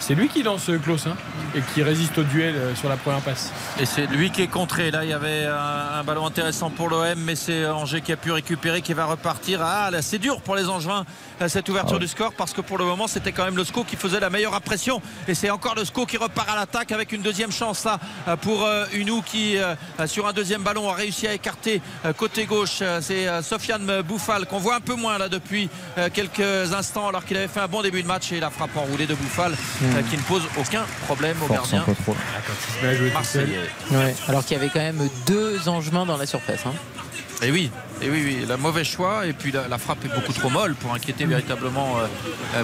C'est lui qui lance Klaus hein, et qui résiste au duel euh, sur la première passe. Et c'est lui qui est contré. Là, il y avait un, ballon intéressant pour l'OM, mais c'est Angers qui a pu récupérer, qui va repartir. Ah, là, c'est dur pour les Angevins cette ouverture ah du score parce que pour le moment, c'était quand même le SCO qui faisait la meilleure impression. Et c'est encore le SCO qui repart à l'attaque avec une deuxième chance là pour Unou qui, sur un deuxième ballon, a réussi à écarter côté gauche. C'est Sofiane Bouffal qu'on voit un peu moins là depuis quelques instants alors qu'il avait fait un bon début de match et la frappe enroulée de Bouffal euh, qui ne pose aucun problème au gardien alors qu'il y avait quand même deux Angevins dans la surface. Hein. Et oui, Et oui, oui, le mauvais choix. Et puis la, frappe est beaucoup trop molle pour inquiéter véritablement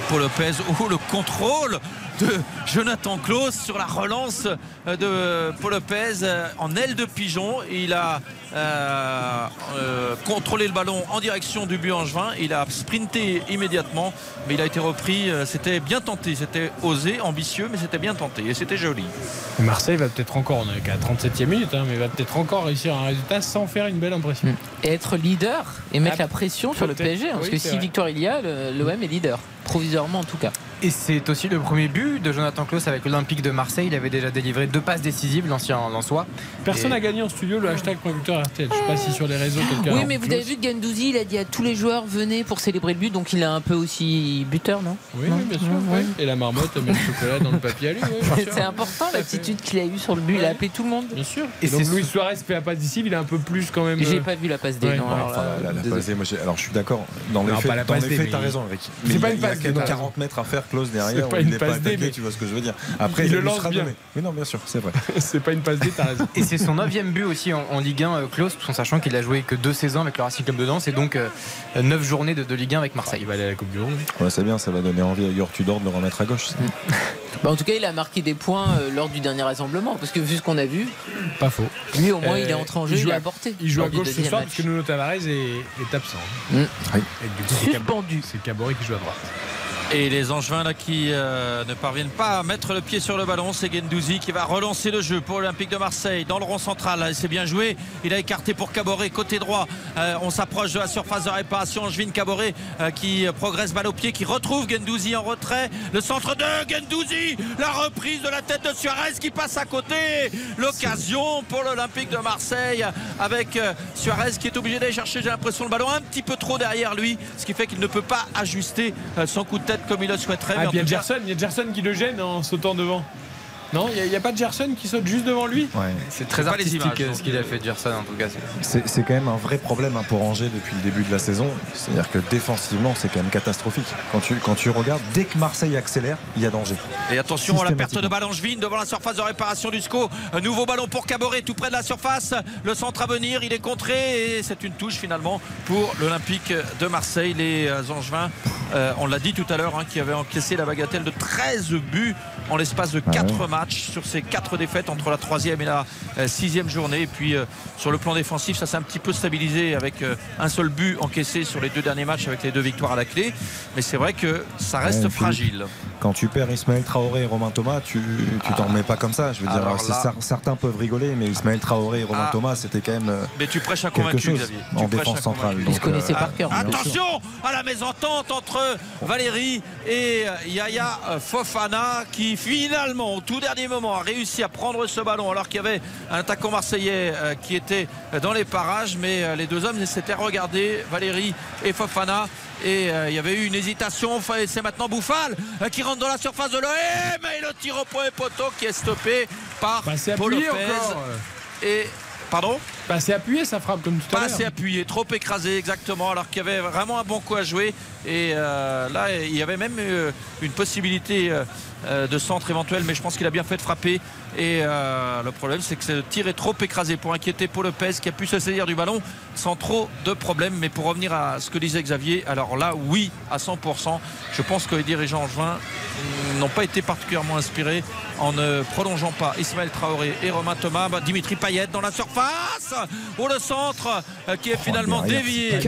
Paul Lopez. Oh, le contrôle de Jonathan Klaus sur la relance de Paul Lopez en aile de pigeon. Il a euh, euh, contrôlé le ballon en direction du but angevin. Il a sprinté immédiatement, mais il a été repris. Euh, c'était bien tenté, c'était osé, ambitieux, mais c'était bien tenté et c'était joli. Marseille va peut-être encore, on est qu'à 37e minute, hein, mais va peut-être encore réussir un résultat sans faire une belle impression. Et être leader et mettre ah, la pression sur le PSG, hein, parce que si victoire il y a, l'OM est leader, provisoirement en tout cas. Et c'est aussi le premier but de Jonathan Klaus avec l'Olympique de Marseille. Il avait déjà délivré deux passes décisives, l'ancien Lançois. Personne n'a gagné en studio le hashtag producteur RTL. Je sais pas si sur les réseaux quelqu'un. Oui, mais vous avez vu que Gendouzi, il a dit à tous les joueurs venez pour célébrer le but, donc il est un peu aussi buteur, non? Oui, bien sûr. Et la marmotte met le chocolat dans le papier à lui. c'est important l'attitude qu'il a eue sur le but. Il a appelé tout le monde. Bien sûr. Et donc Luis Suarez fait la passe décisive, il est un peu plus quand même. J'ai euh, pas vu la passe D. alors, alors, je suis d'accord. Dans les faits, t'as raison, Eric. C'est pas une passe. Il y a 40 mètres à faire, close derrière n'est pas attaqué, tu vois ce que je veux dire. Après, il, le lance bien. Mais non, bien sûr, c'est vrai. c'est pas une passe D, t'as raison. Et c'est son 9 but aussi en, Ligue 1, close, en sachant qu'il a joué que deux saisons avec le Racing Club de Danse et donc 9 euh, journées de, Ligue 1 avec Marseille. Il va aller à la Coupe du Monde. Ouais, c'est bien, ça va donner envie à Yor Tudor de le remettre à gauche. bah, en tout cas, il a marqué des points euh, lors du dernier rassemblement, parce que vu ce qu'on a vu, pas faux. Lui, au moins, il est entré en jeu, il, a apporté. Il joue à gauche ce soir, parce que Nuno Tavares est, est absent. Mm. Suspendu. C'est Caboret qui joue à droite. Et les Angevins là qui euh, ne parviennent pas à mettre le pied sur le ballon, c'est Gendouzi qui va relancer le jeu pour l'Olympique de Marseille dans le rond central. C'est bien joué. Il a écarté pour Caboret côté droit. Euh, on s'approche de la surface de réparation. Angevin Caboret euh, qui progresse balle au pied, qui retrouve Gendouzi en retrait. Le centre de Gendouzi, la reprise de la tête de Suarez qui passe à côté. L'occasion pour l'Olympique de Marseille avec Suarez qui est obligé d'aller chercher, j'ai l'impression, le ballon un petit peu trop derrière lui, ce qui fait qu'il ne peut pas ajuster son coup de tête comme il le souhaiterait. Ah, il y a Gerson, il y a Gerson qui le gêne en sautant devant. Non, il n'y a, pas de Gerson qui saute juste devant lui C'est très artistique ce qu'il a fait Gerson en tout cas. C'est quand même un vrai problème hein, pour Angers depuis le début de la saison. C'est-à-dire que défensivement, c'est quand même catastrophique. Quand tu, quand tu regardes, dès que Marseille accélère, il y a danger. Et attention à la perte de balle Angevine devant la surface de réparation du SCO. Un nouveau ballon pour Caboret tout près de la surface. Le centre à venir, il est contré et c'est une touche finalement pour l'Olympique de Marseille. Les euh, Angevins, euh, on l'a dit tout à l'heure, hein, qui avaient encaissé la bagatelle de 13 buts en l'espace de 4 ah matchs sur ces 4 défaites entre la troisième et la euh, sixième journée. Et puis euh, sur le plan défensif, ça s'est un petit peu stabilisé avec euh, un seul but encaissé sur les deux derniers matchs avec les deux victoires à la clé. Mais c'est vrai que ça reste fragile. Quand tu perds Ismaël Traoré et Romain Thomas, tu tu t'en ah. remets pas comme ça. Je veux dire, certains peuvent rigoler, mais Ismaël Traoré et Romain ah. Thomas, c'était quand même. Mais tu prêches à quelque chose en défense centrale. Ils se connaissaient par cœur. Attention à la mésentente entre Valérie et Yaya Fofana qui finalement au tout dernier moment a réussi à prendre ce ballon alors qu'il y avait un attaquant marseillais euh, qui était dans les parages mais euh, les deux hommes s'étaient regardés Valérie et Fofana et euh, il y avait eu une hésitation. C'est maintenant Bouffal qui rentre dans la surface de l'OM. Et le tir au point poteau qui est stoppé par bah, Paul Lopez. et Pardon? Pas assez appuyé sa frappe comme tout à l'heure. Pas assez appuyé, trop écrasé exactement, alors qu'il y avait vraiment un bon coup à jouer. Et là, il y avait même une possibilité euh, de centre éventuel, mais je pense qu'il a bien fait de frapper. Et euh, le problème, c'est que ce tir est trop écrasé pour inquiéter Paul Lopez qui a pu se saisir du ballon sans trop de problèmes. Mais pour revenir à ce que disait Xavier, alors là, oui, à 100%. Je pense que les dirigeants juin n'ont pas été particulièrement inspirés en ne prolongeant pas Ismaël Traoré et Romain Thomas. Bah, Dimitri Payet dans la surface. Pour le centre euh, qui est oh, finalement dévié.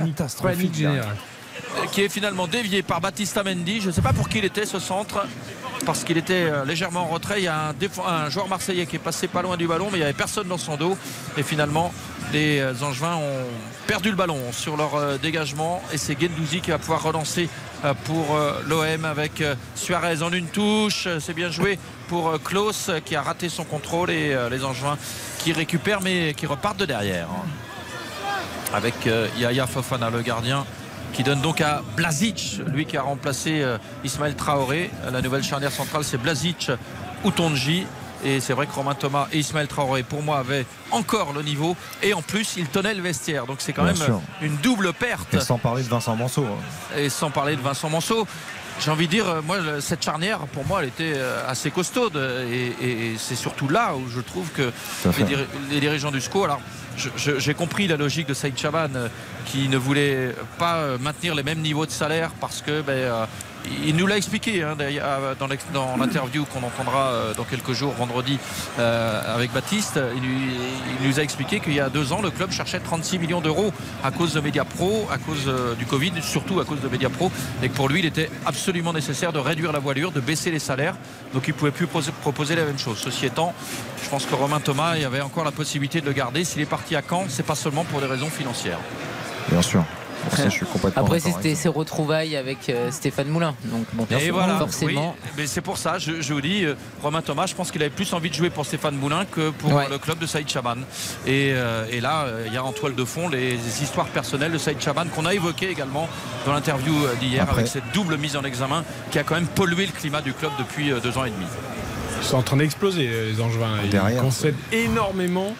qui est finalement dévié par Baptiste Mendy. Je ne sais pas pour qui il était ce centre parce qu'il était euh, légèrement en retrait. Il y a un, joueur marseillais qui est passé pas loin du ballon, mais il n'y avait personne dans son dos. Et finalement, les euh, Angevins ont perdu le ballon sur leur euh, dégagement. Et c'est Gendouzi qui va pouvoir relancer pour l'OM avec Suarez en une touche. C'est bien joué pour Klaus qui a raté son contrôle et les Angevins qui récupèrent mais qui repartent de derrière. Avec Yaya Fofana, le gardien qui donne donc à Blazic, lui qui a remplacé euh, Ismaël Traoré. La nouvelle charnière centrale, c'est Blazic ou Tonji. Et c'est vrai que Romain Thomas et Ismaël Traoré, pour moi, avaient encore le niveau. Et en plus, ils tenaient le vestiaire. Donc c'est quand même une double perte. Et sans parler de Vincent Manceau. Hein. Et sans parler de Vincent Manceau. j'ai envie de dire, euh, moi, cette charnière, pour moi, elle était euh, assez costaude. Et, c'est surtout là où je trouve que les, dirigeants du SCO, alors j'ai compris la logique de Saïd Chaban qui ne voulait pas maintenir les mêmes niveaux de salaire parce que ben, il nous l'a expliqué hein, dans l'interview qu'on entendra euh, dans quelques jours, vendredi, euh, avec Baptiste. Il, nous a expliqué qu'il y a deux ans, le club cherchait 36 millions d'euros à cause de Mediapro, à cause euh, du Covid, surtout à cause de Mediapro, et que pour lui, il était absolument nécessaire de réduire la voilure, de baisser les salaires. Donc il ne pouvait plus proposer la même chose. Ceci étant, je pense que Romain Thomas, il avait encore la possibilité de le garder. S'il est parti à Caen, c'est pas seulement pour des raisons financières. Bien sûr. Après, c'était ses retrouvailles avec euh, Stéphane Moulin. Donc, bon, et voilà, forcément. mais c'est pour ça, je, vous dis, euh, Romain Thomas, je pense qu'il avait plus envie de jouer pour Stéphane Moulin que pour le club de Saïd Chaban. Et, euh, là, il y a en toile de fond les, histoires personnelles de Saïd Chaban qu'on a évoquées également dans l'interview d'hier avec cette double mise en examen qui a quand même pollué le climat du club depuis deux ans et demi. Ils sont en train d'exploser, les Angevins. Ils concèdent énormément.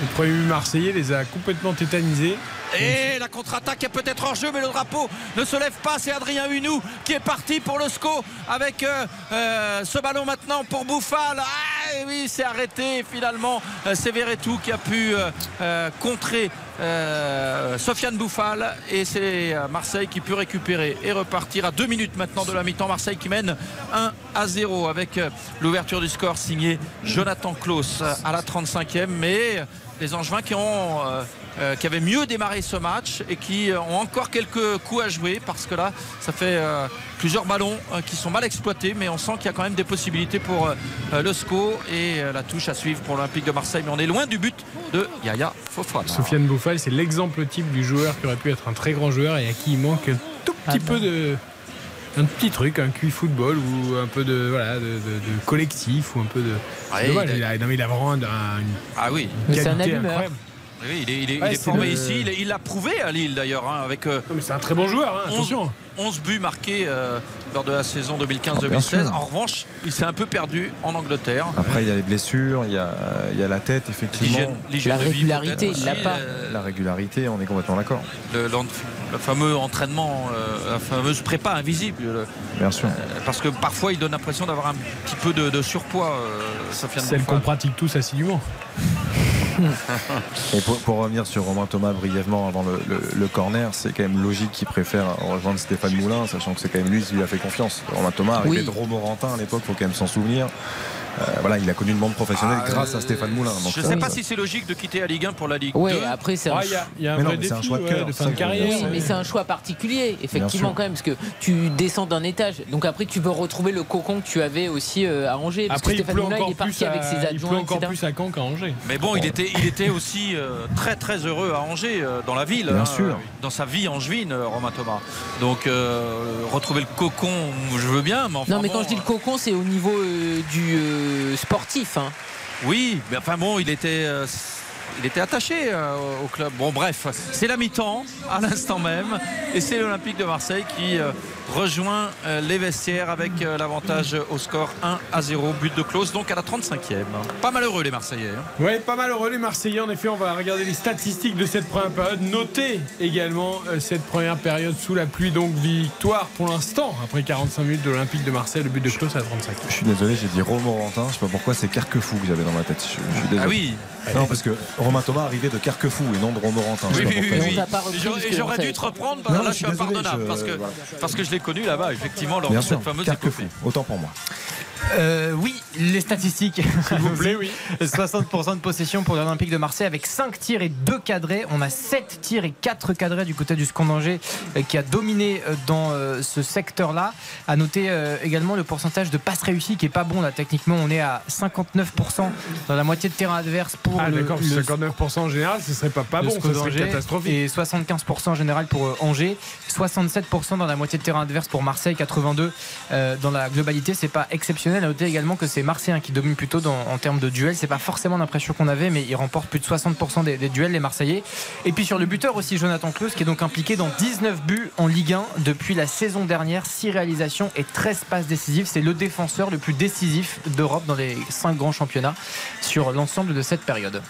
Le premier Marseillais les a complètement tétanisés. Et la contre-attaque est peut-être en jeu, mais le drapeau ne se lève pas. C'est Adrien Hunou qui est parti pour le SCO avec euh, euh, ce ballon maintenant pour Bouffal. Ah oui, c'est arrêté finalement. Euh, c'est Verretou qui a pu contrer Sofiane Bouffal et c'est Marseille qui peut récupérer et repartir à deux minutes maintenant de la mi-temps. Marseille qui mène 1 à 0 avec l'ouverture du score signé Jonathan Klaus à la 35e. Mais les Angevins qui ont qui avaient mieux démarré ce match et qui euh, ont encore quelques coups à jouer parce que là, ça fait euh, plusieurs ballons qui sont mal exploités, mais on sent qu'il y a quand même des possibilités pour le SCO et la touche à suivre pour l'Olympique de Marseille. Mais on est loin du but de Yaya Fofana. Sofiane Bouffal, c'est l'exemple type du joueur qui aurait pu être un très grand joueur et à qui il manque un tout petit ah peu de un petit truc, un QI football ou un peu de, voilà, de, collectif ou un peu de. il, a, non, il a vraiment un, ah oui. c'est un allumeur. Oui, il est, formé ici. Il l'a prouvé à Lille d'ailleurs. Hein, avec, euh, c'est un très bon joueur, hein, attention. 11 buts marqués euh, lors de la saison 2015-2016. Ah, en revanche, il s'est un peu perdu en Angleterre. Après, il y a les blessures, il y a, il y a la tête, effectivement. La régularité, il l'a pas. La régularité, on est complètement d'accord. Le, fameux entraînement, euh, la fameuse prépa invisible. Bien sûr. parce que parfois, il donne l'impression d'avoir un petit peu de, surpoids. Celle qu'on pratique tous assidûment. Et pour, revenir sur Romain Thomas brièvement avant le, corner, c'est quand même logique qu'il préfère rejoindre Stéphane Moulin, sachant que c'est quand même lui qui lui a fait confiance. Romain Thomas arrivé de Romorantin à l'époque, faut quand même s'en souvenir. Euh, voilà, il a connu une bande professionnelle ah, grâce à Stéphane Moulin. je ne sais pas si c'est logique de quitter la Ligue 1 pour la Ligue 2. Oui, après c'est un, choix de, fin de carrière. Oui, mais c'est un choix particulier, effectivement quand même, parce que tu descends d'un étage, donc après tu veux retrouver le cocon que tu avais aussi euh, à Angers. Parce après, que Stéphane Moulin, il est parti avec ses adjoints. Il pleut encore plus à Caen qu'à Angers. Mais bon, il était, il était aussi euh, très très heureux à Angers, dans la ville, Bien sûr. dans sa vie angevine, Romain Thomas. Donc retrouver le cocon, je veux bien, mais enfin Non, mais quand je dis le cocon, c'est au niveau du sportif. Hein. Oui, mais enfin bon, il était. Il était attaché euh, au club. Bon, bref, c'est la mi-temps à l'instant même. Et c'est l'Olympique de Marseille qui euh, rejoint euh, les vestiaires avec l'avantage au score 1 à 0. But de close, donc à la 35e. Pas malheureux les Marseillais. Hein. Oui, pas malheureux les Marseillais. En effet, on va regarder les statistiques de cette première période. Notez également cette première période sous la pluie. Donc, victoire pour l'instant, après 45 minutes de l'Olympique de Marseille. Le but de close à la 35e. Je suis désolé, j'ai dit Romorantin. Je sais pas pourquoi c'est Carquefou que j'avais dans ma tête. ah oui, non, parce que Romain Thomas arrivait de Carquefou et non de Romorantin. Oui, oui, oui, Et j'aurais dû te reprendre, là je suis impardonnable, parce, que, parce que je l'ai connu là-bas, effectivement, lors de cette fameuse Carquefou. Autant pour moi. Euh, oui, les statistiques. S'il vous plaît, oui. 60% de possession pour l'Olympique de Marseille avec 5 tirs et 2 cadrés. On a 7 tirs et 4 cadrés du côté du Scandanger euh, qui a dominé euh, dans ce secteur-là. À noter également le pourcentage de passes réussies qui est pas bon là techniquement. On est à 59% dans la moitié de terrain adverse pour ah, le, 59% en général, ce serait pas, pas bon, ce serait catastrophique. Et 75% en général pour Angers, 67% dans la moitié de terrain adverse pour Marseille, 82 dans la globalité. C'est pas exceptionnel à noter également que c'est Marseillais qui domine plutôt en termes de duels. C'est pas forcément l'impression qu'on avait, mais il remporte plus de 60% des, duels, les Marseillais. Et puis sur le buteur aussi, Jonathan Klaus, qui est donc impliqué dans 19 buts en Ligue 1 depuis la saison dernière, 6 réalisations et 13 passes décisives. C'est le défenseur le plus décisif d'Europe dans les 5 grands championnats sur l'ensemble de cette période.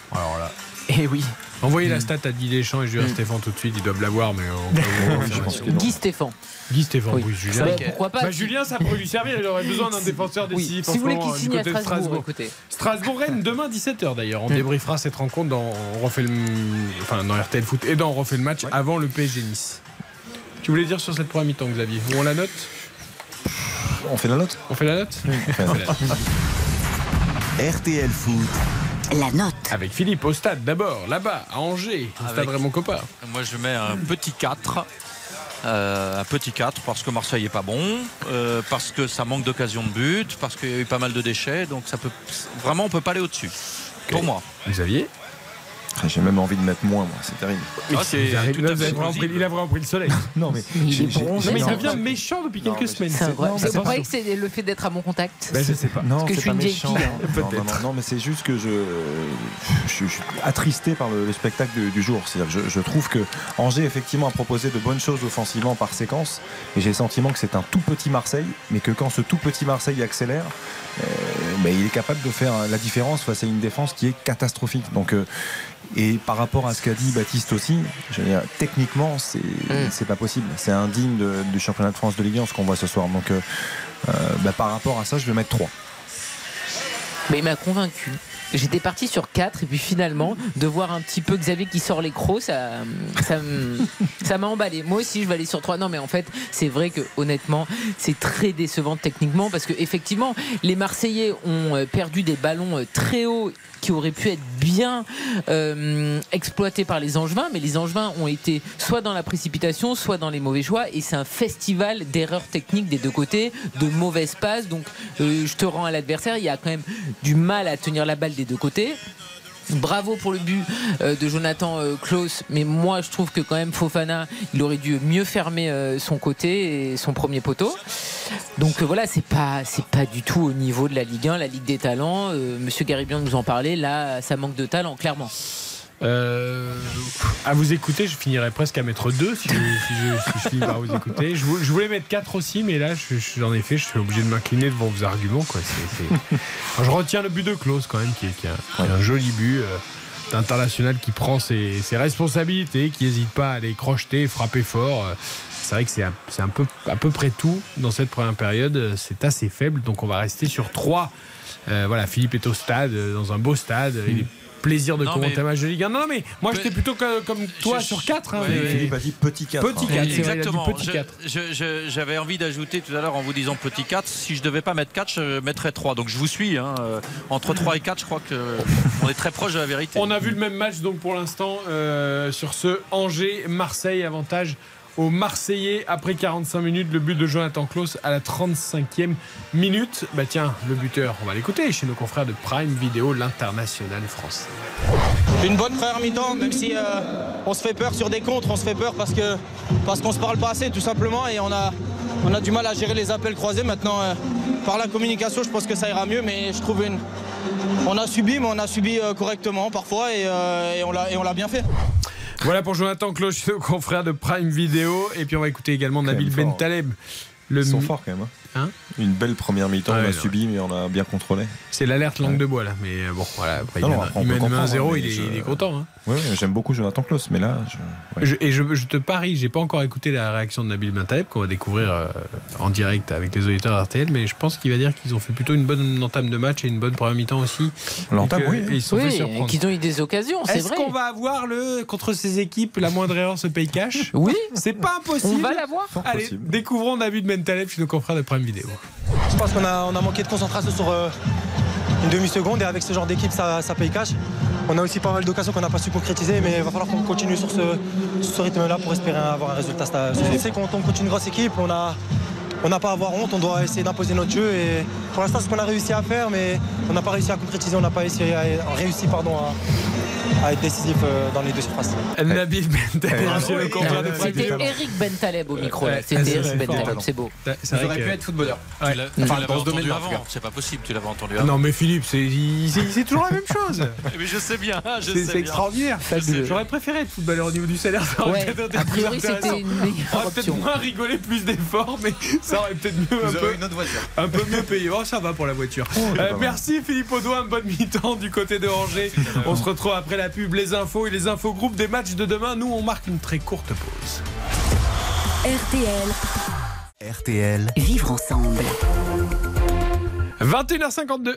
Et oui. Envoyez la stat à Guy Deschamps et Julien Stéphane tout de suite, ils doivent l'avoir, mais on Guy Stéphane. Guy Stéphane, oui, Julien. Bah, pourquoi pas Bah, Julien, ça pourrait lui servir, il aurait besoin d'un défenseur Oui, décisif. en Si vous voulez qu'il signe à de Strasbourg, écoutez. Strasbourg-Rennes, demain 17h d'ailleurs. On débriefera cette rencontre dans, on refait le, enfin, dans RTL Foot et dans On refait le match avant le PSG Nice. Tu voulais dire sur cette première mi-temps, Xavier Ou on la note? On fait la note? On fait la note? RTL Foot. La note. Avec Philippe au stade d'abord, là-bas, à Angers, au stade Raymond Coppa. Moi, je mets un petit 4. Euh, un petit 4 parce que Marseille est pas bon, euh, parce que ça manque d'occasion de but, parce qu'il y a eu pas mal de déchets, donc ça peut vraiment on peut pas aller au-dessus. Pour moi. Xavier? J'ai même envie de mettre moins, moi, c'est terrible. Ah, c'est il, a vraiment pris le soleil. Non, mais Il devient méchant depuis Non, quelques semaines. Vous c'est croyez pas que c'est le fait d'être à mon contact Ben, je sais pas. Non, que je suis pas une vieille méchant. fille, hein. Non, non, non, non, mais c'est juste que je, je, je suis attristé par le, le spectacle du, du jour. C'est-à-dire que je, je trouve que Angers effectivement a proposé de bonnes choses offensivement par séquence, mais j'ai le sentiment que c'est un tout petit Marseille, mais que quand ce tout petit Marseille accélère, euh, ben, il est capable de faire la différence face à une défense qui est catastrophique. Donc euh, et par rapport à ce qu'a dit Baptiste aussi, je veux dire, techniquement, c'est Mm. c'est pas possible. C'est indigne de- du championnat de France de Ligue 1 ce qu'on voit ce soir. Donc, euh, euh, bah, par rapport à ça, je vais mettre 3. Mais il m'a convaincu. J'étais parti sur 4 et puis finalement de voir un petit peu Xavier qui sort les crocs ça ça m'a emballé. Moi aussi je vais aller sur 3. Non mais en fait, c'est vrai que honnêtement, c'est très décevant techniquement parce que effectivement, les Marseillais ont euh, perdu des ballons euh, très hauts qui auraient pu être bien euh, exploités par les Angevins, mais les Angevins ont été soit dans la précipitation, soit dans les mauvais choix, et c'est un festival d'erreurs techniques des deux côtés, de mauvaises passes. Donc, je te rends à l'adversaire, il y a quand même du mal à tenir la balle des deux côtés. Bravo pour le but euh, de Jonathan euh, Klaus, mais moi je trouve que quand même Fofana, il aurait dû mieux fermer euh, son côté et son premier poteau. Donc voilà, c'est pas c'est pas du tout au niveau de la Ligue 1, la Ligue des talents. Monsieur Garibian nous en parlait, là ça manque de talent clairement. Euh, à vous écouter, je finirais presque à mettre 2 si, je- finis par vous écouter. Je, vou- je voulais mettre 4 aussi, mais là, je, je- en effet, je suis obligé de m'incliner devant vos arguments. Je retiens le but de Klaus quand même, qui est, un, joli but. euh, d'international qui prend ses, responsabilités, qui n'hésite pas à les crocheter, frapper fort. Euh, C'est vrai que c'est peu, à peu près tout dans cette première période. Euh, C'est assez faible, donc on va rester sur 3. voilà, Philippe est au stade, euh, dans un beau stade. Plaisir de Non, commenter mais- un match de Ligue 1. Non, non, mais moi Mais- j'étais plutôt comme toi Je- sur 4. Ouais, ouais. Philippe a dit petit 4. Petit hein. 4, c'est vrai, il a dit Exactement. petit Je- 4. je- je- J'avais envie d'ajouter tout à l'heure en vous disant petit 4. Si je devais pas mettre 4, je mettrais 3. Donc je vous suis. hein. Euh, Entre 3 et 4, je crois qu'on est très proche de la vérité. On a vu le même match donc pour l'instant euh, sur ce Angers-Marseille avantage aux Marseillais après 45 minutes le but de Jonathan Klaus à la 35e minute. Bah tiens, le buteur, on va l'écouter chez nos confrères de Prime Vidéo, l'international français. Une bonne première mi-temps, même si euh, on se fait peur sur des contres, on se fait peur parce que parce qu'on se parle pas assez tout simplement et on a on a du mal à gérer les appels croisés. Maintenant, euh, par la communication, je pense que ça ira mieux, mais je trouve une on a subi, mais on a subi euh, correctement parfois et, et on l'a bien fait. Voilà pour Jonathan nos confrères de Prime Vidéo et puis on va écouter également Nabil fort. Bentaleb. Le Ils sont forts quand même. hein. Hein Une belle première mi-temps, on a subi, mais on a bien contrôlé. C'est l'alerte langue de bois là, mais euh, bon voilà, après, Non, il mène- après, on il peut mène comprendre, 1-0, mais il, je- il est content. Hein. Ouais, j'aime beaucoup Jonathan Klaus, mais là, je- ouais. Je- et je, je te parie, j'ai pas encore écouté la réaction de Nabil Bentaleb qu'on va découvrir euh, en direct avec les auditeurs RTL, mais je pense qu'il va dire qu'ils ont fait plutôt une bonne entame de match et une bonne première mi-temps aussi. l'entame, oui. et ils sont fait Oui, surprendre. qu'ils ont eu des occasions, c'est Est-ce vrai. qu'on va avoir le contre ces équipes la moindre erreur se paye cash? Oui, C'est pas on impossible. va l'avoir. Allez, découvrons Nabil Bentaleb chez nos confrères de Vidéo. Je pense qu'on a, on a manqué de concentration sur euh, une demi-seconde et avec ce genre d'équipe, ça, ça paye cash. On a aussi pas mal d'occasions qu'on n'a pas su concrétiser, mais il va falloir qu'on continue sur ce, ce rythme-là pour espérer avoir un résultat. sait qu'on tombe contre une grosse équipe, on a. On n'a pas à avoir honte, on doit essayer d'imposer notre jeu et pour l'instant c'est ce qu'on a réussi à faire mais on n'a pas réussi à concrétiser, on n'a pas réussi à, réussi, pardon, à, à être décisif euh, dans les deux surfaces. Nabil Bentaleb C'était. Eric Bentaleb au micro. C'était c'est- Eric Bentaleb, c'est beau. C'est vrai que- être footballeur. Ouais. Tu Enfin, l'avais dans ce tout avant. C'est pas possible, tu l'avais entendu avant. Non mais Philippe, c'est toujours la même chose. Mais je sais bien, je C'est extraordinaire. J'aurais préféré être footballeur au niveau du salaire. Ça aurait a plus priori c'était intéressant. une On meilleure aurait peut-être moins rigolé, plus d'efforts, mais ça aurait peut-être mieux un peu, autre voiture. un peu mieux payé. Oh, ça va pour la voiture. Euh, merci Philippe Audouin, bonne mi-temps du côté de Angers. On se retrouve après la pub, les infos et les infos groupes des matchs de demain. Nous, on marque une très courte pause. RTL. RTL. Vivre ensemble. 21h52.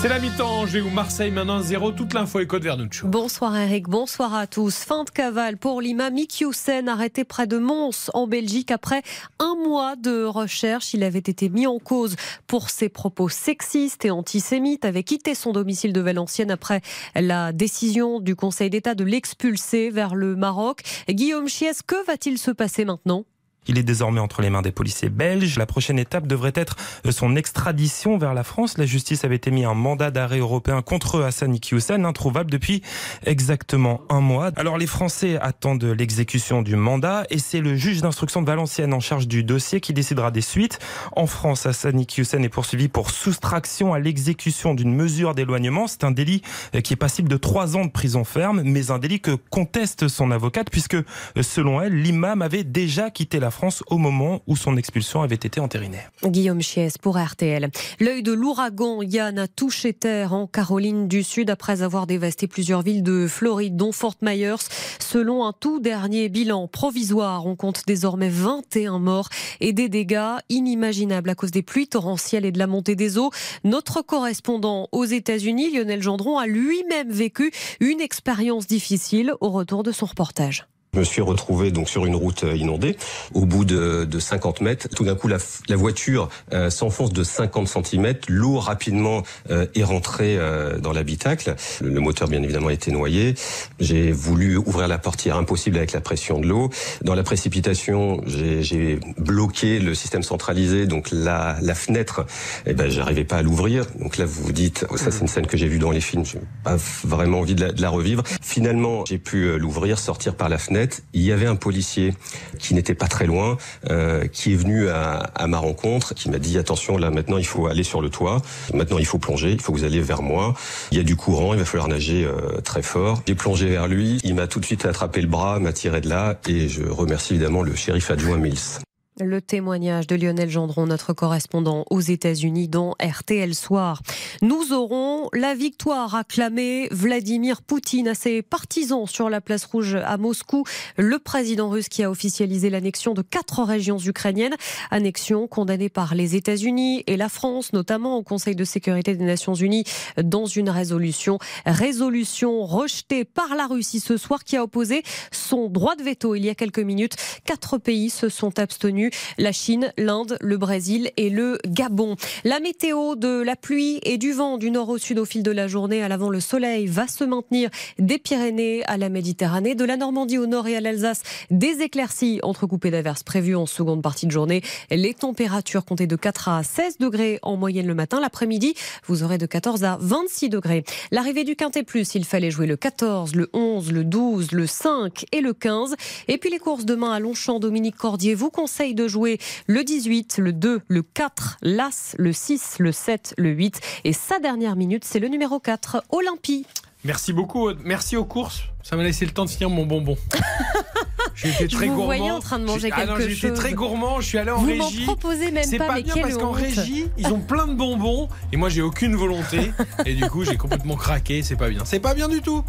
C'est la mi-temps Angers ou Marseille maintenant 0 toute l'info est code Vernuccio. Bonsoir Eric, bonsoir à tous. Fin de cavale pour l'imam Mikyusen arrêté près de Mons en Belgique après un mois de recherche. Il avait été mis en cause pour ses propos sexistes et antisémites, avait quitté son domicile de Valenciennes après la décision du Conseil d'État de l'expulser vers le Maroc. Guillaume Chies, que va-t-il se passer maintenant? Il est désormais entre les mains des policiers belges. La prochaine étape devrait être son extradition vers la France. La justice avait émis un mandat d'arrêt européen contre Hassan Iqiyoussen, introuvable depuis exactement un mois. Alors les Français attendent l'exécution du mandat et c'est le juge d'instruction de Valenciennes en charge du dossier qui décidera des suites. En France, Hassan Iqiyoussen est poursuivi pour soustraction à l'exécution d'une mesure d'éloignement. C'est un délit qui est passible de trois ans de prison ferme, mais un délit que conteste son avocate puisque, selon elle, l'imam avait déjà quitté la France Au moment où son expulsion avait été entérinée. Guillaume Chies pour RTL. L'œil de l'ouragan Yann a touché terre en Caroline du Sud après avoir dévasté plusieurs villes de Floride, dont Fort Myers. Selon un tout dernier bilan provisoire, on compte désormais 21 morts et des dégâts inimaginables à cause des pluies torrentielles et de la montée des eaux. Notre correspondant aux États-Unis, Lionel Gendron, a lui-même vécu une expérience difficile au retour de son reportage. Je me suis retrouvé donc sur une route euh, inondée. Au bout de, de 50 mètres, tout d'un coup, la, la voiture euh, s'enfonce de 50 cm. L'eau rapidement euh, est rentrée euh, dans l'habitacle. Le, moteur, bien évidemment, été noyé. J'ai voulu ouvrir la portière, impossible avec la pression de l'eau. Dans la précipitation, j'ai bloqué le système centralisé, donc la, la fenêtre. Eh ben, j'arrivais pas à l'ouvrir. Donc là, vous vous dites, oh, ça, c'est une scène que j'ai vue dans les films. J'ai pas vraiment envie de la, de la revivre. Finalement, j'ai pu l'ouvrir, sortir par la fenêtre il y avait un policier qui n'était pas très loin, euh, qui est venu à, à, ma rencontre, qui m'a dit attention là maintenant il faut aller sur le toit, maintenant il faut plonger, il faut que vous alliez vers moi. Il y a du courant, il va falloir nager euh, très fort. J'ai plongé vers lui, il m'a tout de suite attrapé le bras, m'a tiré de là et je remercie évidemment le shérif adjoint Mills. Le témoignage de Lionel Gendron, notre correspondant aux États-Unis dans RTL Soir. Nous aurons la victoire acclamée Vladimir Poutine à ses partisans sur la place rouge à Moscou. Le président russe qui a officialisé l'annexion de quatre régions ukrainiennes. Annexion condamnée par les États-Unis et la France, notamment au Conseil de sécurité des Nations Unies dans une résolution. Résolution rejetée par la Russie ce soir qui a opposé son droit de veto il y a quelques minutes. Quatre pays se sont abstenus la Chine, l'Inde, le Brésil et le Gabon. La météo de la pluie et du vent du nord au sud au fil de la journée. À l'avant, le soleil va se maintenir des Pyrénées à la Méditerranée, de la Normandie au nord et à l'Alsace. Des éclaircies entrecoupées d'averses prévues en seconde partie de journée. Les températures comptées de 4 à 16 degrés en moyenne le matin. L'après-midi, vous aurez de 14 à 26 degrés. L'arrivée du Quintet Plus, il fallait jouer le 14, le 11, le 12, le 5 et le 15. Et puis les courses demain à Longchamp, Dominique Cordier vous conseille de jouer le 18, le 2, le 4, l'As, le 6, le 7, le 8. Et sa dernière minute, c'est le numéro 4, Olympie. Merci beaucoup. Merci aux courses. Ça m'a laissé le temps de finir mon bonbon. J'étais très je vous gourmand. en train de manger quelque ah non, J'étais très gourmand. Je suis allé en vous régie. Vous proposez même pas, pas mais bien parce qu'en régie, ils ont plein de bonbons et moi j'ai aucune volonté. et du coup, j'ai complètement craqué. C'est pas bien. C'est pas bien du tout.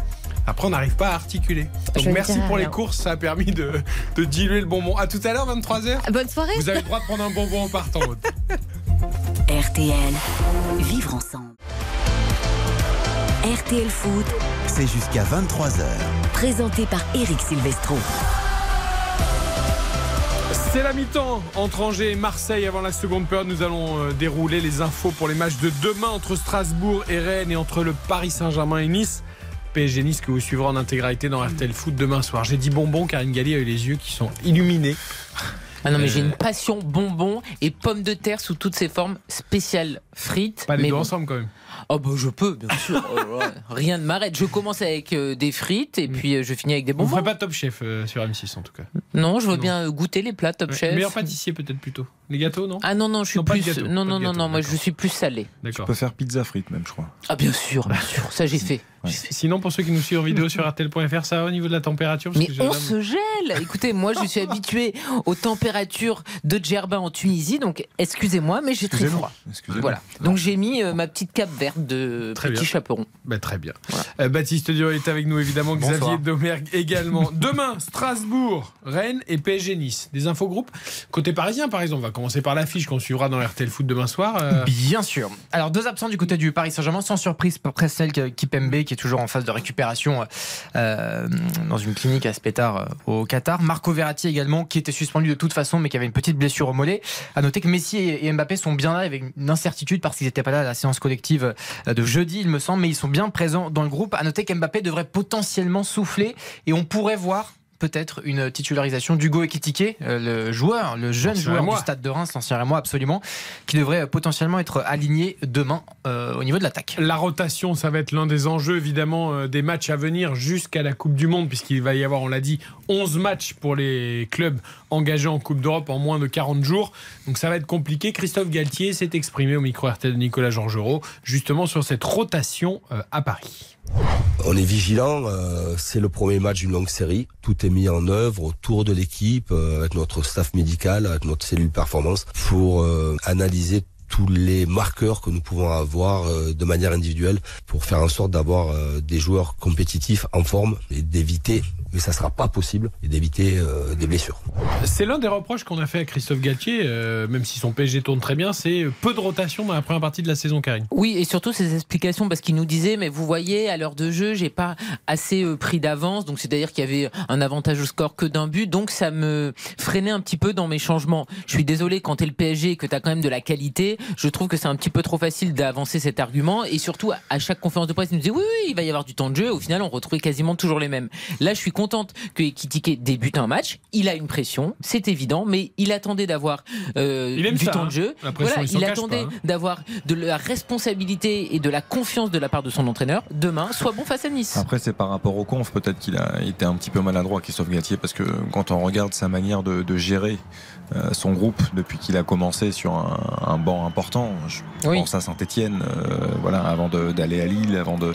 Après, on n'arrive pas à articuler. Donc merci pour les courses. Ça a permis de, de diluer le bonbon. À tout à l'heure, 23h. Bonne soirée. Vous avez le droit de prendre un bonbon en partant. RTL. Vivre ensemble. RTL Foot. C'est jusqu'à 23h. Présenté par Eric Silvestro. C'est la mi-temps entre Angers et Marseille. Avant la seconde période, nous allons euh, dérouler les infos pour les matchs de demain entre Strasbourg et Rennes et entre le Paris Saint-Germain et Nice. PSG Nice que vous suivrez en intégralité dans RTL Foot demain soir. J'ai dit bonbon car Gali a eu les yeux qui sont illuminés. Ah non, mais j'ai une passion bonbon et pommes de terre sous toutes ses formes spéciales frites. Pas les mais deux bon. ensemble quand même. Oh bah je peux, bien sûr. Oh. Rien ne m'arrête. Je commence avec euh, des frites et puis euh, je finis avec des Vous bonbons. ne ferez pas Top Chef euh, sur M6 en tout cas. Non, je veux Non. bien goûter les plats Top Ouais. Chef. Meilleur pâtissier peut-être plutôt. Les gâteaux, non? Ah non non, je suis Non, pas de plus non pas non non non, moi je d'accord. suis plus salé. Je D'accord. peux faire pizza frites même, je crois. Ah bien sûr, bien sûr. Ça j'ai fait. Ouais. Sinon, pour ceux qui nous suivent en vidéo sur RTL.fr, ça va au niveau de la température parce Mais que on se gèle Écoutez, moi je suis habitué aux températures de Djerba en Tunisie, donc excusez-moi, mais j'ai très froid. Excusez-nous. Voilà. Donc j'ai mis euh, ma petite cape verte de Très petit bien. chaperon. Bah, très bien. Euh, Baptiste Dior est avec nous évidemment, Xavier. Domergue également. Demain, Strasbourg, Rennes et PSG Nice. Des infogroupes côté parisien par exemple. On va commencer par l'affiche qu'on suivra dans RTL Foot demain soir. Euh, Bien sûr. Alors deux absents du côté du Paris Saint-Germain, sans surprise Presnel Kipembe qui est toujours en phase de récupération euh, dans une clinique à Spétard euh, au Qatar. Marco Verratti également qui était suspendu de toute façon mais qui avait une petite blessure au mollet. À noter que Messi et Mbappé sont bien là avec une incertitude parce qu'ils n'étaient pas là à la séance collective de jeudi il me semble, mais ils sont bien présents dans le groupe. À noter qu'Mbappé devrait potentiellement souffler et on pourrait voir peut-être une titularisation d'Hugo Ekitike, euh, le joueur, le jeune joueur du Stade de Reims, l'ancien Rémois absolument, qui devrait euh, potentiellement être aligné demain euh, au niveau de l'attaque. La rotation, ça va être l'un des enjeux évidemment euh, des matchs à venir jusqu'à la Coupe du Monde, puisqu'il va y avoir, on l'a dit, 11 matchs pour les clubs engagés en Coupe d'Europe en moins de 40 jours. Donc ça va être compliqué. Christophe Galtier s'est exprimé au micro RTL de Nicolas Georgerot, justement sur cette rotation euh, à Paris. On est vigilant, euh, c'est le premier match d'une longue série. Tout est mis en œuvre autour de l'équipe, euh, avec notre staff médical, avec notre cellule performance, pour euh, analyser tous les marqueurs que nous pouvons avoir euh, de manière individuelle pour faire en sorte d'avoir euh, des joueurs compétitifs en forme et d'éviter, mais ça sera pas possible, et d'éviter euh, des blessures. C'est l'un des reproches qu'on a fait à Christophe Galtier, euh, même si son PSG tourne très bien, c'est peu de rotation dans la première partie de la saison, Karine. Oui, et surtout ces explications parce qu'il nous disait, mais vous voyez, à l'heure de jeu, j'ai pas assez euh, pris d'avance, donc c'est-à-dire qu'il y avait un avantage au score que d'un but, donc ça me freinait un petit peu dans mes changements. Je suis désolé quand t'es le PSG et que t'as quand même de la qualité, je trouve que c'est un petit peu trop facile d'avancer cet argument, et surtout à chaque conférence de presse, il nous disait oui, oui, il va y avoir du temps de jeu, au final on retrouvait quasiment toujours les mêmes. Là, je suis contente que Ekitike débute un match, il a une pression, c'est évident, mais il attendait d'avoir euh, du ça, temps hein. de jeu. Pression, Voilà, il attendait hein. d'avoir de la responsabilité et de la confiance de la part de son entraîneur demain soit bon face à Nice. Après, c'est par rapport au conf. Peut-être qu'il a été un petit peu maladroit, Christophe Galtier, parce que quand on regarde sa manière de, de gérer euh, son groupe depuis qu'il a commencé sur un, un banc important, je Oui. pense à Saint-Etienne, voilà, avant d'aller à Lille, avant de.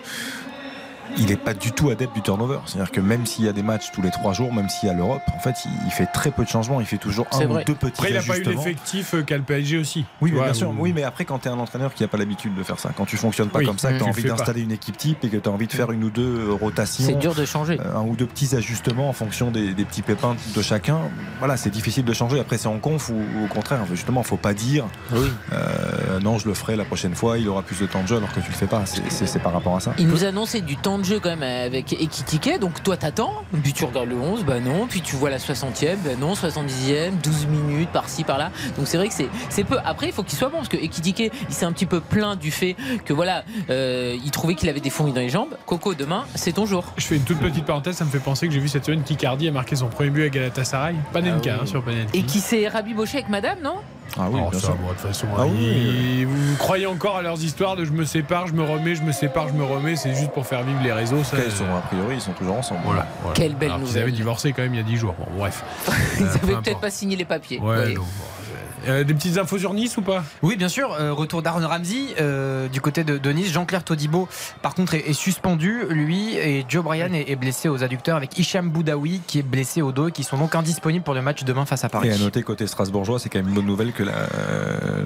Il n'est pas du tout adepte du turnover. C'est-à-dire que même s'il y a des matchs tous les trois jours, même s'il y a l'Europe, en fait, il, fait très peu de changements. Il fait toujours un ou deux petits Après, il n'a pas eu l'effectif euh, qu'a le PSG aussi. Oui, Tu mais vois, bien sûr. Oui, mais après, quand tu es un entraîneur qui n'a pas l'habitude de faire ça, quand tu fonctionnes pas Oui, comme ça, que tu tu as envie d'installer une équipe type et que tu as envie de faire une ou deux rotations, C'est dur de changer. euh, un ou deux petits ajustements en fonction des, des petits pépins de chacun, voilà, c'est difficile de changer. Après, c'est en conf ou, ou au contraire, justement, faut pas dire Oui. euh, non, je le ferai la prochaine fois, il aura plus de temps de jeu alors que tu le fais pas. C'est par rapport à ça. Il nous annonçait du temps de jeu quand même avec Ekitike, donc toi t'attends, puis tu regardes le 11, bah non, puis tu vois la 60e, bah non, 70e, 12 minutes par-ci par-là. Donc c'est vrai que c'est c'est peu. Après il faut qu'il soit bon parce que Ekitike il s'est un petit peu plaint du fait que voilà, euh, il trouvait qu'il avait des fourmis dans les jambes. Coco demain c'est ton jour. Je fais une toute petite parenthèse, ça me fait penser que j'ai vu cette semaine qu'Icardi a marqué son premier but à Galatasaray. Panenka Ah oui. hein, sur Panenka. Et qui s'est rabiboché avec madame, non? Ah oui, Oh, bien ça, sûr. bon, de toute façon, Ah oui. vous croyez encore à leurs histoires de je me sépare, je me remets, je me sépare, je me remets, c'est juste pour faire vivre les réseaux. Ça, Ils sont, a priori, ils sont toujours ensemble. Voilà, voilà. Quelle belle Alors nouvelle. avaient divorcé quand même il y a 10 jours. Bon, bref. Ils Euh, peu avaient peut-être pas signé les papiers. Ouais, Oui. non, bon, euh, des petites infos sur Nice ou pas? Oui, bien sûr. euh, retour d'Aaron Ramsey euh, du côté de, de Nice. Jean-Claire Todibo, par contre, est, est suspendu. Lui et Joe Bryan est, est blessé aux adducteurs avec Hicham Boudaoui qui est blessé au dos et qui sont donc indisponibles pour le match demain face à Paris. Et à noter côté strasbourgeois, c'est quand même une bonne nouvelle que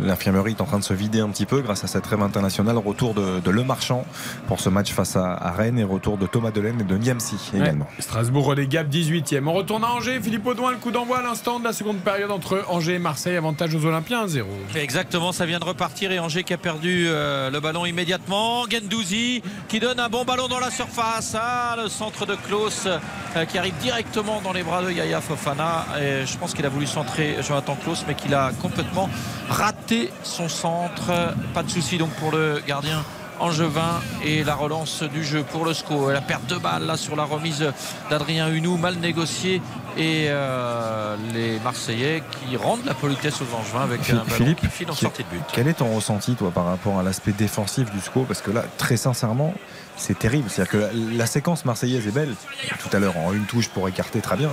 l'infirmerie est en train de se vider un petit peu grâce à cette trêve internationale. Retour de, de Le Marchand pour ce match face à, à Rennes et retour de Thomas Delaine et de Niamsi également. Ouais. Strasbourg relégable 18e. On retourne à Angers. Philippe Audouin, le coup d'envoi à l'instant de la seconde période entre Angers et Marseille. Avantage aux Olympiens 1-0. Exactement, ça vient de repartir et Angers qui a perdu euh, le ballon immédiatement. Gendouzi qui donne un bon ballon dans la surface. Ah, le centre de Klaus euh, qui arrive directement dans les bras de Yaya Fofana. Et je pense qu'il a voulu centrer Jonathan Klaus, mais qu'il a complètement raté son centre. Pas de souci donc pour le gardien. Angevin et la relance du jeu pour le SCO. La perte de balle là sur la remise d'Adrien Hunou, mal négociée. Et euh, les Marseillais qui rendent la politesse aux Angevins avec un ballon Philippe, qui file en sortie de but. Quel est ton ressenti, toi, par rapport à l'aspect défensif du SCO? Parce que là, très sincèrement, c'est terrible. C'est-à-dire que la, séquence marseillaise est belle. Tout à l'heure, en une touche pour écarter, très bien.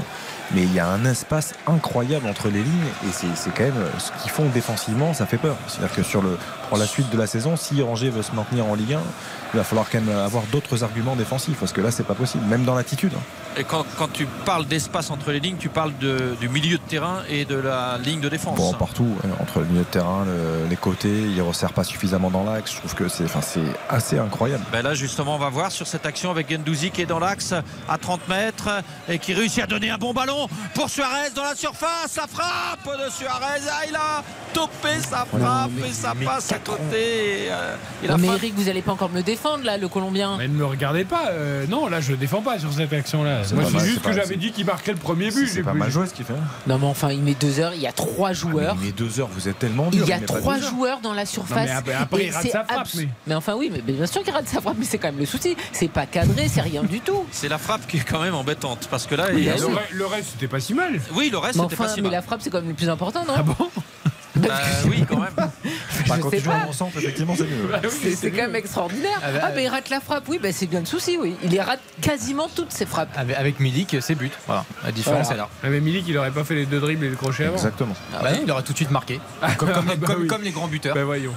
Mais il y a un espace incroyable entre les lignes. Et c'est quand même ce qu'ils font défensivement, ça fait peur. C'est-à-dire que sur le, pour la suite de la saison, si Angers veut se maintenir en Ligue 1, il va falloir quand même avoir d'autres arguments défensifs. Parce que là, c'est pas possible, même dans l'attitude. hein. Et quand, quand tu parles d'espace entre les lignes, tu parles de- du milieu de terrain et de la ligne de défense. Bon, partout, hein, entre le milieu de terrain, le- les côtés, il ne resserre pas suffisamment dans l'axe. Je trouve que c'est enfin, c'est assez incroyable. Ben là justement on va voir sur cette action avec Gendouzi qui est dans l'axe à 30 mètres et qui réussit à donner un bon ballon pour Suarez dans la surface. La frappe de Suarez. Ah, il a topé sa frappe et ça passe à côté. Et, euh, il a Non, mais. Eric, vous allez pas encore me le défendre là, le Colombien. Mais ne me regardez pas. euh, non, là, je ne défends pas sur cette action-là. C'est Moi, c'est juste que j'avais dit qu'il marquait le premier but. C'est pas mal joué ce qu'il fait. Non, mais enfin, il met deux heures. Il y a trois joueurs. Mais deux heures, vous êtes tellement Il dur. y a met trois joueurs dans la surface. mais après- il rate c'est sa frappe, mais enfin, oui, mais bien sûr qu'il rate sa frappe, mais c'est quand même le souci. C'est pas cadré, c'est rien du tout. C'est la frappe qui est quand même embêtante parce que là, Oui, il y a- bien Le, reste, c'était pas si mal. oui, le reste Mais c'était enfin, pas si mais mal. la frappe, c'est quand même le plus important, non Ah bon Bah, oui, quand même. Bah, quand tu joues en centre, effectivement, c'est mieux. Bah oui, C'est quand même extraordinaire. Ah bah, Ah, mais il rate la frappe, oui, bah, c'est bien le souci, oui. Il les rate quasiment toutes ses frappes. Avec, avec Milik, c'est but. Voilà. La différence est là. Ah, mais Milik, il aurait pas fait les deux dribbles et le crochet avant. Exactement. Ah bah il aurait tout de suite marqué. Comme, comme les, bah comme- oui. comme les grands buteurs. Ben voyons.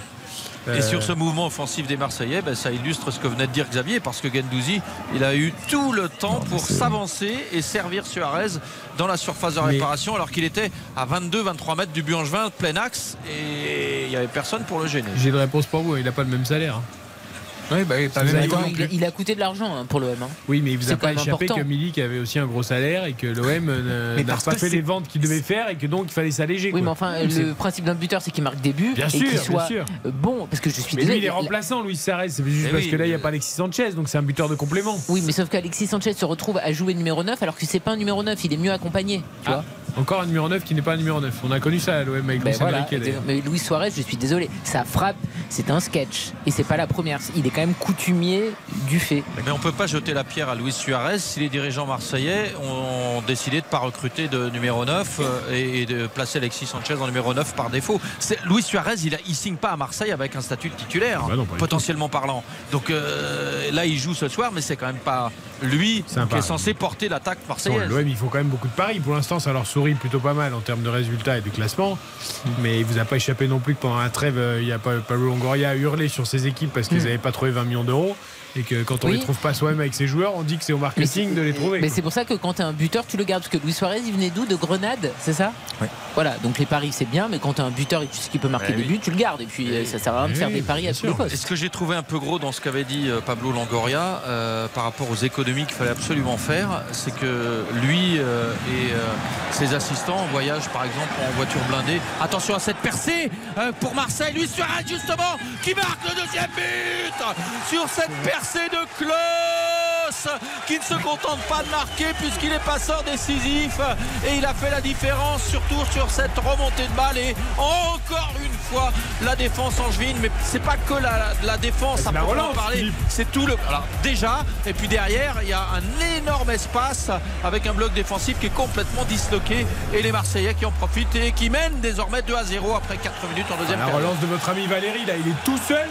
Et Euh, sur ce mouvement offensif des Marseillais, ben, ça illustre ce que venait de dire Xavier, parce que Gendouzi, il a eu tout le temps pour s'avancer et servir Suarez dans la surface de Mais- réparation, alors qu'il était à 22-23 mètres du but angevin, plein axe, et il n'y avait personne pour le gêner. J'ai une réponse pour vous. Il n'a pas le même salaire. Oui, bah pas même il, a coûté de l'argent hein, pour l'OM. hein. Oui, mais il vous a pas échappé important. que Milik avait aussi un gros salaire et que l'OM euh, n'a pas fait les ventes qu'il devait faire et que donc il fallait s'alléger. Oui, quoi. mais enfin, le principe d'un buteur, c'est qu'il marque des buts Bien et sûr, qu'il bien soit sûr. bon. Parce que je suis Mais lui, il est la- remplaçant, Luis Sarez. C'est juste Mais parce oui, que là, il n'y a pas Alexis Sanchez, donc c'est un buteur de complément. Oui, mais sauf qu'Alexis Sanchez se retrouve à jouer numéro 9 alors que c'est pas un numéro 9, il est mieux accompagné. Tu vois Ah, encore un numéro 9 qui n'est pas un numéro 9. On a connu ça à l'OM avec Ben voilà, mais Luis Suarez, je suis désolé, sa frappe, c'est un sketch et c'est pas la première. Il est quand même coutumier du fait. Mais on ne peut pas jeter la pierre à Luis Suarez si les dirigeants marseillais ont décidé de ne pas recruter de numéro 9 euh, et de placer Alexis Sanchez en numéro 9 par défaut. Luis Suarez, il ne signe pas à Marseille avec un statut de titulaire, Bah non, pas du potentiellement parlant. Donc euh, là, il joue ce soir, mais c'est quand même pas lui qui est censé porter l'attaque marseillaise. L'OM, il faut quand même beaucoup de paris. Pour l'instant, ça leur sourit plutôt pas mal en termes de résultats et de classement. Mais il vous a pas échappé non plus que pendant un trêve, euh, il y a pas Pablo Longoria a hurlé sur ses équipes parce qu'ils n'avaient pas trouvé 20 millions d'euros. Et que quand on Oui. les trouve pas soi-même avec ses joueurs, on dit que c'est au marketing de les trouver. Mais c'est pour ça que quand t'es un buteur, tu le gardes. Parce que Luis Suarez, il venait d'où De Grenade, c'est ça Oui. Voilà, donc les paris, c'est bien, mais quand t'es un buteur et tu sais qu'il peut marquer Ouais, des oui. buts, tu le gardes. Et puis euh, ça sert à rien de Oui, faire des paris à tous les postes. Et ce que j'ai trouvé un peu gros dans ce qu'avait dit euh, Pablo Longoria euh, par rapport aux économies qu'il fallait absolument faire, c'est que lui euh, et euh, ses assistants voyagent par exemple en voiture blindée. Attention à cette percée euh, pour Marseille, Luis Suarez justement qui marque le deuxième but sur cette percée de Klaus qui ne se contente pas de marquer puisqu'il est passeur décisif. Et il a fait la différence surtout sur cette remontée de balle. Et encore une fois la défense angevine. Mais c'est pas que la, la défense à relance, parler. C'est tout le alors déjà et puis derrière il y a un énorme espace avec un bloc défensif qui est complètement disloqué. Et les Marseillais qui en profitent et qui mènent désormais 2 à 0 après 4 minutes en deuxième La période. relance de votre ami Valérie, là, il est tout seul.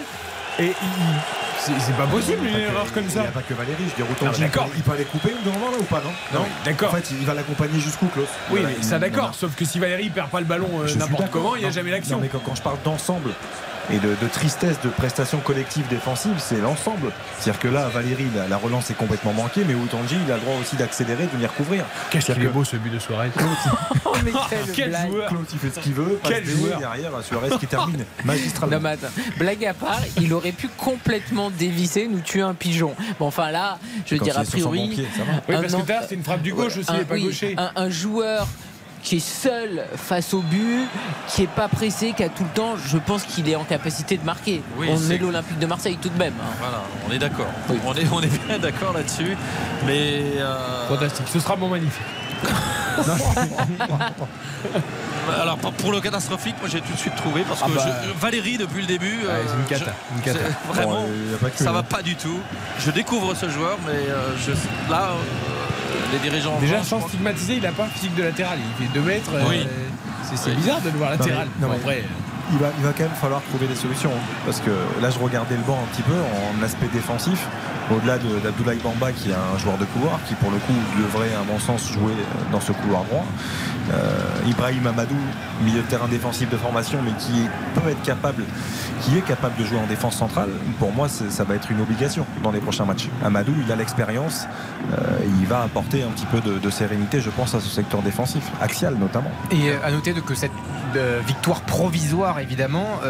Et il- c'est pas possible une erreur comme Il ça. n'y a pas que Valérie, je dis autant Non, Gilles, d'accord. Il peut aller couper au moment là ou pas, non Non, d'accord. En fait, il va l'accompagner jusqu'où, Klaus Oui, mais il- ça il- d'accord. Sauf que si Valérie perd pas le ballon euh, n'importe comment, il n'y a jamais l'action. mais quand, quand je parle d'ensemble et de, de tristesse de prestations collectives défensives, c'est l'ensemble. C'est-à-dire que là, Valérie, la, la relance est complètement manquée, mais Outanji, il a le droit aussi d'accélérer, de venir couvrir. Qu'est-ce qu'il est beau ce but de soirée. Oh, mais Quel joueur Claude, il fait ce qu'il veut. Quel joueur. derrière Suarez qui termine magistralement. Non, mais attends. Blague à part, il aurait pu complètement dévisser, nous tuer un pigeon. Bon, enfin là, je veux dire, a priori. Oui, parce que c'était une frappe du gauche aussi, un- et pas oui, gaucher. un, un joueur qui est seul face au but, qui est pas pressé, qui a tout le temps, je pense qu'il est en capacité de marquer. Oui, On est l'Olympique de Marseille tout de même. hein. voilà on est d'accord Oui. on, est, on est bien d'accord là-dessus mais euh, Fantastique. Ce sera mon magnifique. alors pour- le catastrophique moi j'ai tout de suite trouvé parce Ah que bah. je- Valérie depuis le début Ouais, c'est une euh, cata, je- une cata. vraiment Bon, ça hein. va pas du tout je découvre ce joueur mais euh, je, là euh, les dirigeants Déjà, sans stigmatiser, il n'a pas un physique de latéral. Il fait 2 mètres. euh, Oui. c'est c'est Oui. bizarre de le voir latéral. Non, mais- Bon, non, mais- après, Il va, quand même falloir trouver des solutions. hein. parce que là, je regardais le banc un petit peu en aspect défensif. Au-delà de- d'Abdoulaye Bamba, qui est un joueur de couloir, qui pour le coup devrait, à mon sens, jouer dans ce couloir droit. Euh, Ibrahim Amadou, milieu de terrain défensif de formation, mais qui peut être capable, qui est capable de jouer en défense centrale, pour moi, ça va être une obligation dans les prochains matchs. Amadou, il a l'expérience, il va apporter un petit peu de, de, sérénité, je pense, à ce secteur défensif, axial notamment. Et à noter que cette victoire provisoire, évidemment,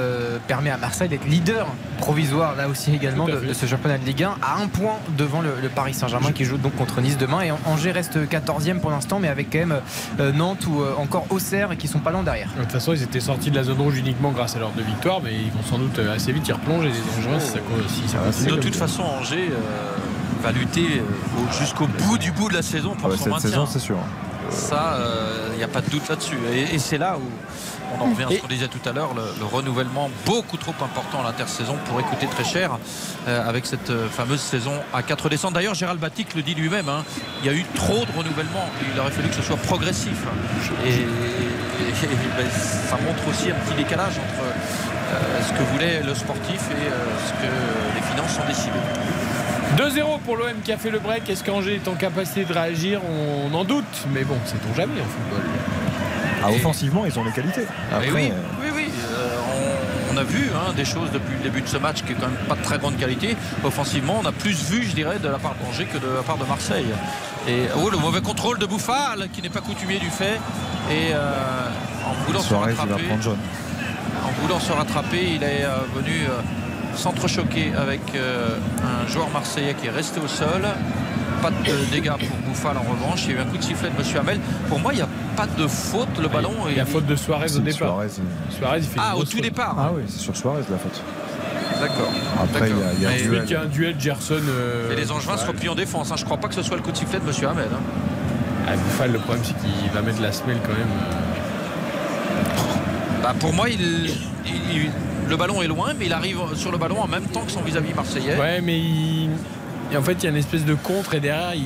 permet à Marseille d'être leader provisoire, là aussi également, de, de, ce championnat de Ligue 1, à un point devant le, le Paris Saint-Germain qui joue donc contre Nice demain. Et Angers reste 14e pour l'instant, mais avec quand même euh, Nantes ou euh, encore Auxerre qui sont pas loin derrière. De toute façon, ils étaient sortis de la zone rouge uniquement grâce à leur deux victoires, mais ils vont sans doute euh, assez vite y replonger les Angers si ça, si ça De toute façon, Angers va lutter jusqu'au bout du bout de la saison pour Ah ouais, son cette maintien. saison, c'est sûr. Ça, il n'y a pas de doute là-dessus. Et, et c'est là où on en revient à ce qu'on disait tout à l'heure, le, le renouvellement beaucoup trop important à l'intersaison pourrait coûter très cher euh, avec cette euh, fameuse saison à 4 descentes. D'ailleurs, Gérald Batic le dit lui-même, hein, il y a eu trop de renouvellement. Il aurait fallu que ce soit progressif. Et, ben, ça montre aussi un petit décalage entre euh, ce que voulait le sportif et ce que les finances ont décidé. 2-0 pour l'OM qui a fait le break. Est-ce qu'Angers est en capacité de réagir? On en doute, mais bon, sait-on jamais en football. Ah, offensivement, ils ont les qualités. Après, oui, euh, oui, oui. euh, on, on a vu hein, des choses depuis le début de ce match qui est quand même pas de très grande qualité. Offensivement, on a plus vu, je dirais, de la part d'Angers que de la part de Marseille. Et oh, le mauvais contrôle de Bouffal, qui n'est pas coutumier du fait. Et euh, en voulant se rattraper, en voulant se rattraper, il est euh, venu euh, s'entrechoquer avec euh, un joueur marseillais qui est resté au sol. Pas de dégâts pour Bouffal en revanche. Il y a eu un coup de sifflet de Monsieur Hamel. Pour moi, il n'y a pas de faute. Le ballon Il y a faute de Suarez au départ. Suarez, il- Suarez, il fait une Ah, au tout faute. départ. Ah oui, c'est sur Suarez la faute. D'accord. Après, il y a, y un Celui duel. qui a un duel Gerson. euh, Et les Angevins se Bouffal. replient en défense. hein. Je crois pas que ce soit le coup de sifflet de Monsieur Hamel. hein. Ah, Bouffal, le problème, c'est qu'il va mettre la semelle quand même. Bah, pour moi, il, il- il- le ballon est loin, mais il arrive sur le ballon en même temps que son vis-à-vis marseillais. Ouais, mais il- et en fait, il y a une espèce de contre et derrière, il,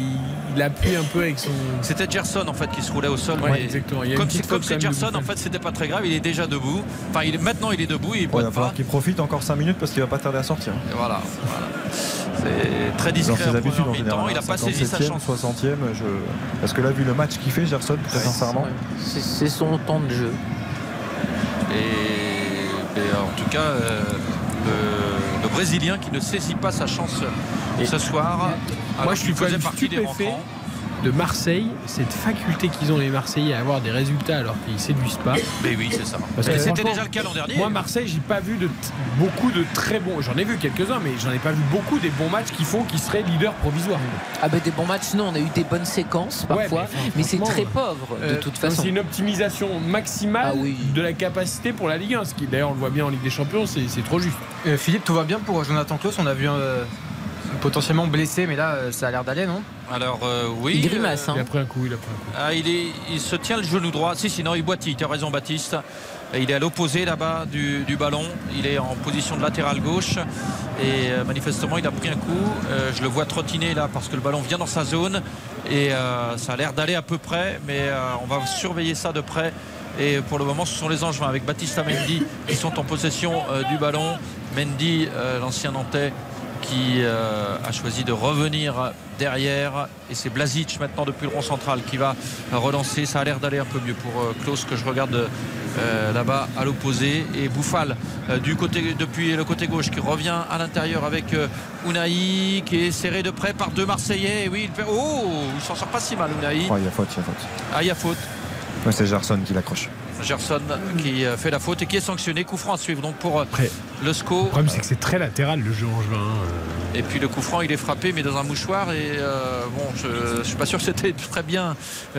il appuie un peu avec son. C'était Gerson en fait qui se roulait au sol. Ouais, mais exactement. Il y a Comme c'est Gerson, en fait, c'était pas très grave. Il est déjà debout. Enfin, il est, maintenant, il est debout. Il Ouais, il pointe va falloir qu'il profite encore 5 minutes parce qu'il va pas tarder à sortir. Et voilà. voilà. C'est très Dans discret ses en habitudes en général. Il n'a pas saisi sa 57e, chance. 60e, je... Parce que là, vu le match qu'il fait, Gerson, très sincèrement. C'est c'est son temps de jeu. Et, et, en tout cas, euh, le, le Brésilien qui ne saisit pas sa chance ce soir. Moi, je suis quand même stupéfait de Marseille, cette faculté qu'ils ont les Marseillais à avoir des résultats alors qu'ils séduisent pas. Mais oui, c'est ça. Parce Mais que c'était déjà le cas l'an dernier. Moi, Marseille, j'ai pas vu de t- beaucoup de très bons. J'en ai vu quelques-uns, mais j'en ai pas vu beaucoup des bons matchs qui font qu'ils seraient leaders provisoires. Ah bah des bons matchs, non, on a eu des bonnes séquences Ouais, parfois, mais mais, c'est très pauvre de Euh, toute façon. C'est une optimisation maximale Ah oui. de la capacité pour la Ligue 1. Ce qui, d'ailleurs, on le voit bien en Ligue des Champions, c'est c'est trop juste. Euh, Philippe, tout va bien pour Jonathan Klaus? On a vu euh, potentiellement blessé, mais là, euh, ça a l'air d'aller, non? Alors euh, oui. Il grimace, euh, hein. Il a pris un coup, il a pris un coup. Ah, il, est, il se tient le genou droit. Si, sinon il boitille. Tu as raison, Baptiste. Il est à l'opposé là-bas du, du ballon. Il est en position de latéral gauche. Et euh, manifestement, il a pris un coup. Euh, je le vois trottiner là parce que le ballon vient dans sa zone. Et euh, ça a l'air d'aller à peu près. Mais euh, on va surveiller ça de près. Et pour le moment, ce sont les Angevins avec Baptiste Mendy qui sont en possession euh, du ballon. Mendy, euh, l'ancien Nantais, qui euh, a choisi de revenir derrière. Et c'est Blazic maintenant depuis le rond central qui va relancer. Ça a l'air d'aller un peu mieux pour euh, Klaus que je regarde euh, là-bas à l'opposé. Et Bouffal du côté depuis le côté gauche qui revient à l'intérieur avec Unai qui est serré de près par deux Marseillais. Et oui il fait oh il s'en sort pas si mal Unai. Oh, il y a faute, il y a faute. ah il y a faute. C'est Gerson qui l'accroche. Gerson qui euh, fait la faute et qui est sanctionné coup franc à suivre donc pour euh, Après, le SCO le problème, c'est que c'est très latéral le jeu en juin. euh. Et puis le coup franc, il est frappé, mais dans un mouchoir. Et euh, bon, je ne suis pas sûr que c'était très bien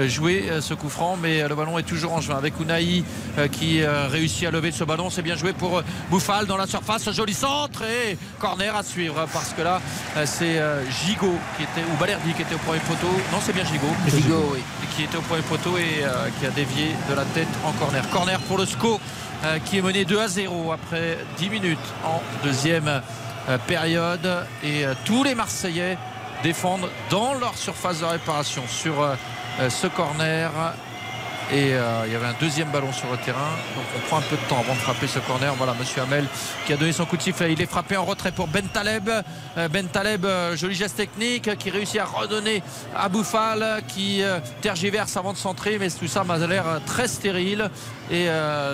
joué ce coup franc, mais le ballon est toujours en juin. Avec Unai qui réussit à lever ce ballon, c'est bien joué pour Bouffal dans la surface, joli centre et corner à suivre parce que là, c'est Gigot qui était ou Balerdi qui était au premier poteau. Non, c'est bien Gigot. Gigot, oui. Qui était au premier poteau et euh, qui a dévié de la tête en corner. Corner pour le SCO euh, qui est mené 2 à 0 après 10 minutes en deuxième euh, période et euh, tous les Marseillais défendent dans leur surface de réparation sur ce corner Et euh, il y avait un deuxième ballon sur le terrain. Donc on prend un peu de temps avant de frapper ce corner. Voilà, monsieur Hamel qui a donné son coup de sifflet. Il est frappé en retrait pour Ben Taleb. Euh, Ben Taleb, euh, joli geste technique, qui réussit à redonner à Bouffal, qui tergiverse avant de centrer. Mais tout ça m'a l'air très stérile. Et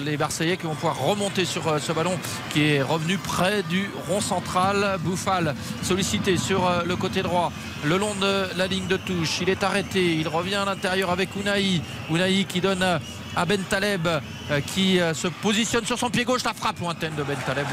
les Marseillais qui vont pouvoir remonter sur ce ballon qui est revenu près du rond central. Bouffal sollicité sur le côté droit, le long de la ligne de touche. Il est arrêté. Il revient à l'intérieur avec Unai. Unai qui donne euh, à Ben Taleb euh, qui euh, se positionne sur son pied gauche. La frappe lointaine de Ben Taleb.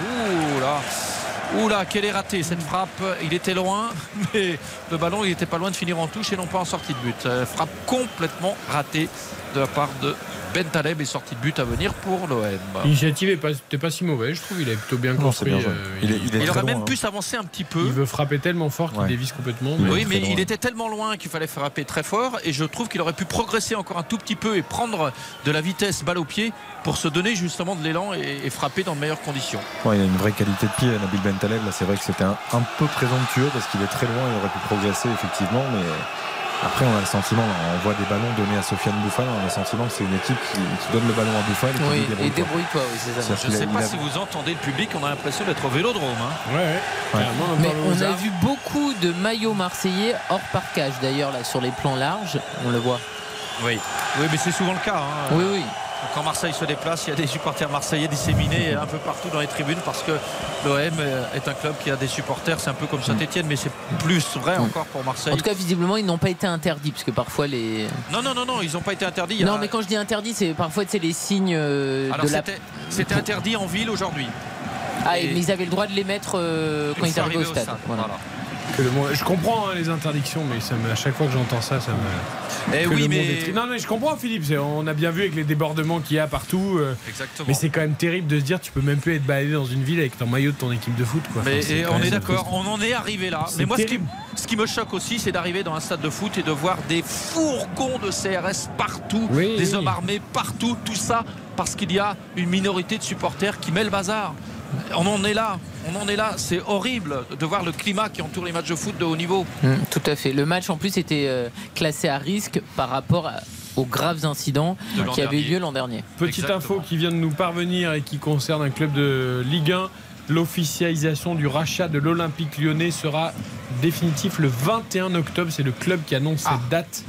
Ouh là, quelle est ratée cette frappe. Il était loin, mais le ballon il n'était pas loin de finir en touche et non pas en sortie de but. Frappe complètement ratée de la part de Ben Taleb et sortie de but à venir pour l'OM. L'initiative n'est pas, si mauvaise, je trouve. Il est plutôt bien construit. bien euh, Il est- il est Il très aurait loin, même hein. pu s'avancer un petit peu. il veut frapper tellement fort qu'il Ouais. dévisse complètement. Est Oui, mais loin. il était tellement loin qu'il fallait frapper très fort et je trouve qu'il aurait pu progresser encore un tout petit peu et prendre de la vitesse balle au pied pour se donner justement de l'élan et, et frapper dans de meilleures conditions. Ouais, il a une vraie qualité de pied, Nabil Bentaleb. Là, c'est vrai que c'était un, un peu présomptueux parce qu'il est très loin. Il aurait pu progresser effectivement, mais après, on a le sentiment, là, on voit des ballons donnés à Sofiane Bouffal. On a le sentiment que c'est une équipe qui, qui donne le ballon à Bouffal et qui Oui, dit débrouille-toi. et débrouille-toi, oui, c'est ça. Je ne sais pas a- si vous entendez le public, on a l'impression d'être au vélodrome. hein. Ouais, ouais. Mais on a vu beaucoup de maillots marseillais hors parcage d'ailleurs là sur les plans larges, on le voit. Oui. Oui, mais c'est souvent le cas. hein. Oui, oui. Quand Marseille se déplace, il y a des supporters marseillais disséminés un peu partout dans les tribunes parce que l'OM est un club qui a des supporters. C'est un peu comme Saint-Etienne, mais c'est plus vrai encore pour Marseille. En tout cas, visiblement, ils n'ont pas été interdits parce que parfois les. Non, non, non, non, ils n'ont pas été interdits. A- Non, mais quand je dis interdit, c'est parfois c'est les signes euh, Alors de la. c'était interdit en ville aujourd'hui. Ah, et- mais ils avaient le droit de les mettre euh, quand ils arrivaient au stade. Voilà. Voilà. Que le monde- Je comprends hein, les interdictions, mais ça me- à chaque fois que j'entends ça, ça me. Eh que oui, mais- est Non, mais je comprends, Philippe. On a bien vu avec les débordements qu'il y a partout. euh, Exactement. Mais c'est quand même terrible de se dire tu peux même plus être baladé dans une ville avec ton maillot de ton équipe de foot. Quoi. Mais Enfin, et on est d'accord, on en est arrivé là. Mais moi, ce qui, terrible. ce qui me choque aussi, c'est d'arriver dans un stade de foot et de voir des fourgons de CRS partout, Oui, des oui. hommes armés partout, tout ça parce qu'il y a une minorité de supporters qui met le bazar. On en est là, on en est là. C'est horrible de voir le climat qui entoure les matchs de foot de haut niveau. Mm, tout à fait. Le match en plus était euh, classé à risque par rapport à- aux graves incidents qui avaient eu lieu l'an dernier. Petite Exactement. info qui vient de nous parvenir et qui concerne un club de Ligue 1. L'officialisation du rachat de l'Olympique lyonnais sera définitif le 21 octobre. C'est le club qui annonce Ah. cette date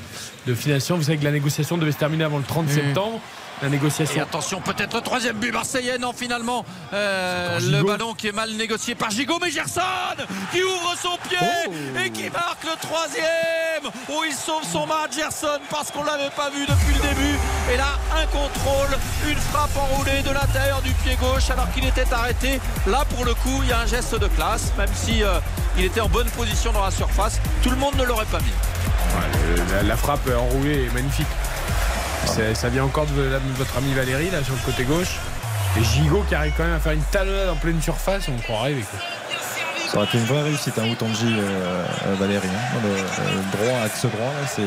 de finalisation. Vous savez que la négociation devait se terminer avant le 30 Mm. septembre. La Et négociation. attention, peut-être le troisième but marseillais. Non, finalement, euh, le ballon qui est mal négocié par Gigot, mais Gerson qui ouvre son pied Oh. et qui marque le troisième. Oh, il sauve son match, Gerson, parce qu'on l'avait pas vu depuis le début. Et là, un contrôle, une frappe enroulée de l'intérieur du pied gauche alors qu'il était arrêté. Là, pour le coup, il y a un geste de classe, même si euh, il était en bonne position dans la surface. Tout le monde ne l'aurait pas mis. Ouais, la, la frappe enroulée est magnifique. Ça vient encore de, la- de votre ami Valérie, là, sur le côté gauche. Et Gigot qui arrive quand même à faire une talonnade en pleine surface, on croit rêver. quoi. Ça aurait été une vraie réussite, un Outonji euh, euh, Valérie. hein. Le, le droit, axe droit, là, c'est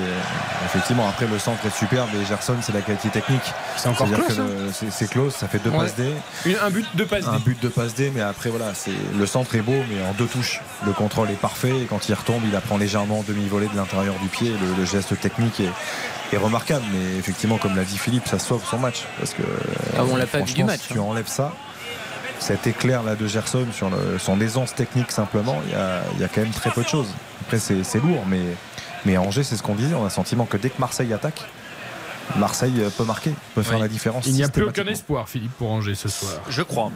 effectivement après le centre est superbe et Gerson, c'est la qualité technique. C'est encore close, que hein. c'est- close, ça fait deux Ouais. passes D. Une- un but, deux passes. Un D. but de passe D, mais après voilà, le centre est beau, mais en deux touches. Le contrôle est parfait et quand il retombe, il apprend légèrement demi-volée de l'intérieur du pied. Le, le geste technique est, est remarquable, mais effectivement, comme l'a dit Philippe, ça sauve son match parce que Ah, on l'a pas vu du match, Si tu hein. enlèves ça, cet éclair là de Gerson sur le- son aisance technique simplement, il y a, il y a quand même très peu de choses. Après, c'est c'est lourd, mais mais à Angers, c'est ce qu'on disait. On a le sentiment que dès que Marseille attaque, Marseille peut marquer, peut faire Oui. la différence. Il n'y a plus aucun espoir, Philippe, pour Angers ce soir. Je crois.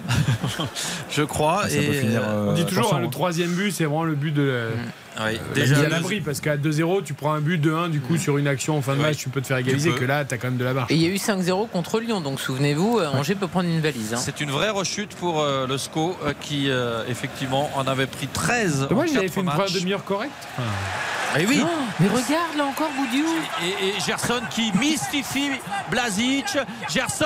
Je crois. Ah, Ça et peut finir. euh, euh, On dit toujours attention, hein, le hein. troisième but, c'est vraiment le but de la, oui, la déjà à l'abri parce qu'à 2-0, tu prends un but de 1 du coup sur une action en fin de Ouais. match, tu peux te faire égaliser. Que là, tu as quand même de la marge. Et il y a eu 5-0 contre Lyon, donc souvenez-vous, euh, Angers peut prendre une valise. hein. C'est une vraie rechute pour euh, le SCO euh, qui euh, effectivement en avait pris 13. Moi, j'avais fait une première demi-heure correcte. Enfin, Eh oui. Oh, mais regarde là encore Boudiou. Et, et Gerson qui mystifie Blazic. Gerson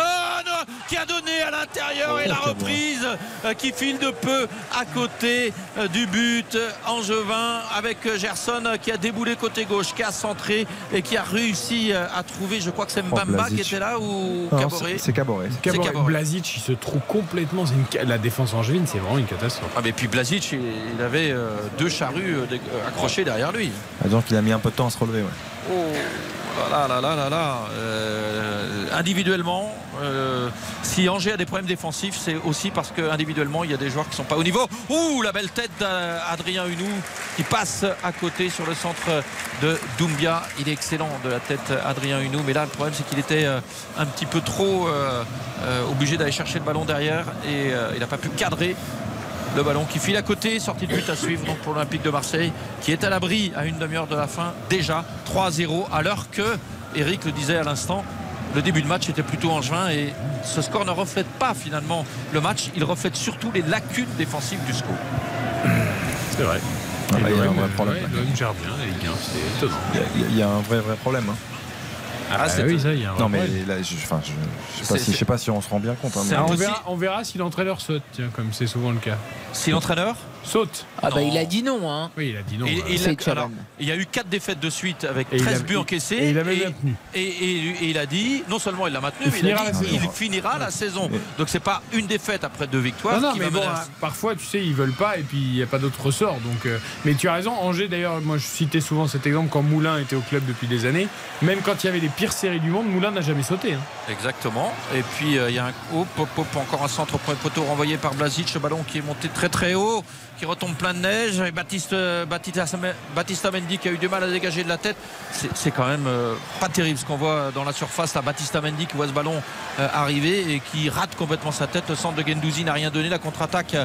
qui a donné à l'intérieur et la reprise euh, qui file de peu à côté euh, du but angevin avec euh, Gerson euh, qui a déboulé côté gauche, qui a centré et qui a réussi euh, à trouver, je crois que c'est Oh, Mbamba qui était là ou Caboret. c'est- C'est Caboret. Caboret, Caboret. Blazic, il se trouve complètement. une La défense angevine, c'est vraiment une catastrophe. Ah mais puis Blazic il, avait deux charrues accrochées derrière lui. Ah, Donc il a mis un peu de temps à se relever. ouais. Oh là là là là là. Euh, individuellement, euh, si Angers a des problèmes défensifs, c'est aussi parce que individuellement il y a des joueurs qui sont pas au niveau. Ouh, la belle tête d'Adrien Hunou qui passe à côté sur le centre de Doumbia. Il est excellent de la tête Adrien Hunou, mais là le problème c'est qu'il était euh, un petit peu trop obligé d'aller chercher le ballon derrière et il n'a pas pu cadrer le ballon qui file à côté, sortie de but à suivre donc pour l'Olympique de Marseille qui est à l'abri à une demi-heure de la fin déjà 3-0 alors que Eric le disait à l'instant le début de match était plutôt en juin et ce score ne reflète pas finalement le match, il reflète surtout les lacunes défensives du score. C'est vrai. Il y a un l'OM, vrai problème. ouais, l'OM gère bien la Ligue 1, c'est étonnant. Il y a- il y, a- il y a un vrai vrai problème. hein. Ah, bah oui, ça, il y a un Non mais là, je, enfin, je, je sais pas C'est- si, je sais pas si on se rend bien compte. hein, mais- Ah, on, verra, on verra si l'entraîneur saute, tiens, comme c'est souvent le cas. Si l'entraîneur saute Ah bah il a dit non. Hein. Oui, il a dit non. Et- et il, C'est a, alors, il y a eu 4 défaites de suite avec Et il 13 a- buts encaissés. et il a même et, maintenu. et- et- et il a dit, non seulement il l'a maintenu, Il mais il a finira dit la saison. il finira la saison. Donc c'est pas une défaite après deux victoires. Non, non, qui mais va bon, mener à- hein, parfois, tu sais, ils veulent pas et puis il n'y a pas d'autre ressort. Donc, euh, mais tu as raison, Angers, d'ailleurs, moi je citais souvent cet exemple quand Moulin était au club depuis des années. Même quand il y avait les pires séries du monde, Moulin n'a jamais sauté. hein. Exactement. Et puis euh, il y a un hop, encore un centre premier poteau renvoyé par Blazic, ce ballon qui est monté très très haut, qui retombe plein de neige. Et Baptiste, euh, Baptista Mendy qui a eu du mal à dégager de la tête. C'est quand même euh, pas terrible ce qu'on voit dans la surface. Là, Baptista Mendy qui voit ce ballon euh, arriver et qui rate complètement sa tête. Le centre de Gendouzi n'a rien donné. La contre-attaque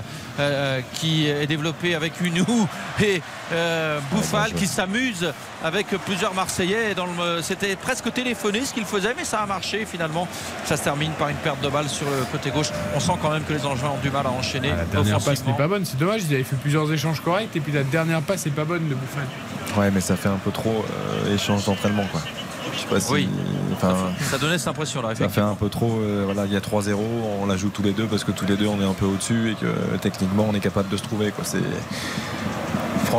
qui est développée avec Unou et euh, Bouffal qui s'amuse avec plusieurs Marseillais. Et dans le- C'était presque téléphoné ce qu'il faisait, mais ça a marché finalement. Ça se termine par une perte de balle sur le côté gauche. On sent quand même que les Angevins ont du mal à enchaîner. La dernière passe n'est pas bonne, c'est dommage, ils avaient fait plusieurs échanges corrects et puis la dernière passe n'est pas bonne de Bouffal. Ouais, mais ça fait un peu trop euh, échange d'entraînement quoi. Je sais pas si. Oui. Enfin, Ça donnait cette impression là. ça fait un peu trop. euh, voilà, il y a 3-0, on la joue tous les deux parce que tous les deux on est un peu au-dessus et que techniquement on est capable de se trouver quoi. C'est.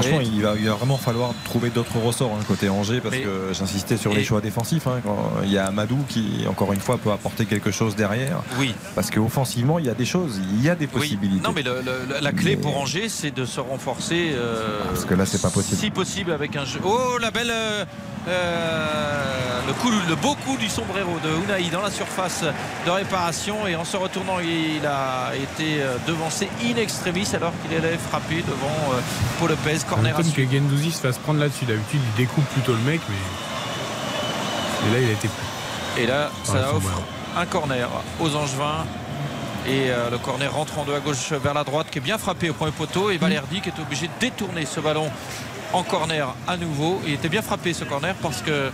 Franchement, Oui. il, va, il va vraiment falloir trouver d'autres ressorts hein, côté Angers parce Mais- que j'insistais sur les choix défensifs. hein, quand il y a Amadou qui, encore une fois, peut apporter quelque chose derrière. Oui. Parce qu'offensivement, il y a des choses, il y a des Oui. possibilités. Non, mais le- le- la clé Mais- pour Angers, c'est de se renforcer. euh, Parce que là, c'est pas possible. Si possible avec un jeu. Oh, la belle. euh, euh, le, coup, le beau coup du sombrero de Unai dans la surface de réparation. Et en se retournant, il a été euh, devancé in extremis alors qu'il allait frapper devant euh, Paul Lopez. Corner m'étonne que. Gendouzi se fasse prendre là-dessus. D'habitude, il découpe plutôt le mec, mais. Et là, il a été pris. Et là, ça offre un corner aux Angevins. Et euh, le corner rentre en deux à gauche vers la droite qui est bien frappé au premier poteau. Et Valerdi qui est obligé de détourner ce ballon en corner à nouveau. Il était bien frappé ce corner parce que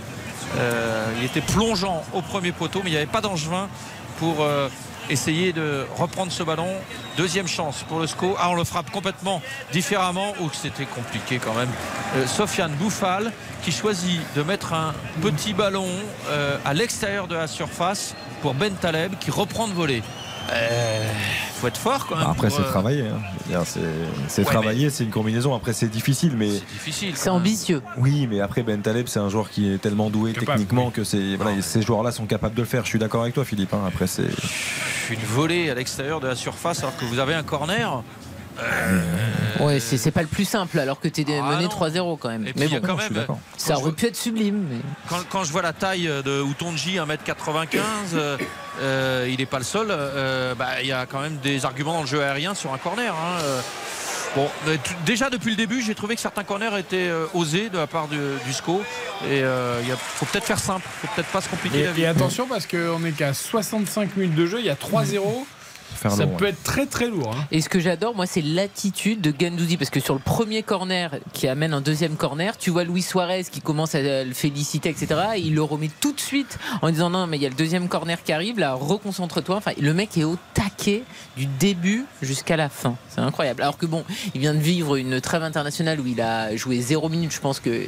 euh, il était plongeant au premier poteau, mais il n'y avait pas d'Angevin pour euh, essayer de reprendre ce ballon. Deuxième chance pour le SCO. Ah, on le frappe complètement différemment. Ou c'était compliqué quand même. Euh, Sofiane Bouffal qui choisit de mettre un petit ballon euh, à l'extérieur de la surface pour Ben Taleb qui reprend de voler. Euh, faut être fort quand même. Après, c'est euh, travaillé. hein. C'est c'est Ouais, travaillé, c'est une combinaison. Après, c'est difficile, mais. difficile. C'est ambitieux. Oui, mais après, Ben Taleb, c'est un joueur qui est tellement doué Capable, techniquement que c'est voilà, ces joueurs-là sont capables de le faire. Je suis d'accord avec toi, Philippe. hein. Après, c'est. Une volée à l'extérieur de la surface alors que vous avez un corner. Ouais, c'est c'est pas le plus simple alors que t'es Ah mené non. 3-0 quand même. Et puis Mais il y a bon, quand je suis même. d'accord. ça aurait pu être sublime. Mais... Quand, quand je vois la taille de Outonji, 1m95, euh, euh, il n'est pas le seul. euh, bah, il y a quand même des arguments dans le jeu aérien sur un corner. hein, euh. Bon, mais t- déjà depuis le début, j'ai trouvé que certains corners étaient euh, osés de la part du, du SCO. Et euh, il y a- faut peut-être faire simple, faut peut-être pas se compliquer Et, la vie. et attention parce qu'on est qu'à 65 minutes de jeu, il y a 3-0. Faire Ça long, peut ouais. être très très lourd. hein. Et ce que j'adore, moi, c'est l'attitude de Gendouzi. Parce que sur le premier corner qui amène un deuxième corner, tu vois Luis Suarez qui commence à le féliciter, etc. Et il le remet tout de suite en disant non, mais il y a le deuxième corner qui arrive, là, reconcentre-toi. Enfin, le mec est au taquet du début jusqu'à la fin. C'est incroyable. Alors que bon, il vient de vivre une trêve internationale où il a joué zéro minute. Je pense que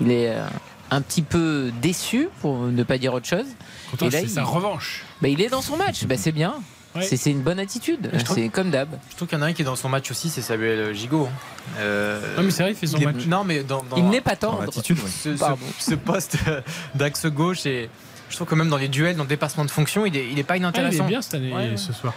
il est euh, un petit peu déçu, pour ne pas dire autre chose. Pourtant, Et là, il- sa revanche. Bah, il est dans son match. Bah, c'est bien. Ouais. C'est une bonne attitude. C'est comme d'hab. Je trouve qu'il y en a un qui est dans son match aussi, c'est Samuel Gigot. Euh, Non, mais c'est vrai, il fait son match. Non, mais dans, dans- Il n'est pas tendre. l'attitude, oui. ce, ce- Pardon. ce poste d'axe gauche et je trouve que même dans les duels, dans le dépassement de fonction, il est, il est pas Ah, il inintéressant. est bien cette année, Ouais, ce soir.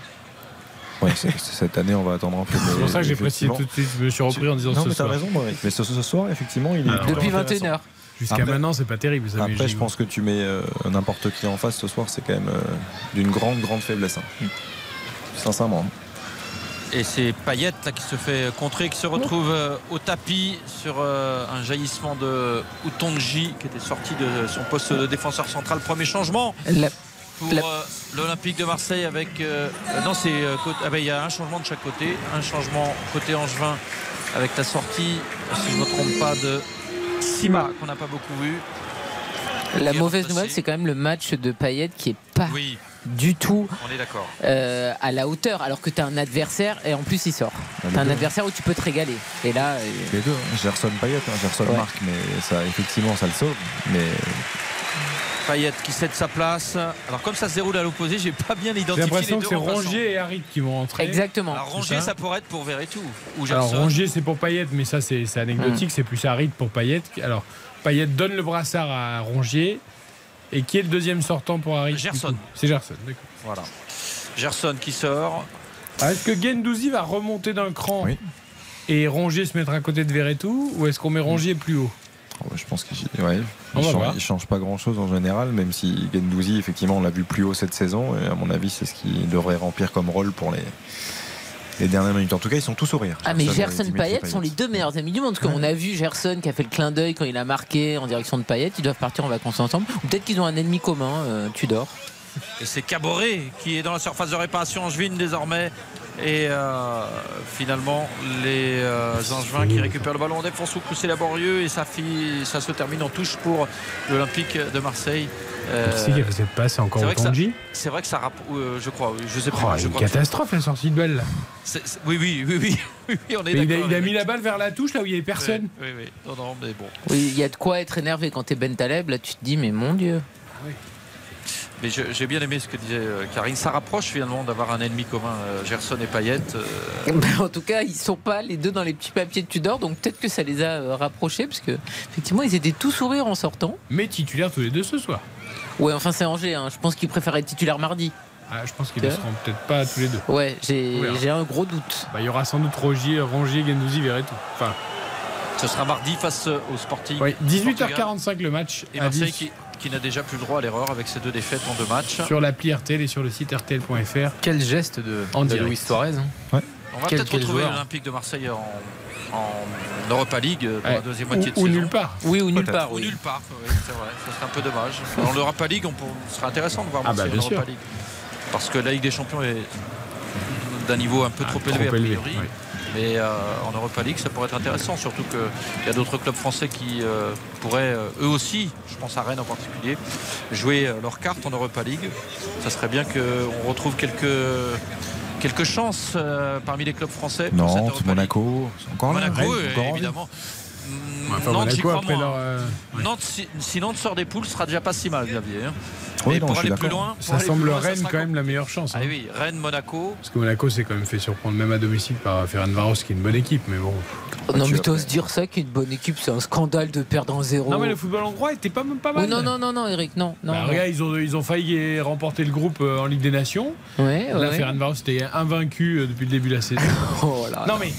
Ouais, cette année, on va attendre un peu. C'est pour ça que j'ai précisé tout de suite. Je me suis repris en disant Non, ce mais t'as soir. raison, Maurice. Mais ce, ce soir, effectivement, il est. Alors, Depuis intéressant. 21h. Jusqu'à maintenant, c'est pas terrible. Ça, Après, je pense que tu mets euh, n'importe qui en face ce soir, c'est quand même euh, d'une grande, grande faiblesse. hein. Sincèrement. Et c'est Payet là, qui se fait contrer, qui se retrouve euh, au tapis sur euh, un jaillissement de Utonji qui était sorti de son poste de défenseur central. Premier changement La- pour la- euh, l'Olympique de Marseille avec. non, c'est. euh, côté- ah ben, il y a un changement de chaque côté. Un changement côté Angevin avec la sortie, si je ne me trompe pas, de Sima qu'on n'a pas beaucoup vu. La mauvaise nouvelle, c'est quand même le match de Payet qui est pas Oui, du tout on est d'accord. euh, à la hauteur, alors que tu as un adversaire et en plus il sort. les Tu as un deux. adversaire où tu peux te régaler. Et là, euh, Les deux, hein. Gerson Payet, hein. Gerson Ouais. marque, mais ça, effectivement, ça le sauve. Mais Payet qui cède sa place. Alors, comme ça se déroule à l'opposé, j'ai pas bien J'ai identifié les l'impression deux que c'est. Rongier et Harit qui vont rentrer. exactement. Alors, Rongier, ça ça pourrait être pour Verretou ou Alors Gerson. Rongier c'est pour Payet mais ça c'est c'est anecdotique, c'est plus Harit pour Payet. Alors Payet donne le brassard à Rongier et qui est le deuxième sortant pour du Gerson. C'est Gerson, d'accord. Voilà. Gerson qui sort. Ah, est-ce que Gendouzi va remonter d'un cran Oui. et Rongier se mettre à côté de Verretou ou est-ce qu'on met Rongier plus haut? Oh, je pense qu'il ouais, On il va change, change pas grand-chose en général, même si Gendouzi, effectivement, on l'a vu plus haut cette saison. Et à mon avis, c'est ce qu'il devrait remplir comme rôle pour les, les dernières minutes. En tout cas, ils sont tous sourires. Ah mais Gerson et Payet sont les deux meilleurs amis du monde parce qu'on a vu Gerson qui a fait le clin d'œil quand il a marqué en direction de Payet ils doivent partir en vacances ensemble ou peut-être qu'ils ont un ennemi commun euh, Tudor Et c'est Caboret qui est dans la surface de réparation angevine désormais. Et euh, finalement, les euh, Angevins qui récupèrent le ballon en défense au coup c'est laborieux et ça se termine en touche pour l'Olympique de Marseille. Euh, fait cette passe C'est encore c'est vrai que ça- Otonji c'est vrai que ça rapp- euh, je crois, oui, je sais Oh, pas. je Une crois que- catastrophe la sortie de balle là. oui, oui, oui, oui, oui, oui, on est Mais il, a, d'accord. il a mis la balle vers la touche là où il n'y avait personne. Oui, oui, oui. Non, non, mais bon. oui il y a de quoi être énervé quand t'es Ben Taleb là tu te dis mais mon dieu Mais je- j'ai bien aimé ce que disait euh, Karine. Ça rapproche finalement d'avoir un ennemi commun, euh, Gerson et Payet. euh, Ben, en tout cas ils sont pas les deux dans les petits papiers de Tudor donc peut-être que ça les a rapprochés parce que effectivement ils étaient tous sourires en sortant Mais titulaires tous les deux ce soir. Ouais enfin c'est Angers hein. je pense qu'ils préfèrent être titulaires mardi Ah, je pense qu'ils ne Ouais. seront peut-être pas tous les deux. ouais j'ai un gros doute Bah, il y aura sans doute Rongier, Rongier Gendouzi, Verretou. Enfin, ce sera mardi face au Sporting. ouais, Portugal. 18h45 le match Et Marseille 10 qui, qui n'a déjà plus le droit à l'erreur avec ses deux défaites en deux matchs. sur l'appli RTL et sur le site RTL.fr. Quel geste de, En de. Luis Suarez. hein. On va peut-être retrouver l'Olympique de Marseille en, en Europa League euh, pour Ouais. la deuxième moitié de ou, ou saison. nulle part. oui ou nulle part Ou oui. nulle part, oui, c'est vrai. Ça serait un peu dommage. Dans l'Europa League, on pour- ce serait intéressant de voir Ah bah, Marseille en Europa sûr. League. Parce que la Ligue des Champions est d'un niveau un peu Ah, trop, trop élevé a priori. Mais euh, en Europa League, ça pourrait être intéressant, surtout qu'il y a d'autres clubs français qui euh, pourraient, euh, eux aussi, je pense à Rennes en particulier, jouer leur carte en Europa League. Ça serait bien qu'on retrouve quelques, quelques chances euh, parmi les clubs français. Nantes. Monaco, encore là. Monaco, Rennes, euh, encore évidemment. Ouais, Enfin, Nantes, j'y Monaco, crois après moins. leur. euh. Nantes, si, si Nantes sort des poules, ce sera déjà pas si mal, Xavier. hein. Oui, Et non, pour aller plus loin, pour Ça aller plus semble loin, Rennes quand même la meilleure chance. Ah hein. oui, Rennes, Monaco. Parce que Monaco s'est quand même fait surprendre même à domicile par Ferencvaros qui est une bonne équipe, mais bon. non mais t'oses dire ça qu'une bonne équipe c'est un scandale de perdre en zéro Non mais le football hongrois était pas pas mal. Oui, non non non non Eric non non, Bah, non. regarde, ils ont, ils ont failli remporter le groupe euh, en Ligue des Nations. ouais, Là, ouais. Ferencvaros était invaincu euh, depuis le début de la saison. Oh là non mais.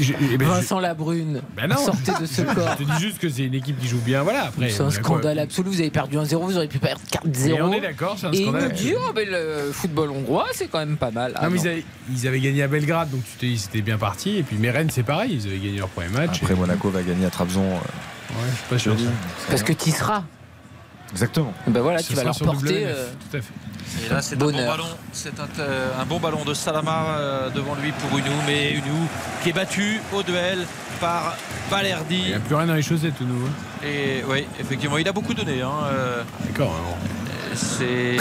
Je- eh ben, je- Vincent Labrune Ben non. sortez de ce je, corps je te dis juste que c'est une équipe qui joue bien. Voilà, après. c'est un quoi scandale absolu vous avez perdu 1-0 vous auriez pu perdre Mais on 4-0 est d'accord, c'est un et il scandale. me dit oh, mais le football hongrois c'est quand même pas mal Ah, non, mais non. ils avaient, ils avaient gagné à Belgrade, donc tu t'es dit c'était bien parti. Et puis mais Rennes, c'est pareil, ils avaient gagné leur premier match. Après, Et- Monaco va gagner à Trabzon. euh, Ouais, je suis pas sûr. parce que tu y seras Exactement. ben voilà Ce tu vas sera leur porter W9, euh, Tout à fait. Et là, c'est un bon ballon. C'est un, euh, un bon ballon de Salama euh, devant lui pour Unou. Mais Unou qui est battu au duel par Il Balerdi. n'y a plus rien dans les chaussettes, tout nouveau. Et oui, effectivement, il a beaucoup donné. hein, euh, D'accord. alors. c'est.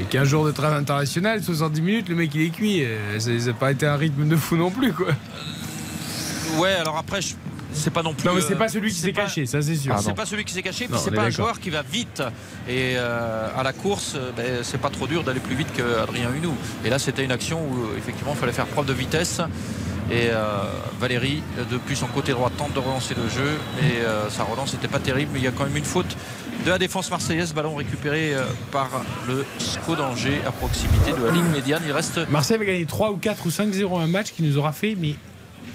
Et 15 jours de travail international, 70 minutes, le mec il est cuit. Ça n'a pas été un rythme de fou non plus, quoi. Ouais, alors après, je- c'est pas non plus. Non, mais c'est euh, pas celui qui s'est pas- caché, ça c'est sûr. c'est pas celui qui s'est caché, puis c'est pas un joueur qui va vite. Et euh, à la course, euh, ben, c'est pas trop dur d'aller plus vite qu'Adrien Hunou. Et là, c'était une action où effectivement, il fallait faire preuve de vitesse. Et euh, Valérie, depuis son côté droit, tente de relancer le jeu. Et euh, sa relance n'était pas terrible, mais il y a quand même une faute de la défense marseillaise. Ballon récupéré par le SCO d'Angers à proximité de la ligne médiane. Il reste Marseille va gagner 3 ou 4 ou 5-0 un match qui nous aura fait, mais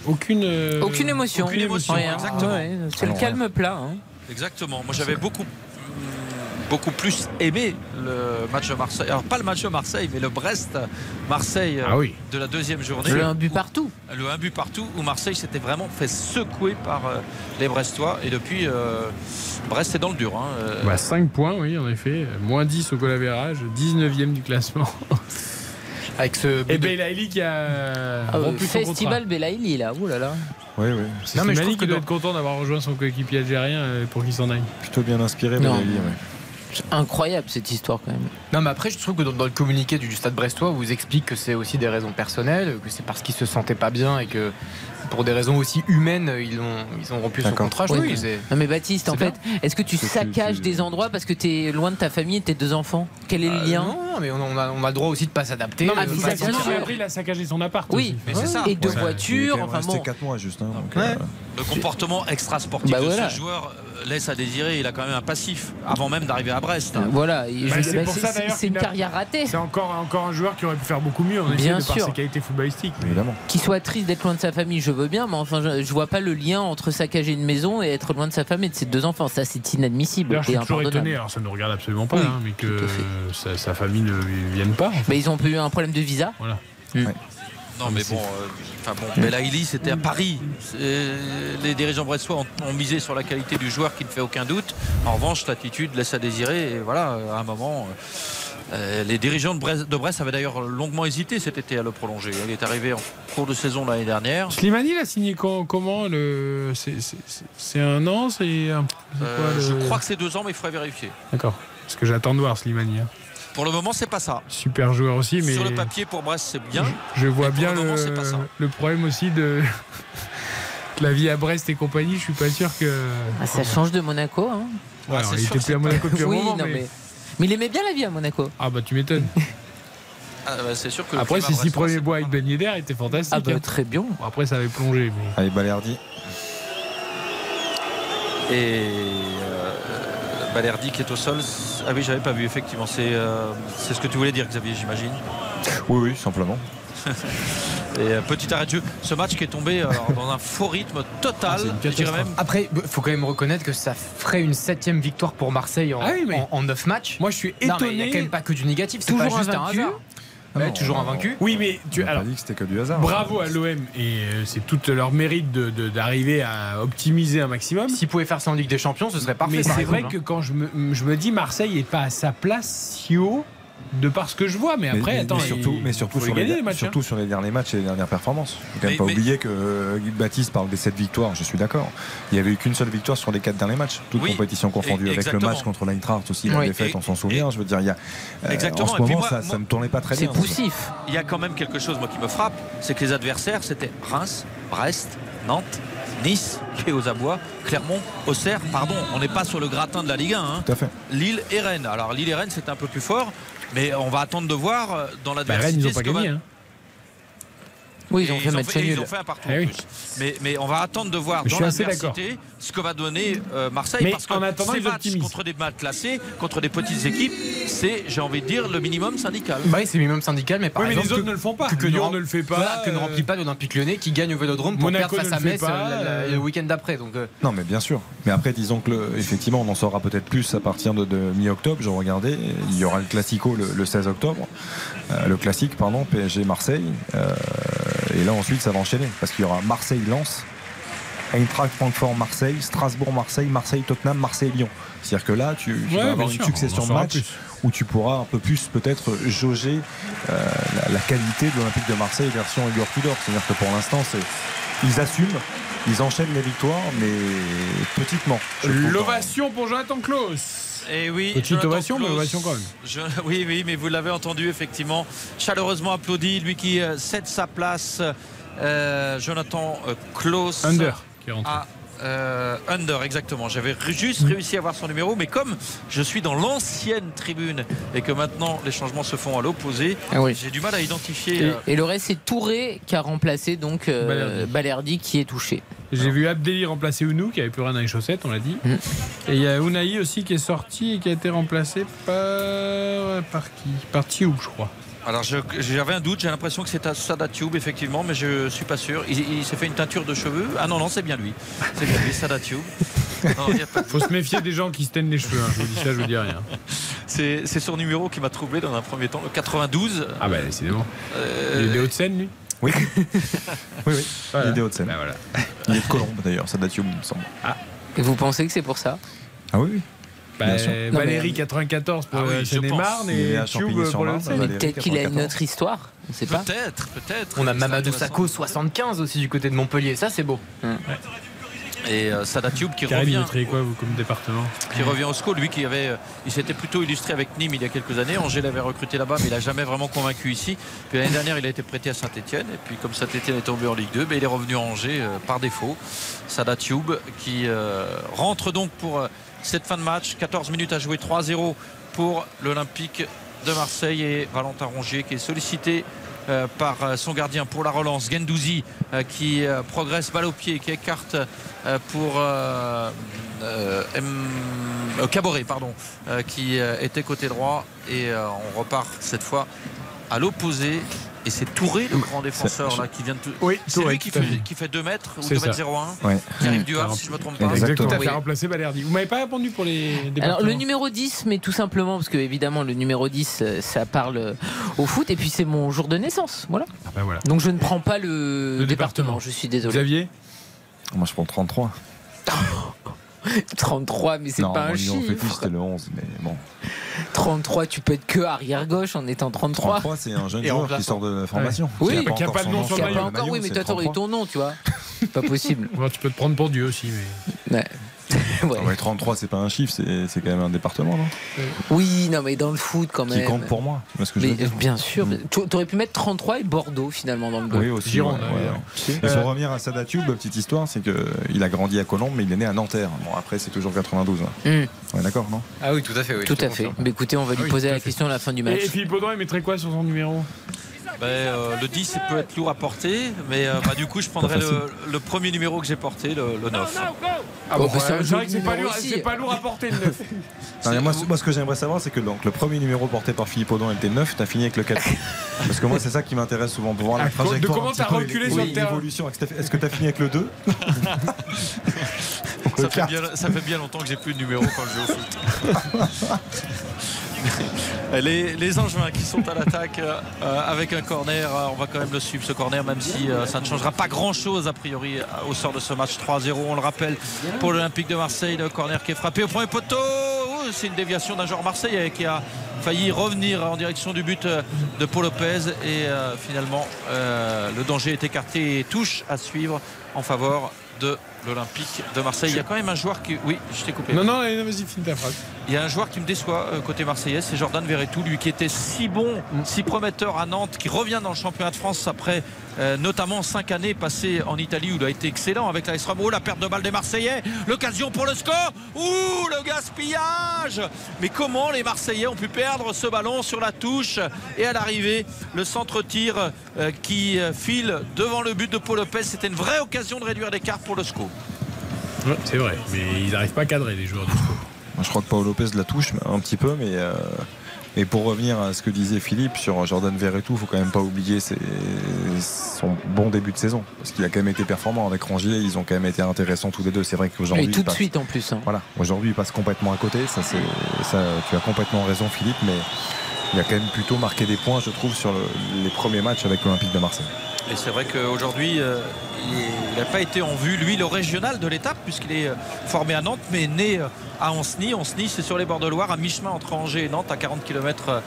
aucune. euh, aucune émotion aucune émotion, Rien. exactement. Ouais, c'est le calme plat hein. Exactement. Moi, j'avais beaucoup beaucoup plus aimé le match de Marseille. Alors pas le match de Marseille, mais le Brest-Marseille Ah oui. de la deuxième journée. Le un but partout. Le un but partout où Marseille s'était vraiment fait secouer par euh, les Brestois. Et depuis, euh, Brest est dans le dur. hein. Euh, Bah, 5 points, oui, en effet. Moins 10 au goal average, 19e du classement. Avec ce but Et de- Belaïli qui a Ah, rompu son contrat. Festival Belaïli là, ouh là là. Oui, oui. C'est Non, mais je trouve que qui doit être content d'avoir rejoint son coéquipier algérien euh, pour qu'il s'en aille. Plutôt bien inspiré. Belaïli, ouais. C'est incroyable cette histoire quand même. Non, mais après, je trouve que dans, dans le communiqué du, du Stade Brestois, on vous explique que c'est aussi des raisons personnelles, que c'est parce qu'ils se sentaient pas bien et que pour des raisons aussi humaines, ils ont, ils ont rompu son contrat. Je Oui, que. Non mais Baptiste, en fait, est-ce que tu saccages des endroits parce que tu es loin de ta famille et de tes deux enfants? Quel est le Euh, lien? non, mais on, a, on a le droit aussi de pas s'adapter. Non, mais Ah, il a saccagé son appart. Oui, aussi. Mais c'est ça. et deux Ouais. voitures, enfin bon. 4 mois juste. hein, donc, Ouais. euh, le comportement extra-sportif Bah de voilà. ce joueur laisse à désirer. Il a quand même un passif avant même d'arriver à Brest. hein. Voilà, Bah, c'est bah, pour c'est ça, c'est- d'ailleurs, c'est une carrière ratée. C'est encore, encore un joueur qui aurait pu faire beaucoup mieux, en Bien de par sûr. ses qualités footballistiques. évidemment. Qu'il soit triste d'être loin de sa famille, je veux bien, mais enfin, je, je vois pas le lien entre saccager une maison et être loin de sa femme et de ses deux enfants. Ça, c'est inadmissible je suis toujours étonné, alors ça ne nous regarde absolument pas, Oui, hein, mais que sa, sa famille ne vienne pas. en fait. Mais ils ont eu un problème de visa. Voilà. Non mais bon, euh, enfin bon, Belaïli c'était à Paris. Les dirigeants brestois ont, ont misé sur la qualité du joueur qui ne fait aucun doute. En revanche, l'attitude laisse à désirer. Et voilà, à un moment, euh, les dirigeants de Brest, de Brest avaient d'ailleurs longuement hésité cet été à le prolonger. Il est arrivé en cours de saison l'année dernière. Slimani, il a signé quand- comment le... c'est- c'est- c'est- C'est un an C'est un... c'est quoi, Euh, le- Je crois que c'est deux ans, mais il faudrait vérifier. D'accord. Parce que j'attends de voir Slimani. hein. Pour le moment, c'est pas ça. Super joueur aussi, mais Sur le papier, pour Brest, c'est bien. je vois bien le le, moment, c'est pas ça. le problème aussi de la vie à Brest et compagnie. Je suis pas sûr que. Ah, ça change de Monaco. Hein. Ouais, il sûr était plus à Monaco depuis un oui, moment. non, mais- mais... mais il aimait bien la vie à Monaco. Ah bah tu m'étonnes. Ah, bah, c'est sûr que Après, ses six premiers c'est bois avec. Ben Yedder étaient fantastiques. Ah bah hein. très bien. Bon, après, ça avait plongé. Mais... Allez, Balerdi. Et euh, Balerdi qui est au sol. Ah oui, j'avais pas vu, effectivement. C'est euh, c'est ce que tu voulais dire, Xavier, j'imagine. Oui, oui, simplement. Et euh, petit arrêt de jeu. Ce match qui est tombé alors, dans un faux rythme total. Ah, je dirais même. Après, il faut quand même reconnaître que ça ferait une septième victoire pour Marseille en, Ah oui, mais- en, en neuf matchs. Moi, je suis Non, mais il étonné. n'y a quand même pas que du négatif. C'est Toujours pas juste un invaincu. hasard. Ouais, Non, toujours invaincu. Oui, mais tu... On alors, pas dit que c'était que du hasard. bravo à l'OM et euh, c'est tout leur mérite de- de- d'arriver à optimiser un maximum. S'il pouvait faire ça en Ligue des Champions, ce serait parfait. Mais c'est vrai que quand je me, je me dis Marseille est pas à sa place si haut de par ce que je vois, mais après, mais, attends, mais surtout, il mais surtout, sur, les les, matchs. surtout hein. sur les derniers matchs et les dernières performances. Il faut quand même Mais- pas mais- oublier que euh, Guy Baptiste parle des 7 victoires, je suis d'accord. Il n'y avait eu qu'une seule victoire sur les 4 derniers matchs, toutes Oui, compétitions confondues, e- avec le match contre l'Eintracht aussi, la Oui. défaite, Et- on s'en souvient. Je veux dire, il y a, euh, Exactement. en ce moment, moi- ça, moi- ça ne tournait pas très C'est bien. poussif. Il y a quand même quelque chose moi qui me frappe, c'est que les adversaires c'était Reims, Brest, Nantes, Nice, qui est aux abois, Clermont, Auxerre. Pardon, on n'est pas sur le gratin de la Ligue 1. hein. Tout à fait. Lille et Rennes. Alors Lille et Rennes c'est un peu plus fort, mais on va attendre de voir euh, dans Bah, l'adversité. Rennes, ils n'ont ce pas que va- hein. Oui, ils ont fait match et nul. ils ont fait un partout en oui. plus. Mais, mais on va attendre de voir Mais dans l'adversité ce que va donner euh, Marseille. Mais parce que en attendant, ces ils matchs contre des matchs classés, contre des petites équipes, c'est, j'ai envie de dire, le minimum syndical. Bah oui, c'est minimum syndical, mais par Oui, mais exemple, les autres que- ne le font pas. que- que Lyon ne- ne le fait pas. voilà, que ne euh, remplit pas l'Olympique lyonnais qui gagne au Vélodrome pour Monaco perdre face ne à le fait Metz pas, euh, le week-end d'après. Donc, euh, Non, mais bien sûr. Mais après, disons que le- effectivement, on en saura peut-être plus à partir de, de mi-octobre. Je regardais, il y aura le Classico le, le 16 octobre, le classique, pardon, PSG-Marseille. Euh, et là, ensuite, ça va enchaîner parce qu'il y aura Marseille-Lens, Eintracht Francfort-Marseille, Strasbourg-Marseille, Marseille-Tottenham, Marseille-Lyon. C'est-à-dire que là, tu, tu Ouais, vas avoir une sûr, succession de matchs plus. où tu pourras un peu plus peut-être jauger euh, la, la qualité de l'Olympique de Marseille version Igor Tudor. C'est-à-dire que pour l'instant, c'est ils assument, ils enchaînent les victoires, mais petitement. L'ovation pour Jonathan Klaus. Et oui, Petite Jonathan ovation, mais ovation quand même. je- oui, oui, mais vous l'avez entendu effectivement, chaleureusement applaudi, lui qui euh, cède sa place, euh, Jonathan euh, Klaus. Under qui est rentré. à euh, Under, exactement. J'avais juste réussi à avoir son numéro, mais comme je suis dans l'ancienne tribune et que maintenant les changements se font à l'opposé, Ah oui. j'ai du mal à identifier. Et, euh, et le reste, c'est Touré qui a remplacé donc euh, Balerdi. Balerdi qui est touché. J'ai vu Abdelli remplacer Ounou qui avait plus rien dans les chaussettes, on l'a dit. Mm. Et il y a Unai aussi qui est sorti et qui a été remplacé par par qui? Par Thioub, je crois. Alors j'avais un doute, j'ai l'impression que c'est à Sada Tube effectivement, mais je suis pas sûr. Il, il s'est fait une teinture de cheveux. Ah non non, c'est bien lui. C'est bien lui, Sada Tube. Non, il y a pas de- Faut se méfier des gens qui se teignent les cheveux. hein. Je vous dis ça, je vous dis rien. C'est son numéro qui m'a troublé dans un premier temps, le 92. Ah bah décidément. Euh, Il est des Hauts-de-Seine, lui? Oui. oui, oui. Voilà. Il est des Hauts-de-Seine. Bah voilà. Il est de Colombe d'ailleurs, ça date il me semble. Et vous pensez que c'est pour ça? Ah oui, oui. Bah. Valérie 94 pour Ah oui, la Seine-et-Marne Il est et à Tube pour le Hauts-de-Seine. Mais peut-être qu'il a une 94. autre histoire. On sait pas. Peut-être, peut-être. On a Mamadou. Sakho 75 aussi du côté de Montpellier. Ça, c'est beau. Et euh, Sada Tube qui revient, quoi, vous, comme département qui revient au SCO, lui qui avait, euh, il s'était plutôt illustré avec Nîmes il y a quelques années. Angers l'avait recruté là-bas, mais il n'a jamais vraiment convaincu ici. Puis l'année dernière, il a été prêté à Saint-Etienne. Et puis comme Saint-Etienne est tombé en Ligue 2, ben, il est revenu à Angers euh, par défaut. Sada Tube qui euh, rentre donc pour cette fin de match. 14 minutes à jouer, 3-0 pour l'Olympique de Marseille et Valentin Rongier qui est sollicité par euh, son gardien pour la relance. Gendouzi euh, qui euh, progresse balle au pied, qui écarte euh, pour euh, euh, euh, Caboret, pardon, euh, qui euh, était côté droit. Et euh, on repart cette fois à l'opposé. Et c'est Touré, le grand défenseur là, qui vient de. tout- Oui, c'est Touré, lui qui fait, fait. qui fait 2 mètres ou C'est 2 ça. mètres 01 Ouais. qui arrive du Havre, si je ne me trompe pas. Exactement. Tout à fait remplacé Balerdi. Vous m'avez pas répondu pour les Alors départements le numéro 10, mais tout simplement parce que évidemment le numéro 10, euh, ça parle euh, au foot et puis c'est mon jour de naissance, voilà. Ah voilà. Donc je ne prends pas le, Le département. département. je suis désolé. Xavier Moi je prends 33. 33, mais c'est non, pas un mon numéro fétiche chiffre. c'était le 11, mais bon. 33, tu peux être que arrière gauche en étant 33. 33 c'est un jeune Et joueur qui sort de la formation. Oui. a Qui a encore pas de nom sur le maillot. oui, mais toi t'aurais eu 33. ton nom, tu vois. pas possible. Tu peux te prendre pour Dieu aussi. Mais... Ouais. Ouais. Ah ouais, 33 c'est pas un chiffre, c'est c'est quand même un département, non? Oui, non, mais dans le foot quand même. Qui compte pour moi. que je Mais, euh, bien sûr, tu aurais pu mettre 33 et Bordeaux finalement dans le goal. Oui, aussi. Gironde, ouais, ouais, évidemment. ouais. Et Euh, pour revenir à Sadatube, petite histoire, c'est qu'il a grandi à Colombes, mais il est né à Nanterre. Bon, après, c'est toujours 92. hein. On est d'accord, non? Ah oui, tout à fait. Oui, tout à fait. Mais écoutez, on va lui oui, poser la fait. question à la fin du match. Et, et Philippe Audouin, il mettrait quoi sur son numéro? Ben, euh, le 10 il peut être lourd à porter, mais euh, bah, du coup je prendrais le, le premier numéro que j'ai porté, le, le 9. Ah bon, bah, c'est vrai que c'est pas, lourd- aussi. c'est pas lourd à porter le 9. Non, mais moi, ce- moi, ce que j'aimerais savoir, c'est que donc, le premier numéro porté par Philippe Audouin était 9, t'as fini avec lequel Parce que moi, c'est ça qui m'intéresse souvent pour voir la Ah, co- de trajectoire. comment t'as reculé sur le terrain. Est-ce que t'as- fini avec le 2 Ça fait, bien, ça fait bien longtemps que j'ai plus de numéro quand je joue au foot. Les, les qui sont à l'attaque euh, avec un corner, euh, on va quand même le suivre ce corner, même si euh, ça ne changera pas grand chose a priori euh, au sort de ce match 3-0. On le rappelle pour l'Olympique de Marseille, le corner qui est frappé au premier poteau. Oh, C'est une déviation d'un joueur marseillais qui a failli revenir en direction du but euh, de Paul Lopez et euh, finalement euh, le danger est écarté et touche à suivre en faveur de l'Olympique de Marseille. Il y a quand même un joueur qui. Oui, je t'ai coupé. Non, non, vas-y, finis ta phrase. Il y a un joueur qui me déçoit euh, côté marseillais, c'est Jordan Verretou, lui qui était si bon, si prometteur à Nantes, qui revient dans le championnat de France après euh, notamment cinq années passées en Italie où il a été excellent avec la Oh, la perte de balle des Marseillais, l'occasion pour le score, ouh, le gaspillage Mais comment les Marseillais ont pu perdre ce ballon sur la touche et à l'arrivée, le centre-tir euh, qui file devant le but de Paul Lopez, c'était une vraie occasion de réduire l'écart pour le SCO. Ouais, c'est vrai, mais ils n'arrivent pas à cadrer les joueurs du. Moi, je crois que Paul Lopez la touche mais un petit peu, mais. euh, Et pour revenir à ce que disait Philippe sur Jordan Verretou, il faut quand même pas oublier ses- son bon début de saison. Parce qu'il a quand même été performant avec Rangier, ils ont quand même été intéressants tous les deux. C'est vrai qu'aujourd'hui. Et tout de passe- suite en plus. hein. Voilà, aujourd'hui il passe complètement à côté, ça, c'est, ça tu as complètement raison Philippe, mais il a quand même plutôt marqué des points je trouve sur le- les premiers matchs avec l'Olympique de Marseille. Et c'est vrai qu'aujourd'hui, euh, il n'a pas été en vue, lui, le régional de l'étape, puisqu'il est euh, formé à Nantes, mais né euh, à Anceny. Anceny, c'est sur les bords de Loire, à mi-chemin entre Angers et Nantes, à 40 km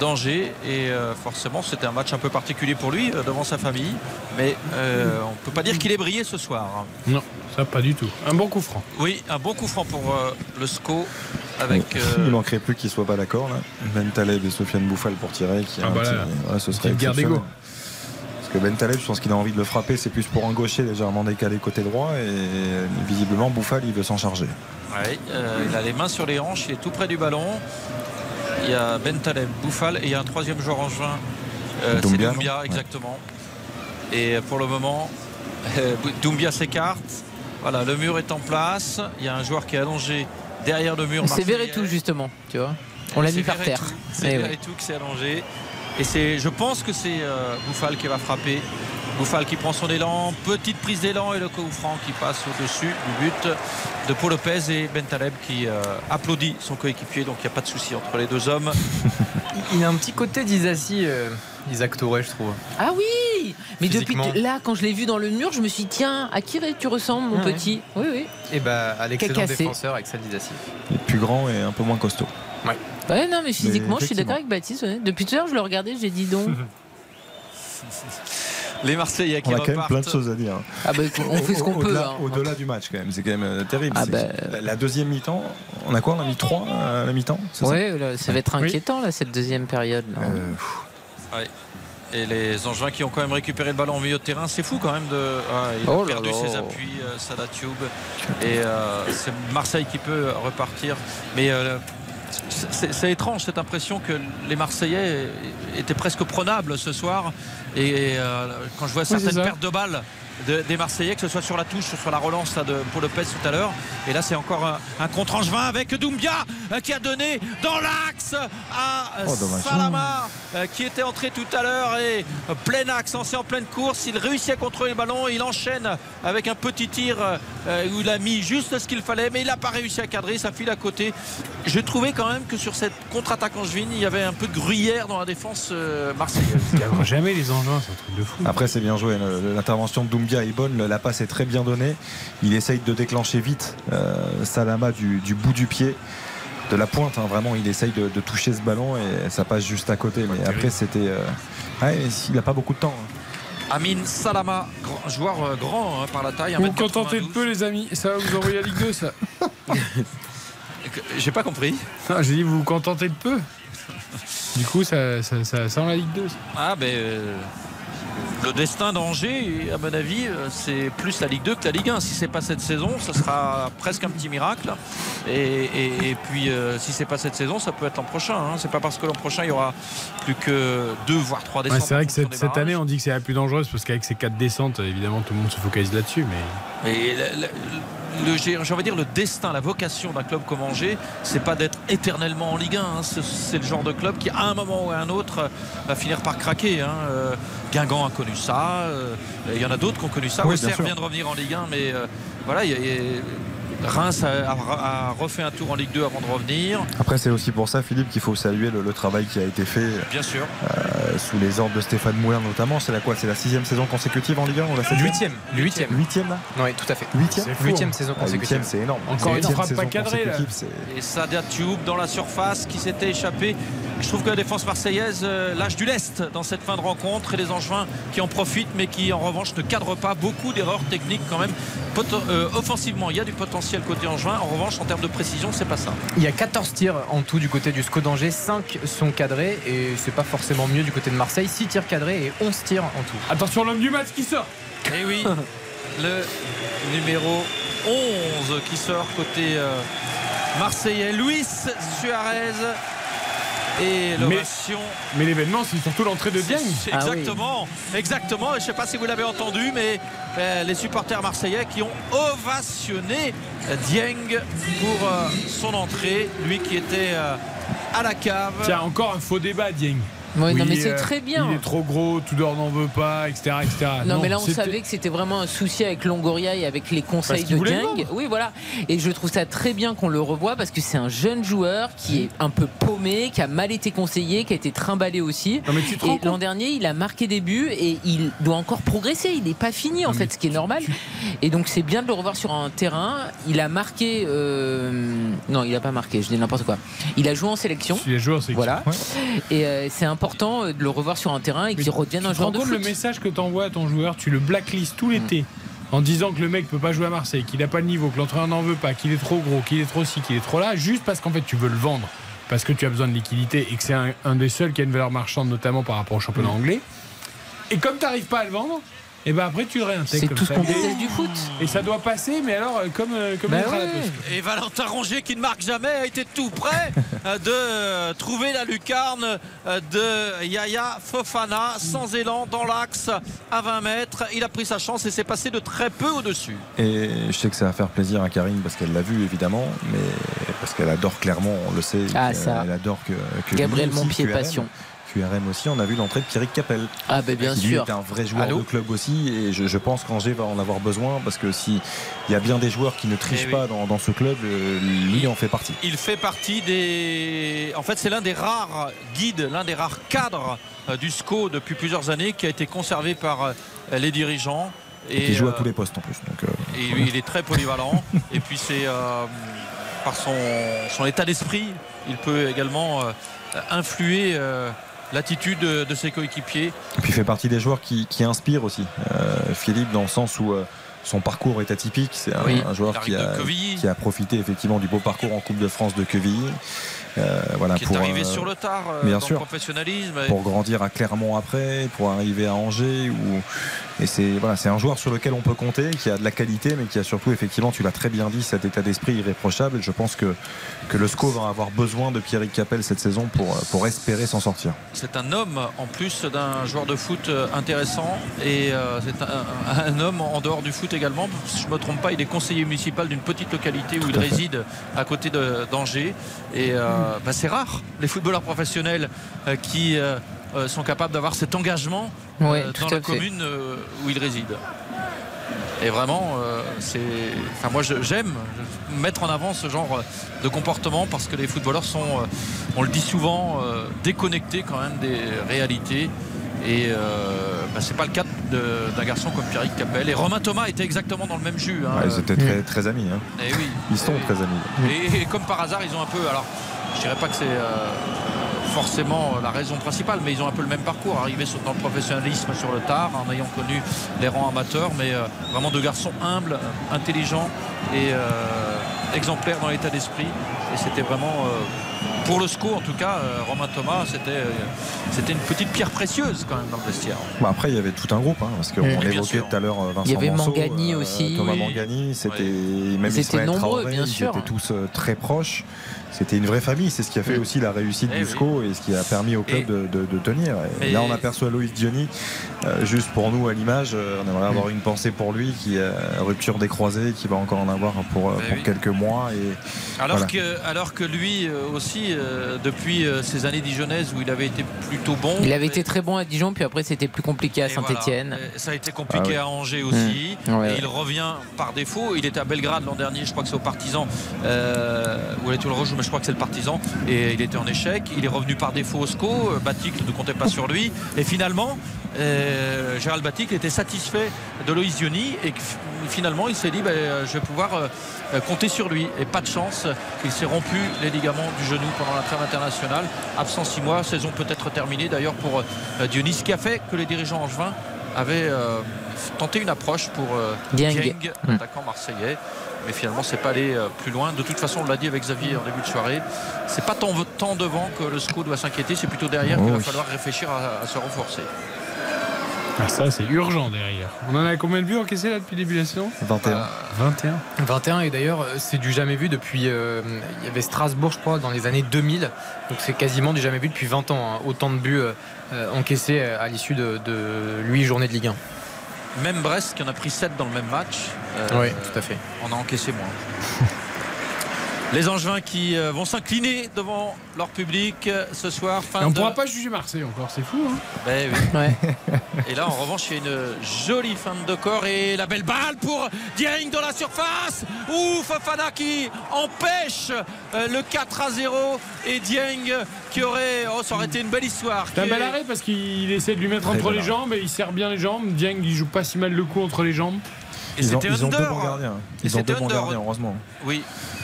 d'Angers. Et euh, forcément, c'était un match un peu particulier pour lui, euh, devant sa famille. Mais euh, on ne peut pas dire qu'il ait brillé ce soir. Non, ça pas du tout. Un bon coup franc. Oui, un bon coup franc pour euh, le SCO. Avec, euh, Il manquerait plus qu'ils soient pas d'accord là. Ben Taleb et Sofiane Bouffal pour tirer. Qui Ah un bah là, petit- ouais, ce serait petite guerre exceptionnel. d'ego. Parce que Ben Taleb, je pense qu'il a envie de le frapper, c'est plus pour un gaucher légèrement décalé côté droit et visiblement Bouffal il veut s'en charger. Ouais, euh, il a les mains sur les hanches, il est tout près du ballon. Il y a Ben Taleb, Bouffal et il y a un troisième joueur en juin. Euh, c'est Doumbia, exactement. Et pour le moment, euh, Doumbia s'écarte. Voilà, le mur est en place. Il y a un joueur qui est allongé derrière le mur. C'est. Verretou justement, tu vois. On l'a mis par terre. C'est Eh ouais. Verretou qui s'est allongé. Et c'est, je pense que c'est euh, Bouffal qui va frapper Bouffal qui prend son élan, petite prise d'élan et le coup franc qui passe au-dessus du but de Paul Lopez et Bentaleb qui euh, applaudit son coéquipier. Donc il n'y a pas de souci entre les deux hommes. Il a un petit côté d'Isassi, euh, Isaac Touré, je trouve. Ah oui Mais depuis là, quand je l'ai vu dans le mur, je me suis dit, tiens, à qui tu ressembles, mon Ouais. petit? Oui, oui. Et bah, à l'excellent défenseur Axel Disassi. Il est plus grand et un peu moins costaud. Ouais. Ouais, non, mais physiquement, je suis d'accord avec Baptiste. ouais. Depuis tout à l'heure, je le regardais, j'ai dit donc. Les Marseillais qui On a quand même repartent. plein de choses à dire. Ah bah, on fait ce qu'on peut. Au-delà hein. au-delà du match, quand même. C'est quand même euh, terrible. Ah bah. la, deuxième mi-temps, on a quoi? On a mis 3 à la mi-temps c'est ça? Ouais, là, ça va être Oui. inquiétant, là, cette deuxième période. là. Euh, Ouais. Et les Angevins qui ont quand même récupéré le ballon au milieu de terrain, c'est fou quand même de. Ah, il Oh a là perdu là. ses appuis, euh, Salah Tube. Et euh, c'est Marseille qui peut repartir. Mais euh, c'est étrange cette impression que les Marseillais étaient presque prenables ce soir. Et euh, quand je vois certaines pertes de balles de- des Marseillais, que ce soit sur la touche, sur la relance là, de Lopez tout à l'heure. Et là, c'est encore un, un contre Angevin avec Doumbia euh, qui a donné dans l'axe à euh, Oh. Salama euh, qui était entré tout à l'heure et euh, plein axe, c'est en pleine course. Il réussit à contrôler le ballon. Il enchaîne avec un petit tir euh, où il a mis juste ce qu'il fallait, mais il n'a pas réussi à cadrer. Ça file à côté. Je trouvais quand même que sur cette contre-attaque angevine, il y avait un peu de gruyère dans la défense euh, marseillaise. Jamais les engins, c'est un truc de fou. Après, c'est bien joué. L'intervention de Doumbia est bonne. La passe est très bien donnée. Il essaye de déclencher vite euh, Salama du, du bout du pied. De la pointe, hein, vraiment, il essaye de, de toucher ce ballon et ça passe juste à côté. Mais après, c'était. euh, ouais, il n'a pas beaucoup de temps. hein. Amin Salama, grand- joueur euh, grand hein, par la taille. Vous vous 1m92. contentez de peu, les amis. Ça va vous envoyer à Ligue 2, ça. J'ai pas compris. Ah, J'ai dit, vous vous contentez de peu. Du coup, ça, ça, ça sent la Ligue 2. ça. Ah ben euh, le destin d'Angers, à mon avis, euh, c'est plus la Ligue 2 que la Ligue 1. Si c'est pas cette saison, ça sera presque un petit miracle. Et, et- et puis euh, si c'est pas cette saison, ça peut être l'an prochain. hein. C'est pas parce que l'an prochain il y aura plus que deux voire trois Ouais, descentes. c'est vrai que cette, année, on dit que c'est la plus dangereuse parce qu'avec ces quatre descentes, évidemment, tout le monde se focalise là-dessus. Mais Et le- dire le destin, la vocation d'un club comme Angers, c'est pas d'être éternellement en Ligue 1. hein. C'est- le genre de club qui, à un moment ou à un autre, euh, va finir par craquer. hein. Euh, Guingamp a connu ça. euh, Il y en a d'autres qui ont connu ça. Oui, Auxerre vient de revenir en Ligue 1, mais voilà, il y a- il y a- Reims a, refait un tour en Ligue 2 avant de revenir. Après, c'est aussi pour ça, Philippe, qu'il faut saluer le, le travail qui a été fait Bien sûr. euh, sous les ordres de Stéphane Moulin, notamment. C'est la quoi? C'est la sixième saison consécutive en Ligue 1 ou la septième Huitième. Huitième. Huitième, là? Oui, tout à fait. Huitième? Fou, Huitième hein. saison Ah, consécutive. c'est énorme. Encore une frappe pas cadrée, là. Et Sadia Tube dans la surface qui s'était échappé. Je trouve que la défense marseillaise euh, lâche du lest dans cette fin de rencontre et les Angevins qui en profitent mais qui en revanche ne cadrent pas. Beaucoup d'erreurs techniques quand même. Euh, offensivement, il y a du potentiel côté Angevin. En revanche, en termes de précision, c'est pas ça. Il y a 14 tirs en tout du côté du SCO d'Angers, 5 sont cadrés et c'est pas forcément mieux du côté de Marseille. 6 tirs cadrés et 11 tirs en tout. attention, l'homme du match qui sort. Et oui, le numéro 11 qui sort côté euh, marseillais, Luis Suarez. Et l'ovation. Mais l'événement, c'est surtout l'entrée de Dieng. Ah oui. Exactement, exactement. Et Je ne sais pas si vous l'avez entendu, mais euh, les supporters marseillais qui ont ovationné Dieng pour euh, son entrée, lui qui était euh, à la cave. Tiens, encore un faux débat, Dieng. Ouais, non, Oui, mais c'est euh, très bien. Il est trop gros, Tudor n'en veut pas, etc. etc. Non, mais là, on savait que c'était vraiment un souci avec Longoria et avec les conseils de vendre. Oui, voilà. Et je trouve ça très bien qu'on le revoie parce que c'est un jeune joueur qui est un peu paumé, qui a mal été conseillé, qui a été trimballé aussi. Non, mais tu te Et l'an dernier, il a marqué des buts et il doit encore progresser. Il n'est pas fini, en Non, fait, ce qui est normal. Et donc, c'est bien de le revoir sur un terrain. Il a marqué. euh, Non, il n'a pas marqué, je dis n'importe quoi. Il a joué en sélection. Les joueurs, c'est Voilà. Et euh, c'est important euh, de le revoir sur un terrain et qu'il redevienne un Tu joueur de foot. le message que t'envoies à ton joueur Tu le blacklistes tout l'été en disant que le mec peut pas jouer à Marseille, qu'il a pas le niveau, que l'entraîneur n'en veut pas, qu'il est trop gros, qu'il est trop ci, qu'il est trop là, juste parce qu'en fait tu veux le vendre, parce que tu as besoin de liquidité et que c'est un, un des seuls qui a une valeur marchande, notamment par rapport au championnat anglais. Et comme tu n'arrives pas à le vendre, et ben après tu le réintègres. C'est comme tout ce ça. qu'on déteste du foot. Et ça doit passer, mais alors euh, comme, euh, comme la ouais. Et Valentin Rongier qui ne marque jamais a été tout près euh, de trouver la lucarne de Yaya Fofana sans élan dans l'axe à 20 mètres. Il a pris sa chance et s'est passé de très peu au-dessus. Et je sais que ça va faire plaisir à Karine parce qu'elle l'a vu évidemment, mais parce qu'elle adore Clermont, on le sait. Ah, ça. Elle adore que, que Gabriel Montpied, passion. QRM aussi, on a vu l'entrée de Pierrick Capel. Ah, ben bien qui, lui, sûr. est un vrai joueur Allô de club aussi, et je, je pense qu'Angers va en avoir besoin parce que si il y a bien des joueurs qui ne trichent Eh oui. pas dans, dans ce club, euh, lui en fait partie. Il fait partie des. En fait, c'est l'un des rares guides, l'un des rares cadres euh, du SCO depuis plusieurs années qui a été conservé par euh, les dirigeants. Et, qui joue à tous les postes en plus. Donc, euh, et il est très polyvalent. et puis c'est euh, par son, son état d'esprit, il peut également euh, influer euh, l'attitude de, de ses coéquipiers. Et puis il fait partie des joueurs qui, qui inspirent aussi. Euh, Philippe, dans le sens où euh, son parcours est atypique. C'est un, Oui, un joueur a, qui a profité effectivement du beau parcours en Coupe de France de Quevilly. Euh, voilà, qui pour, est arrivé euh, sur le tard euh, bien dans sûr. le professionnalisme. pour grandir à Clermont après, pour arriver à Angers. Ou... Et c'est voilà, un joueur sur lequel on peut compter, qui a de la qualité, mais qui a surtout, effectivement, tu l'as très bien dit, cet état d'esprit irréprochable. Et je pense que, que le SCO va avoir besoin de Pierrick Capel cette saison pour, pour espérer s'en sortir. C'est un homme en plus d'un joueur de foot intéressant et euh, c'est un, un homme en dehors du foot également. Si je ne me trompe pas, il est conseiller municipal d'une petite localité où il à réside à côté d'Angers. Et euh, bah, c'est rare les footballeurs professionnels euh, qui euh, euh, sont capables d'avoir cet engagement euh, dans la fait. commune euh, où il réside. Et vraiment, euh, c'est. Enfin, moi, j'aime mettre en avant ce genre de comportement parce que les footballeurs sont, euh, on le dit souvent, euh, déconnectés quand même des réalités. Et euh, bah, c'est pas le cas d'un garçon comme Pierrick Capel. Et Romain Thomas était exactement dans le même jus. hein. Ouais, ils étaient très, très amis. hein. Eh oui. Ils sont très amis. Et, et comme par hasard, ils ont un peu. Alors, je dirais pas que c'est euh, forcément la raison principale, mais ils ont un peu le même parcours. Arrivés dans le professionnalisme sur le tard, en ayant connu les rangs amateurs, mais euh, vraiment deux garçons humbles, intelligents et euh, exemplaires dans l'état d'esprit. Et c'était vraiment. euh, pour le SCO en tout cas, euh, Romain Thomas, c'était euh, c'était une petite pierre précieuse quand même dans le vestiaire. Bon, après, il y avait tout un groupe, hein, parce qu'on Oui, bien évoquait sûr. tout à l'heure Vincent Il y avait Manceau, Mangani aussi. Thomas Oui. Mangani, c'était même Ils étaient Ismaël nombreux, Traoré, bien ils sûr. étaient tous euh, très proches. C'était une vraie famille, c'est ce qui a fait aussi la réussite Eh du oui. SCO et ce qui a permis au club Et- de, de- de tenir. Et là, on aperçoit Loïs Diony, euh, juste pour nous à l'image, euh, on aimerait avoir une pensée pour lui, qui a rupture des croisés, qui va encore en avoir pour, euh, Ben pour oui. quelques mois. Et Alors, voilà. que, alors que lui euh, aussi, euh, depuis euh, ces années dijonnaises où il avait été plutôt bon, Il avait été très bon à Dijon, puis après c'était plus compliqué à Et voilà. Saint-Etienne. Et Ça a été compliqué Ah oui. à Angers aussi. Mmh. Ouais, et ouais. il revient par défaut. Il était à Belgrade l'an dernier, je crois que c'est au Partisan, euh, où il était le rejoue, mais je crois que c'est le Partisan. Et il était en échec. Il est revenu par défaut au SCO. Euh, Batic ne comptait pas sur lui. Et finalement, euh, Gérald Batic était satisfait de Loïs Diony. Et finalement, il s'est dit ben, euh, je vais pouvoir euh, compter sur lui. Et pas de chance, il s'est rompu les ligaments du genou pendant la trêve internationale. Absent six mois, saison peut-être terminée d'ailleurs pour euh, Diony, ce qui a fait que les dirigeants angevins avaient tenté une approche pour Dieng. Dieng, Mm. attaquant marseillais. Mais finalement, c'est pas allé euh, plus loin. De toute façon, on l'a dit avec Xavier en début de soirée. C'est pas tant, tant devant que le SCO doit s'inquiéter, c'est plutôt derrière Oh qu'il va oui. falloir réfléchir à, à se renforcer. Ah, ça, c'est urgent derrière. On en a combien de buts encaissés là depuis début de la saison? 21. 21. 21 et d'ailleurs euh, c'est du jamais vu depuis euh, il y avait Strasbourg je crois dans les années 2000 donc c'est quasiment du jamais vu depuis 20 ans hein. autant de buts euh, euh, encaissés euh, à l'issue de, de 8 journées de Ligue 1 Même Brest qui en a pris 7 dans le même match. euh, oui tout à fait On a encaissé moins. Les Angevins qui euh, vont s'incliner devant leur public euh, ce soir. Fin on de... pourra pas juger Marseille encore, c'est fou. Hein Ben oui. Ouais. Et là, en revanche, il y a une jolie fin de corps et la belle balle pour Dieng dans la surface. Ouf, Fofana qui empêche euh, le 4 à 0 et Dieng qui aurait, oh, ça aurait été une belle histoire. C'est un bel arrêt parce qu'il essaie de lui mettre entre les jambes et il serre bien les jambes. Dieng, il joue pas si mal le coup entre les jambes. Et Ils ont, c'était ils ont deux bons gardiens. Et Ils ont deux bons gardiens, heureusement. Oui,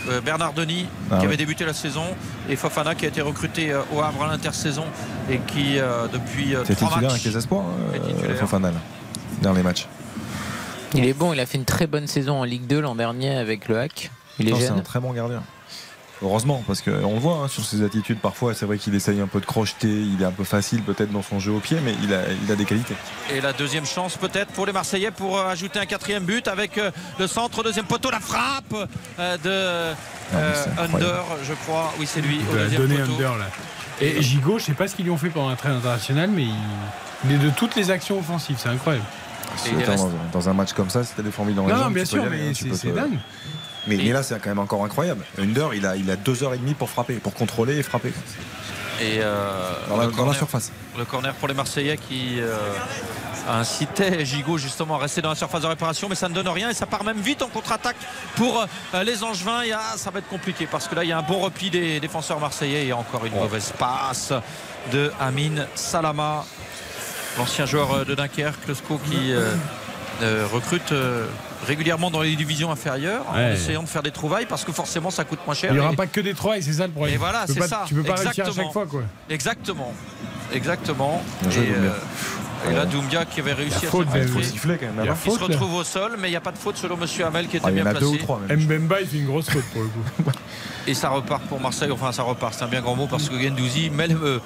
euh, Bernard Denis Ah qui avait débuté la saison et Fofana qui a été recruté euh, au Havre à l'intersaison et qui euh, depuis C'est titulaire matchs avec les espoirs, euh. Fofana, dans les matchs. Il est bon, il a fait une très bonne saison en Ligue 2 l'an dernier avec le Hack. Il est Non, C'est un très bon gardien. Heureusement, parce qu'on le voit hein, sur ses attitudes parfois, c'est vrai qu'il essaye un peu de crocheter, il est un peu facile peut-être dans son jeu au pied, mais il a, il a des qualités. Et la deuxième chance peut-être pour les Marseillais pour euh, ajouter un quatrième but avec euh, le centre, deuxième poteau, la frappe euh, de euh, incroyable. Under, je crois. Oui, c'est lui Il au deuxième donner poteau. under là. Et Gigot, je sais pas ce qu'ils lui ont fait pendant la trêve internationale, mais il... il est de toutes les actions offensives, c'est incroyable. Attends, reste- dans, un match comme ça, si t'as des formules dans les Non, non, bien sûr, mais hein, c'est peux c'est te- dingue. Mais, mais là, c'est quand même encore incroyable. Under, il a, il a deux heures et demie pour frapper, pour contrôler et frapper. Et euh, Dans la- le dans la surface. Le corner pour les Marseillais qui euh, incitait Gigot justement à rester dans la surface de réparation, mais ça ne donne rien et ça part même vite en contre-attaque pour euh, les Angevins. Et, ah, ça va être compliqué parce que là il y a un bon repli des défenseurs marseillais et encore une mauvaise passe de Amin Salama, l'ancien joueur euh, de Dunkerque, le SCO qui euh, recrute régulièrement dans les divisions inférieures en essayant de faire des trouvailles parce que forcément ça coûte moins cher. Il n'y aura Et- pas que des et c'est ça le problème. et voilà, c'est ça. Tu peux pas réussir à Exactement. chaque fois, quoi. Exactement. Exactement. Et, euh, et là, Doumbia qui avait réussi à faute, se siffler quand même, Il, il se là. retrouve au sol, mais il n'y a pas de faute selon Monsieur Hamel qui était Ah, il y en bien a deux placé. ou trois même. Mbemba, il fait une grosse faute pour le coup. Et ça repart pour Marseille. Enfin, ça repart, c'est un bien grand mot parce que Gendouzi le, le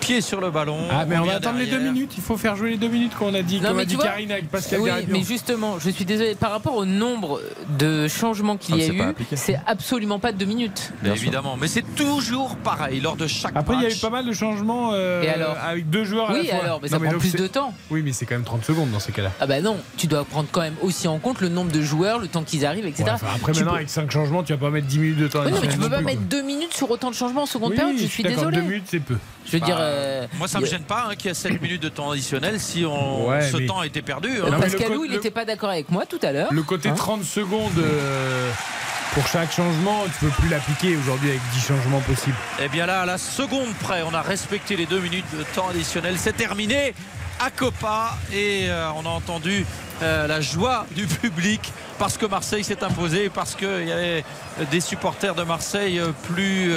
pied sur le ballon. Ah, mais on va attendre les deux minutes. Il faut faire jouer les deux minutes qu'on a dit, Non, comme mais a tu dit vois- Karine avec Pascal Oui, mais justement, je suis désolé, par rapport au nombre de changements qu'il Ah, y a eu, c'est absolument pas deux minutes. Mais évidemment, mais c'est toujours pareil lors de chaque Après, il y a eu pas mal de changements euh, Et alors avec deux joueurs à Oui, la fois. alors, mais ça Non, prend plus de temps. Oui, mais c'est quand même 30 secondes dans ces cas-là. Ah bah non, tu dois prendre quand même aussi en compte le nombre de joueurs, le temps qu'ils arrivent, etc. Ouais, enfin, après, Tu maintenant, peux- avec 5 changements, tu vas pas mettre 10 minutes de temps. Oui, non, mais tu peux pas mettre quoi. deux minutes sur autant de changements en seconde période, je suis désolé. Deux minutes, c'est peu. Je veux dire. Bah, euh, Moi, ça il me gêne pas hein, qu'il y a 7 minutes de temps additionnel si on, Ouais, ce mais- temps a été perdu. hein. Non, le Pascalou, il le- n'était pas d'accord avec moi tout à l'heure. Le côté Hein 30 secondes euh, pour chaque changement, tu peux plus l'appliquer aujourd'hui avec 10 changements possibles. Eh bien là, à la seconde près, on a respecté les deux minutes de temps additionnel. C'est terminé à Copa et euh, on a entendu euh, la joie du public parce que Marseille s'est imposé, parce qu'il y avait des supporters de Marseille plus,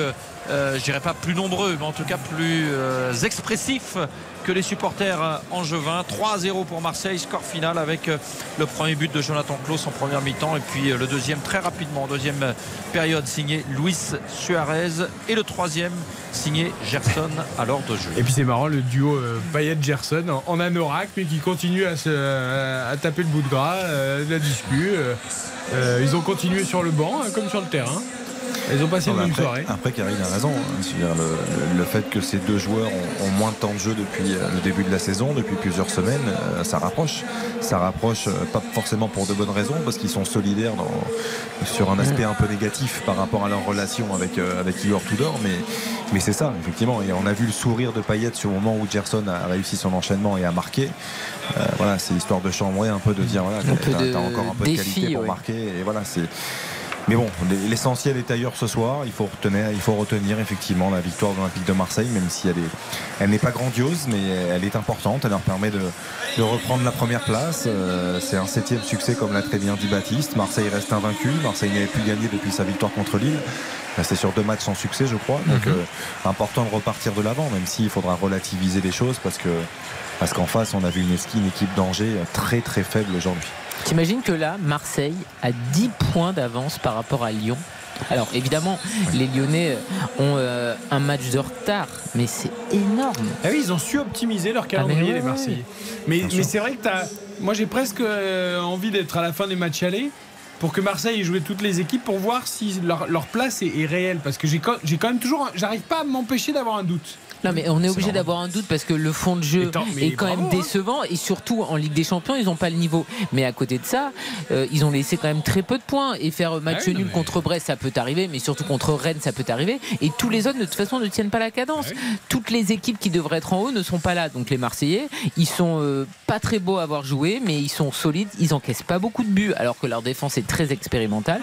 je dirais pas plus nombreux, mais en tout cas plus euh, expressifs que les supporters euh, angevins. 3-0 pour Marseille, score final avec euh, le premier but de Jonathan Klaus en première mi-temps et puis euh, le deuxième très rapidement en deuxième euh, période signé Luis Suarez et le troisième signé Gerson à l'heure de jeu. Et puis c'est marrant, le duo euh, Payet-Gerson en, anorak, mais qui continue à, à, taper le bout de gras, euh, la euh, euh, ils ont continué sur le banc, hein, comme sur le terrain. Ils ont passé une après, soirée. après, Karine a raison. hein. C'est-à-dire le, fait que ces deux joueurs ont, ont moins de temps de jeu depuis euh, le début de la saison, depuis plusieurs semaines, euh, ça rapproche. Ça rapproche, euh, pas forcément pour de bonnes raisons, parce qu'ils sont solidaires dans, sur un aspect un peu négatif par rapport à leur relation avec, avec Igor Tudor. Mais, mais c'est ça, effectivement. Et on a vu le sourire de Payet sur le moment où Gerson a réussi son enchaînement et a marqué. Euh, voilà, c'est l'histoire de chambrer un peu, de dire voilà, t'as encore un peu de défi, qualité pour ouais. marquer. Et voilà, c'est. Mais bon, l'essentiel est ailleurs ce soir. Il faut retenir, il faut retenir effectivement la victoire de l'Olympique de Marseille, même si elle est, elle n'est pas grandiose, mais elle est importante. Elle leur permet de, de reprendre la première place. Euh, c'est un septième succès, comme l'a très bien dit Baptiste. Marseille reste invaincu. Marseille n'avait plus gagné depuis sa victoire contre Lille. C'est sur deux matchs sans succès, je crois. Donc, Mhm. euh, important de repartir de l'avant, même s'il faudra relativiser les choses, parce que parce qu'en face, on a vu une, une équipe d'Angers très très faible aujourd'hui. T'imagines que là, Marseille a 10 points d'avance par rapport à Lyon. Alors évidemment, les Lyonnais ont euh, un match de retard, mais c'est énorme. Ah oui, ils ont su optimiser leur calendrier, Ah, ouais, les Marseillais. Mais, c'est vrai que t'as- moi j'ai presque euh, envie d'être à la fin des matchs allés pour que Marseille ait joué toutes les équipes pour voir si leur, leur place est, est réelle. Parce que j'ai quand, même toujours. J'arrive pas à m'empêcher d'avoir un doute. Non mais on est obligé d'avoir un doute parce que le fond de jeu tant- est quand bravo, même hein. décevant et surtout en Ligue des Champions ils n'ont pas le niveau. Mais à côté de ça, euh, ils ont laissé quand même très peu de points et faire match Ah non, nul mais- contre Brest ça peut arriver, mais surtout contre Rennes ça peut arriver. Et tous les autres de toute façon ne tiennent pas la cadence. Ah Toutes les équipes qui devraient être en haut ne sont pas là. Donc les Marseillais, ils sont euh, pas très beaux à avoir joué, mais ils sont solides. Ils encaissent pas beaucoup de buts alors que leur défense est très expérimentale.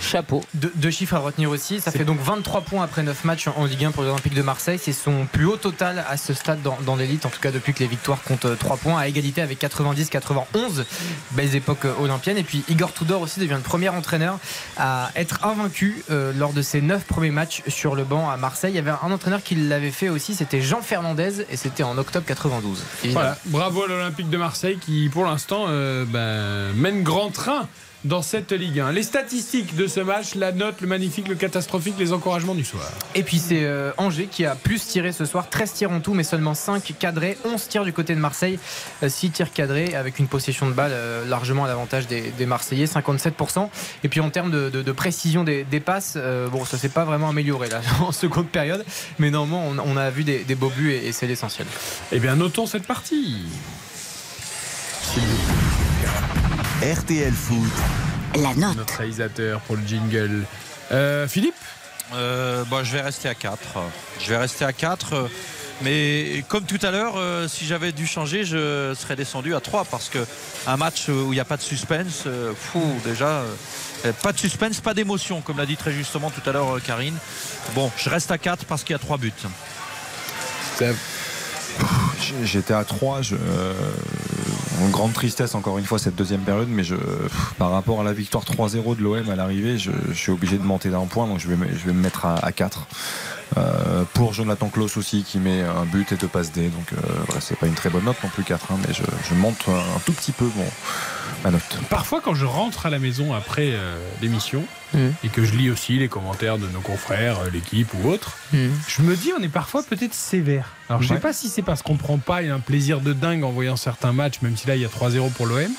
Chapeau. Deux, deux chiffres à retenir aussi. Ça fait donc 23 points après 9 matchs en Ligue 1 pour l'Olympique de Marseille. C'est son plus haut total à ce stade dans, l'élite, en tout cas depuis que les victoires comptent 3 points, à égalité avec 90-91. Belles époques euh, olympiennes. Et puis Igor Tudor aussi devient le premier entraîneur à être invaincu euh, lors de ses 9 premiers matchs sur le banc à Marseille. Il y avait un entraîneur qui l'avait fait aussi, c'était Jean Fernandez, et c'était en octobre 92. évidemment. Voilà, bravo à l'Olympique de Marseille qui, pour l'instant, euh, ben, mène grand train dans cette Ligue 1. Les statistiques de ce match, la note, le magnifique, le catastrophique, les encouragements du soir. Et puis c'est euh, Angers qui a plus tiré ce soir, 13 tirs en tout, mais seulement 5 cadrés, 11 tirs du côté de Marseille, 6 tirs cadrés avec une possession de balle euh, largement à l'avantage des, des Marseillais, 57%. Et puis en termes de, de- de précision des, des passes, euh, bon, ça s'est pas vraiment amélioré là en seconde période, mais normalement on, on a vu des, des beaux buts et, et c'est l'essentiel. Eh bien, notons cette partie. RTL Foot. La note. Notre réalisateur pour le jingle. Euh, Philippe Euh, bah, je vais rester à 4. Je vais rester à 4. euh, Mais comme tout à l'heure, euh, si j'avais dû changer, je serais descendu à 3 parce que un match où il n'y a pas de suspense, euh, fou, déjà, euh, pas de suspense, pas d'émotion, comme l'a dit très justement tout à l'heure euh, Karine. Bon, je reste à 4 parce qu'il y a 3 buts. J'étais à 3, je, euh, en grande tristesse encore une fois cette deuxième période, mais je, par rapport à la victoire 3-0 de l'OM à l'arrivée, je, je suis obligé de monter d'un point, donc je vais, je vais me mettre à, à 4. Euh, pour Jonathan Klaus aussi qui met un but et deux passes D, donc euh, c'est pas une très bonne note non plus 4, hein, mais je, je monte un tout petit peu bon, ma note. Parfois, quand je rentre à la maison après euh, l'émission et que je lis aussi les commentaires de nos confrères, euh, l'équipe ou autres, je me dis on est parfois peut-être sévère. Alors je sais Ouais. pas si c'est parce qu'on prend pas un plaisir de dingue en voyant certains matchs, même si là il y a 3-0 pour l'OM,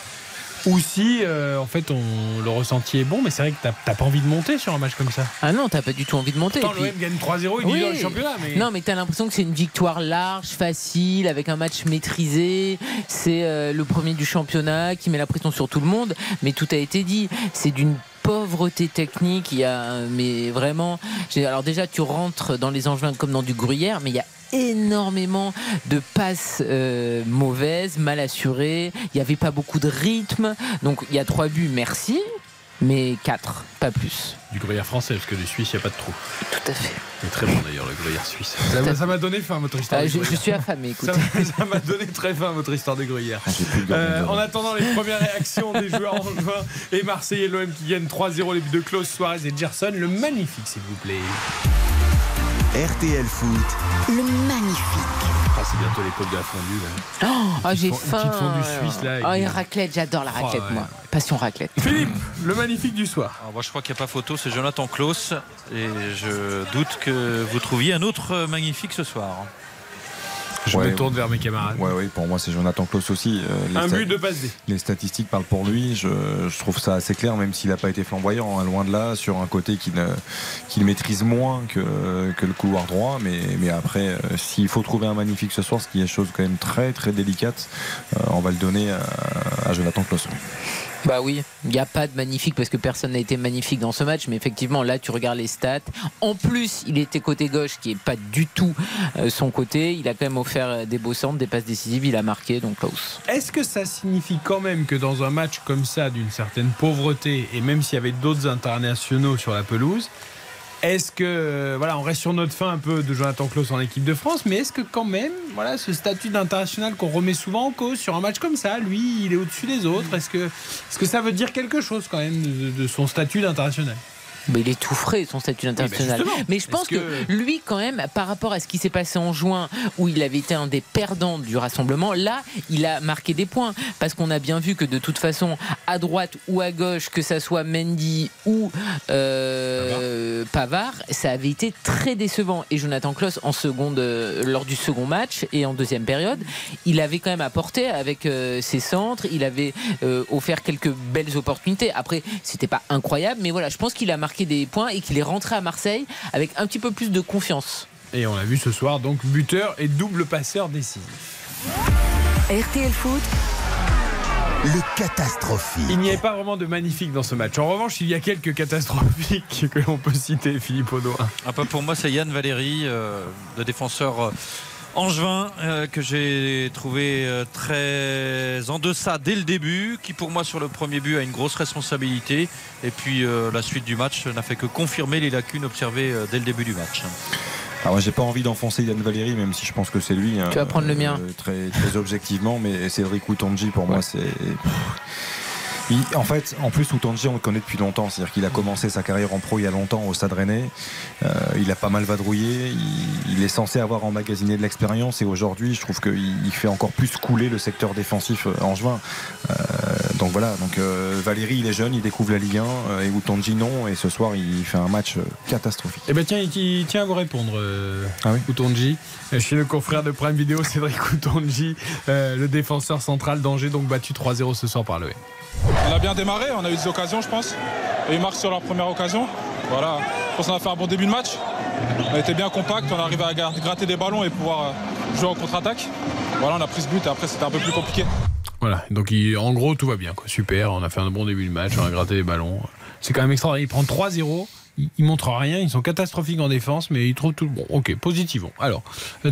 ou si euh, en fait on, le ressenti est bon, mais c'est vrai que t'as pas envie de monter sur un match comme ça. Ah non, t'as pas du tout envie de monter. Puis- l'OM gagne 3-0, il dit Oui. dans le championnat, mais. Non, mais t'as l'impression que c'est une victoire large, facile, avec un match maîtrisé. C'est euh, le premier du championnat qui met la pression sur tout le monde. Mais tout a été dit. C'est d'une pauvreté technique. Il y a, mais vraiment. Alors déjà, tu rentres dans les Angevins comme dans du gruyère, mais il y a énormément de passes euh, mauvaises, mal assurées. Il n'y avait pas beaucoup de rythme. Donc il y a trois buts, merci. Mais quatre, pas plus. Du gruyère français, parce que du Suisse, il n'y a pas de trou. Tout à fait. C'est très bon d'ailleurs, le gruyère suisse. Ça m'a- Ça m'a donné faim, votre histoire. Ah, de je, je suis affamé, écoute. Ça m'a- donné très faim votre histoire de gruyère. Euh, en attendant les premières réactions des joueurs angevins et marseillais l'OM qui gagnent 3-0 les buts de Klaus, Suarez et Gerson, le magnifique s'il vous plaît. RTL Foot, Le magnifique. Ah, c'est bientôt l'époque de la fondue. là. Oh, ah, j'ai Une faim. petite fondue suisse, là, Ah, et des- raclette, j'adore la Oh, raclette, ouais, moi. Passion raclette. Philippe, le magnifique du soir. Alors, moi, je crois qu'il n'y a pas photo, c'est Jonathan Klaus. Et je doute que vous trouviez un autre euh, magnifique ce soir. Je Ouais, me tourne vers mes camarades. Ouais, oui, pour moi c'est Jonathan Klaus aussi. euh, les Un but de passe D. Les statistiques parlent pour lui. Je, je trouve ça assez clair, même s'il n'a pas été flamboyant, hein, loin de là, sur un côté qu'il ne- qu'il maîtrise moins que, que le couloir droit. Mais, mais après, euh, s'il faut trouver un magnifique ce soir, ce qui est chose quand même très très délicate, euh, on va le donner à, à Jonathan Klaus. oui. Bah oui, il n'y a pas de magnifique parce que personne n'a été magnifique dans ce match, mais effectivement, là, tu regardes les stats. En plus, il était côté gauche, qui est pas du tout euh, son côté. Il a quand même offert euh, des beaux centres, des passes décisives, il a marqué, donc Klaus. Est-ce que ça signifie quand même que dans un match comme ça, d'une certaine pauvreté, et même s'il y avait d'autres internationaux sur la pelouse, est-ce que, euh, voilà, on reste sur notre fin un peu de Jonathan Klaus en équipe de France, mais est-ce que quand même, voilà, ce statut d'international qu'on remet souvent en cause sur un match comme ça, lui, il est au-dessus des autres, est-ce que, est-ce que ça veut dire quelque chose quand même de son statut d'international? Mais il est tout frais, son statut international. mais je pense que... que- lui, quand même, par rapport à ce qui s'est passé en juin, où il avait été un des perdants du rassemblement, là, il a marqué des points. Parce qu'on a bien vu que de toute façon, à droite ou à gauche, que ça soit Mendy ou euh, Pavard, ça avait été très décevant. Et Jonathan Klaus, en seconde, euh, lors du second match et en deuxième période, il avait quand même apporté avec euh, ses centres, il avait euh, offert quelques belles opportunités. Après, c'était pas incroyable, mais voilà, je pense qu'il a marqué des points et qu'il est rentré à Marseille avec un petit peu plus de confiance. Et on l'a vu ce soir, donc buteur et double passeur décisif. RTL Foot, le catastrophique. Il n'y avait pas vraiment de magnifique dans ce match. En revanche, il y a quelques catastrophiques que l'on peut citer, Philippe Audouin. Ah, pas pour moi, c'est Yann Valéry, euh, le défenseur euh, angevin, euh, que j'ai trouvé euh, très en deçà dès le début, qui pour moi sur le premier but a une grosse responsabilité. Et puis euh, la suite du match n'a fait que confirmer les lacunes observées euh, dès le début du match. Alors, j'ai pas envie d'enfoncer Yann Valéry, même si je pense que c'est lui. hein, Tu vas prendre le mien. euh, très, très objectivement, mais Cédric Outonji, pour moi, c'est. Il- en fait, en plus, Outonji, on le connaît depuis longtemps. C'est-à-dire qu'il a commencé sa carrière en pro il y a longtemps au Stade Rennais. Euh, il a pas mal vadrouillé. Il, il est censé avoir emmagasiné de l'expérience. Et aujourd'hui, je trouve qu'il il fait encore plus couler le secteur défensif euh, angevin. Euh, donc voilà. Donc euh, Valéry, il est jeune, il découvre la Ligue 1. euh, et Outonji, non. Et ce soir, il fait un match catastrophique. Eh ben tiens, il, tient à vous répondre, Ah oui Outonji. Euh, Chez le confrère de Prime Vidéo, Cédric Outonji, euh, le défenseur central d'Angers, donc battu 3-0 ce soir par le On a bien démarré, on a eu des occasions, je pense. Et ils marquent sur leur première occasion. Voilà, je pense qu'on a fait un bon début de match. On a été bien compact, on a arrivé à gratter des ballons et pouvoir euh, jouer en contre-attaque. Voilà, on a pris ce but et après c'était un peu plus compliqué. Voilà, donc en gros tout va bien, quoi. super, on a fait un bon début de match, on a gratté les ballons. C'est quand même extraordinaire, il prend 3-0, il, il montre rien, ils sont catastrophiques en défense, mais ils trouvent tout bon. Ok, positivons. Alors,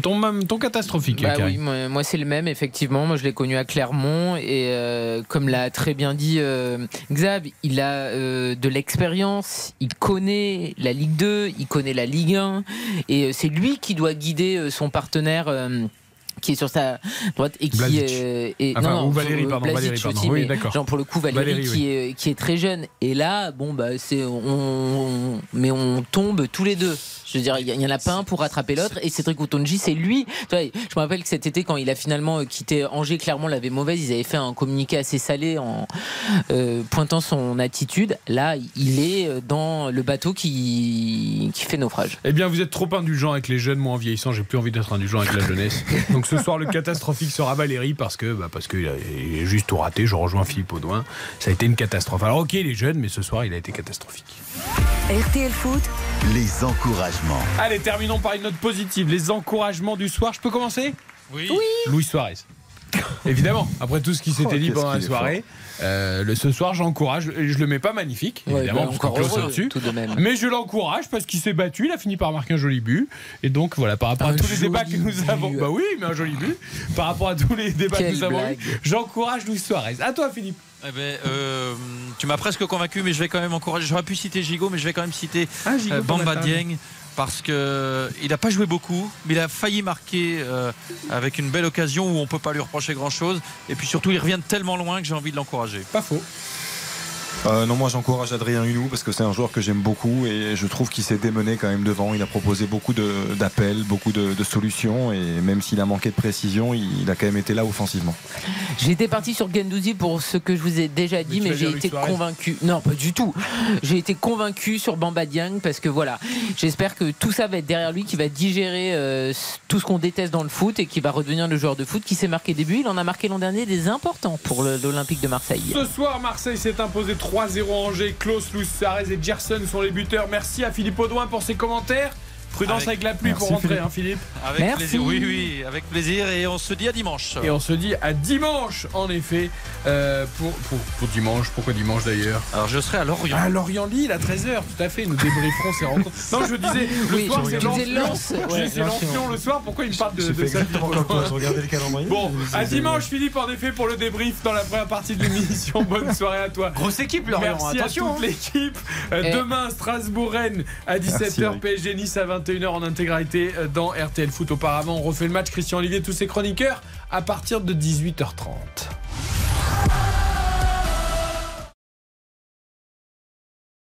ton, ton catastrophique, Bah oui, moi, moi, c'est le même, effectivement. Moi, je l'ai connu à Clermont et euh, comme l'a très bien dit euh, Xab, il a euh, de l'expérience, il connaît la Ligue 2, il connaît la Ligue 1 et euh, c'est lui qui doit guider son partenaire. Qui est sur sa droite et qui euh, est Enfin, ou Valérie, euh, pardon, Valérie, pardon. aussi, Oui, mais genre pour le coup Valérie, Valérie, qui oui. est qui est très jeune et là bon bah c'est on, on- mais on tombe tous les deux je veux dire il y, en a pas un pour rattraper l'autre et Cédric Outonji c'est lui je me rappelle que cet été quand il a finalement euh, quitté Angers clairement l'avait mauvaise ils avaient fait un communiqué assez salé en euh, pointant son attitude là il est euh, dans le bateau qui qui fait naufrage Eh bien, vous êtes trop indulgent avec les jeunes. Moi, en vieillissant, j'ai plus envie d'être indulgent avec la jeunesse. Donc, ce soir, le catastrophique sera Valérie parce que, bah, parce qu'il a juste tout raté. Je rejoins Philippe Audouin. Ça a été une catastrophe. Alors, ok, les jeunes, mais ce soir, il a été catastrophique. RTL Foot, Les encouragements. Allez, terminons par une note positive. Les encouragements du soir. Je peux commencer? Oui. Louis Suarez. Évidemment, après tout ce qui s'était Oh, dit pendant la soirée, euh, le, ce soir j'encourage. Je le mets pas magnifique, Ouais, évidemment, bah, parce encore qu'on close heureux, au-dessus. tout de même. Mais je l'encourage parce qu'il s'est battu, il a fini par marquer un joli but. Et donc voilà, par rapport à tous les débats que nous but. avons. Bah oui, mais un joli but. Par rapport à tous les débats que nous avons eu, j'encourage Louis Suarez. À toi, Philippe. Eh ben, euh, tu m'as presque convaincu, mais je vais quand même encourager. J'aurais pu citer Gigot, mais je vais quand même citer Ah, euh, Bamba. Dieng parce que il n'a pas joué beaucoup, mais il a failli marquer euh, avec une belle occasion où on peut pas lui reprocher grand chose. Et puis surtout, il revient tellement loin que j'ai envie de l'encourager. Pas faux. Euh, non, moi j'encourage Adrien Hunou parce que c'est un joueur que j'aime beaucoup et je trouve qu'il s'est démené quand même devant. Il a proposé beaucoup de- d'appels, beaucoup de, de solutions et même s'il a manqué de précision, il, il a quand même été là offensivement. J'étais parti sur Gendouzi pour ce que je vous ai déjà dit, Mais j'ai été convaincu. Non, pas du tout. J'ai été convaincu sur Bamba Dieng parce que voilà, j'espère que tout ça va être derrière lui, qui va digérer euh, tout ce qu'on déteste dans le foot et qui va redevenir le joueur de foot qui s'est marqué des buts. Il en a marqué l'an dernier des importants pour l'Olympique de Marseille. Ce soir, Marseille s'est imposé 3-0 à Angers. Klaus, Louis Suarez et Gerson sont les buteurs. Merci à Philippe Audouin pour ses commentaires. Prudence avec, Avec- la pluie pour rentrer, Philippe. hein, Philippe. Avec Merci. plaisir. Oui, oui, avec plaisir. Et on se dit à dimanche. Et on se dit à dimanche, en effet. euh, pour, pour, pour dimanche, pourquoi dimanche d'ailleurs Alors je serai à Lorient. À Lorient-Lille à 13h, tout à fait. Nous débrieferons ces rencontres. Non, je disais, le Oui, soir, je c'est ouais, Lens-Lyon le soir. Pourquoi il me parle de, de ça regardais le calendrier. Bon, à dimanche, Philippe, en effet, pour le débrief dans la première partie de l'émission. Bonne soirée à toi. Grosse équipe, Lorient. Merci Attention. à toute l'équipe. Euh. Demain, Strasbourg-Rennes à Merci, 17h, Eric. PSG Nice à 21h en intégralité euh, dans RTL Foot. Auparavant, on refait le match. Christian Olivier, tous ses chroniqueurs, à partir de 18h30.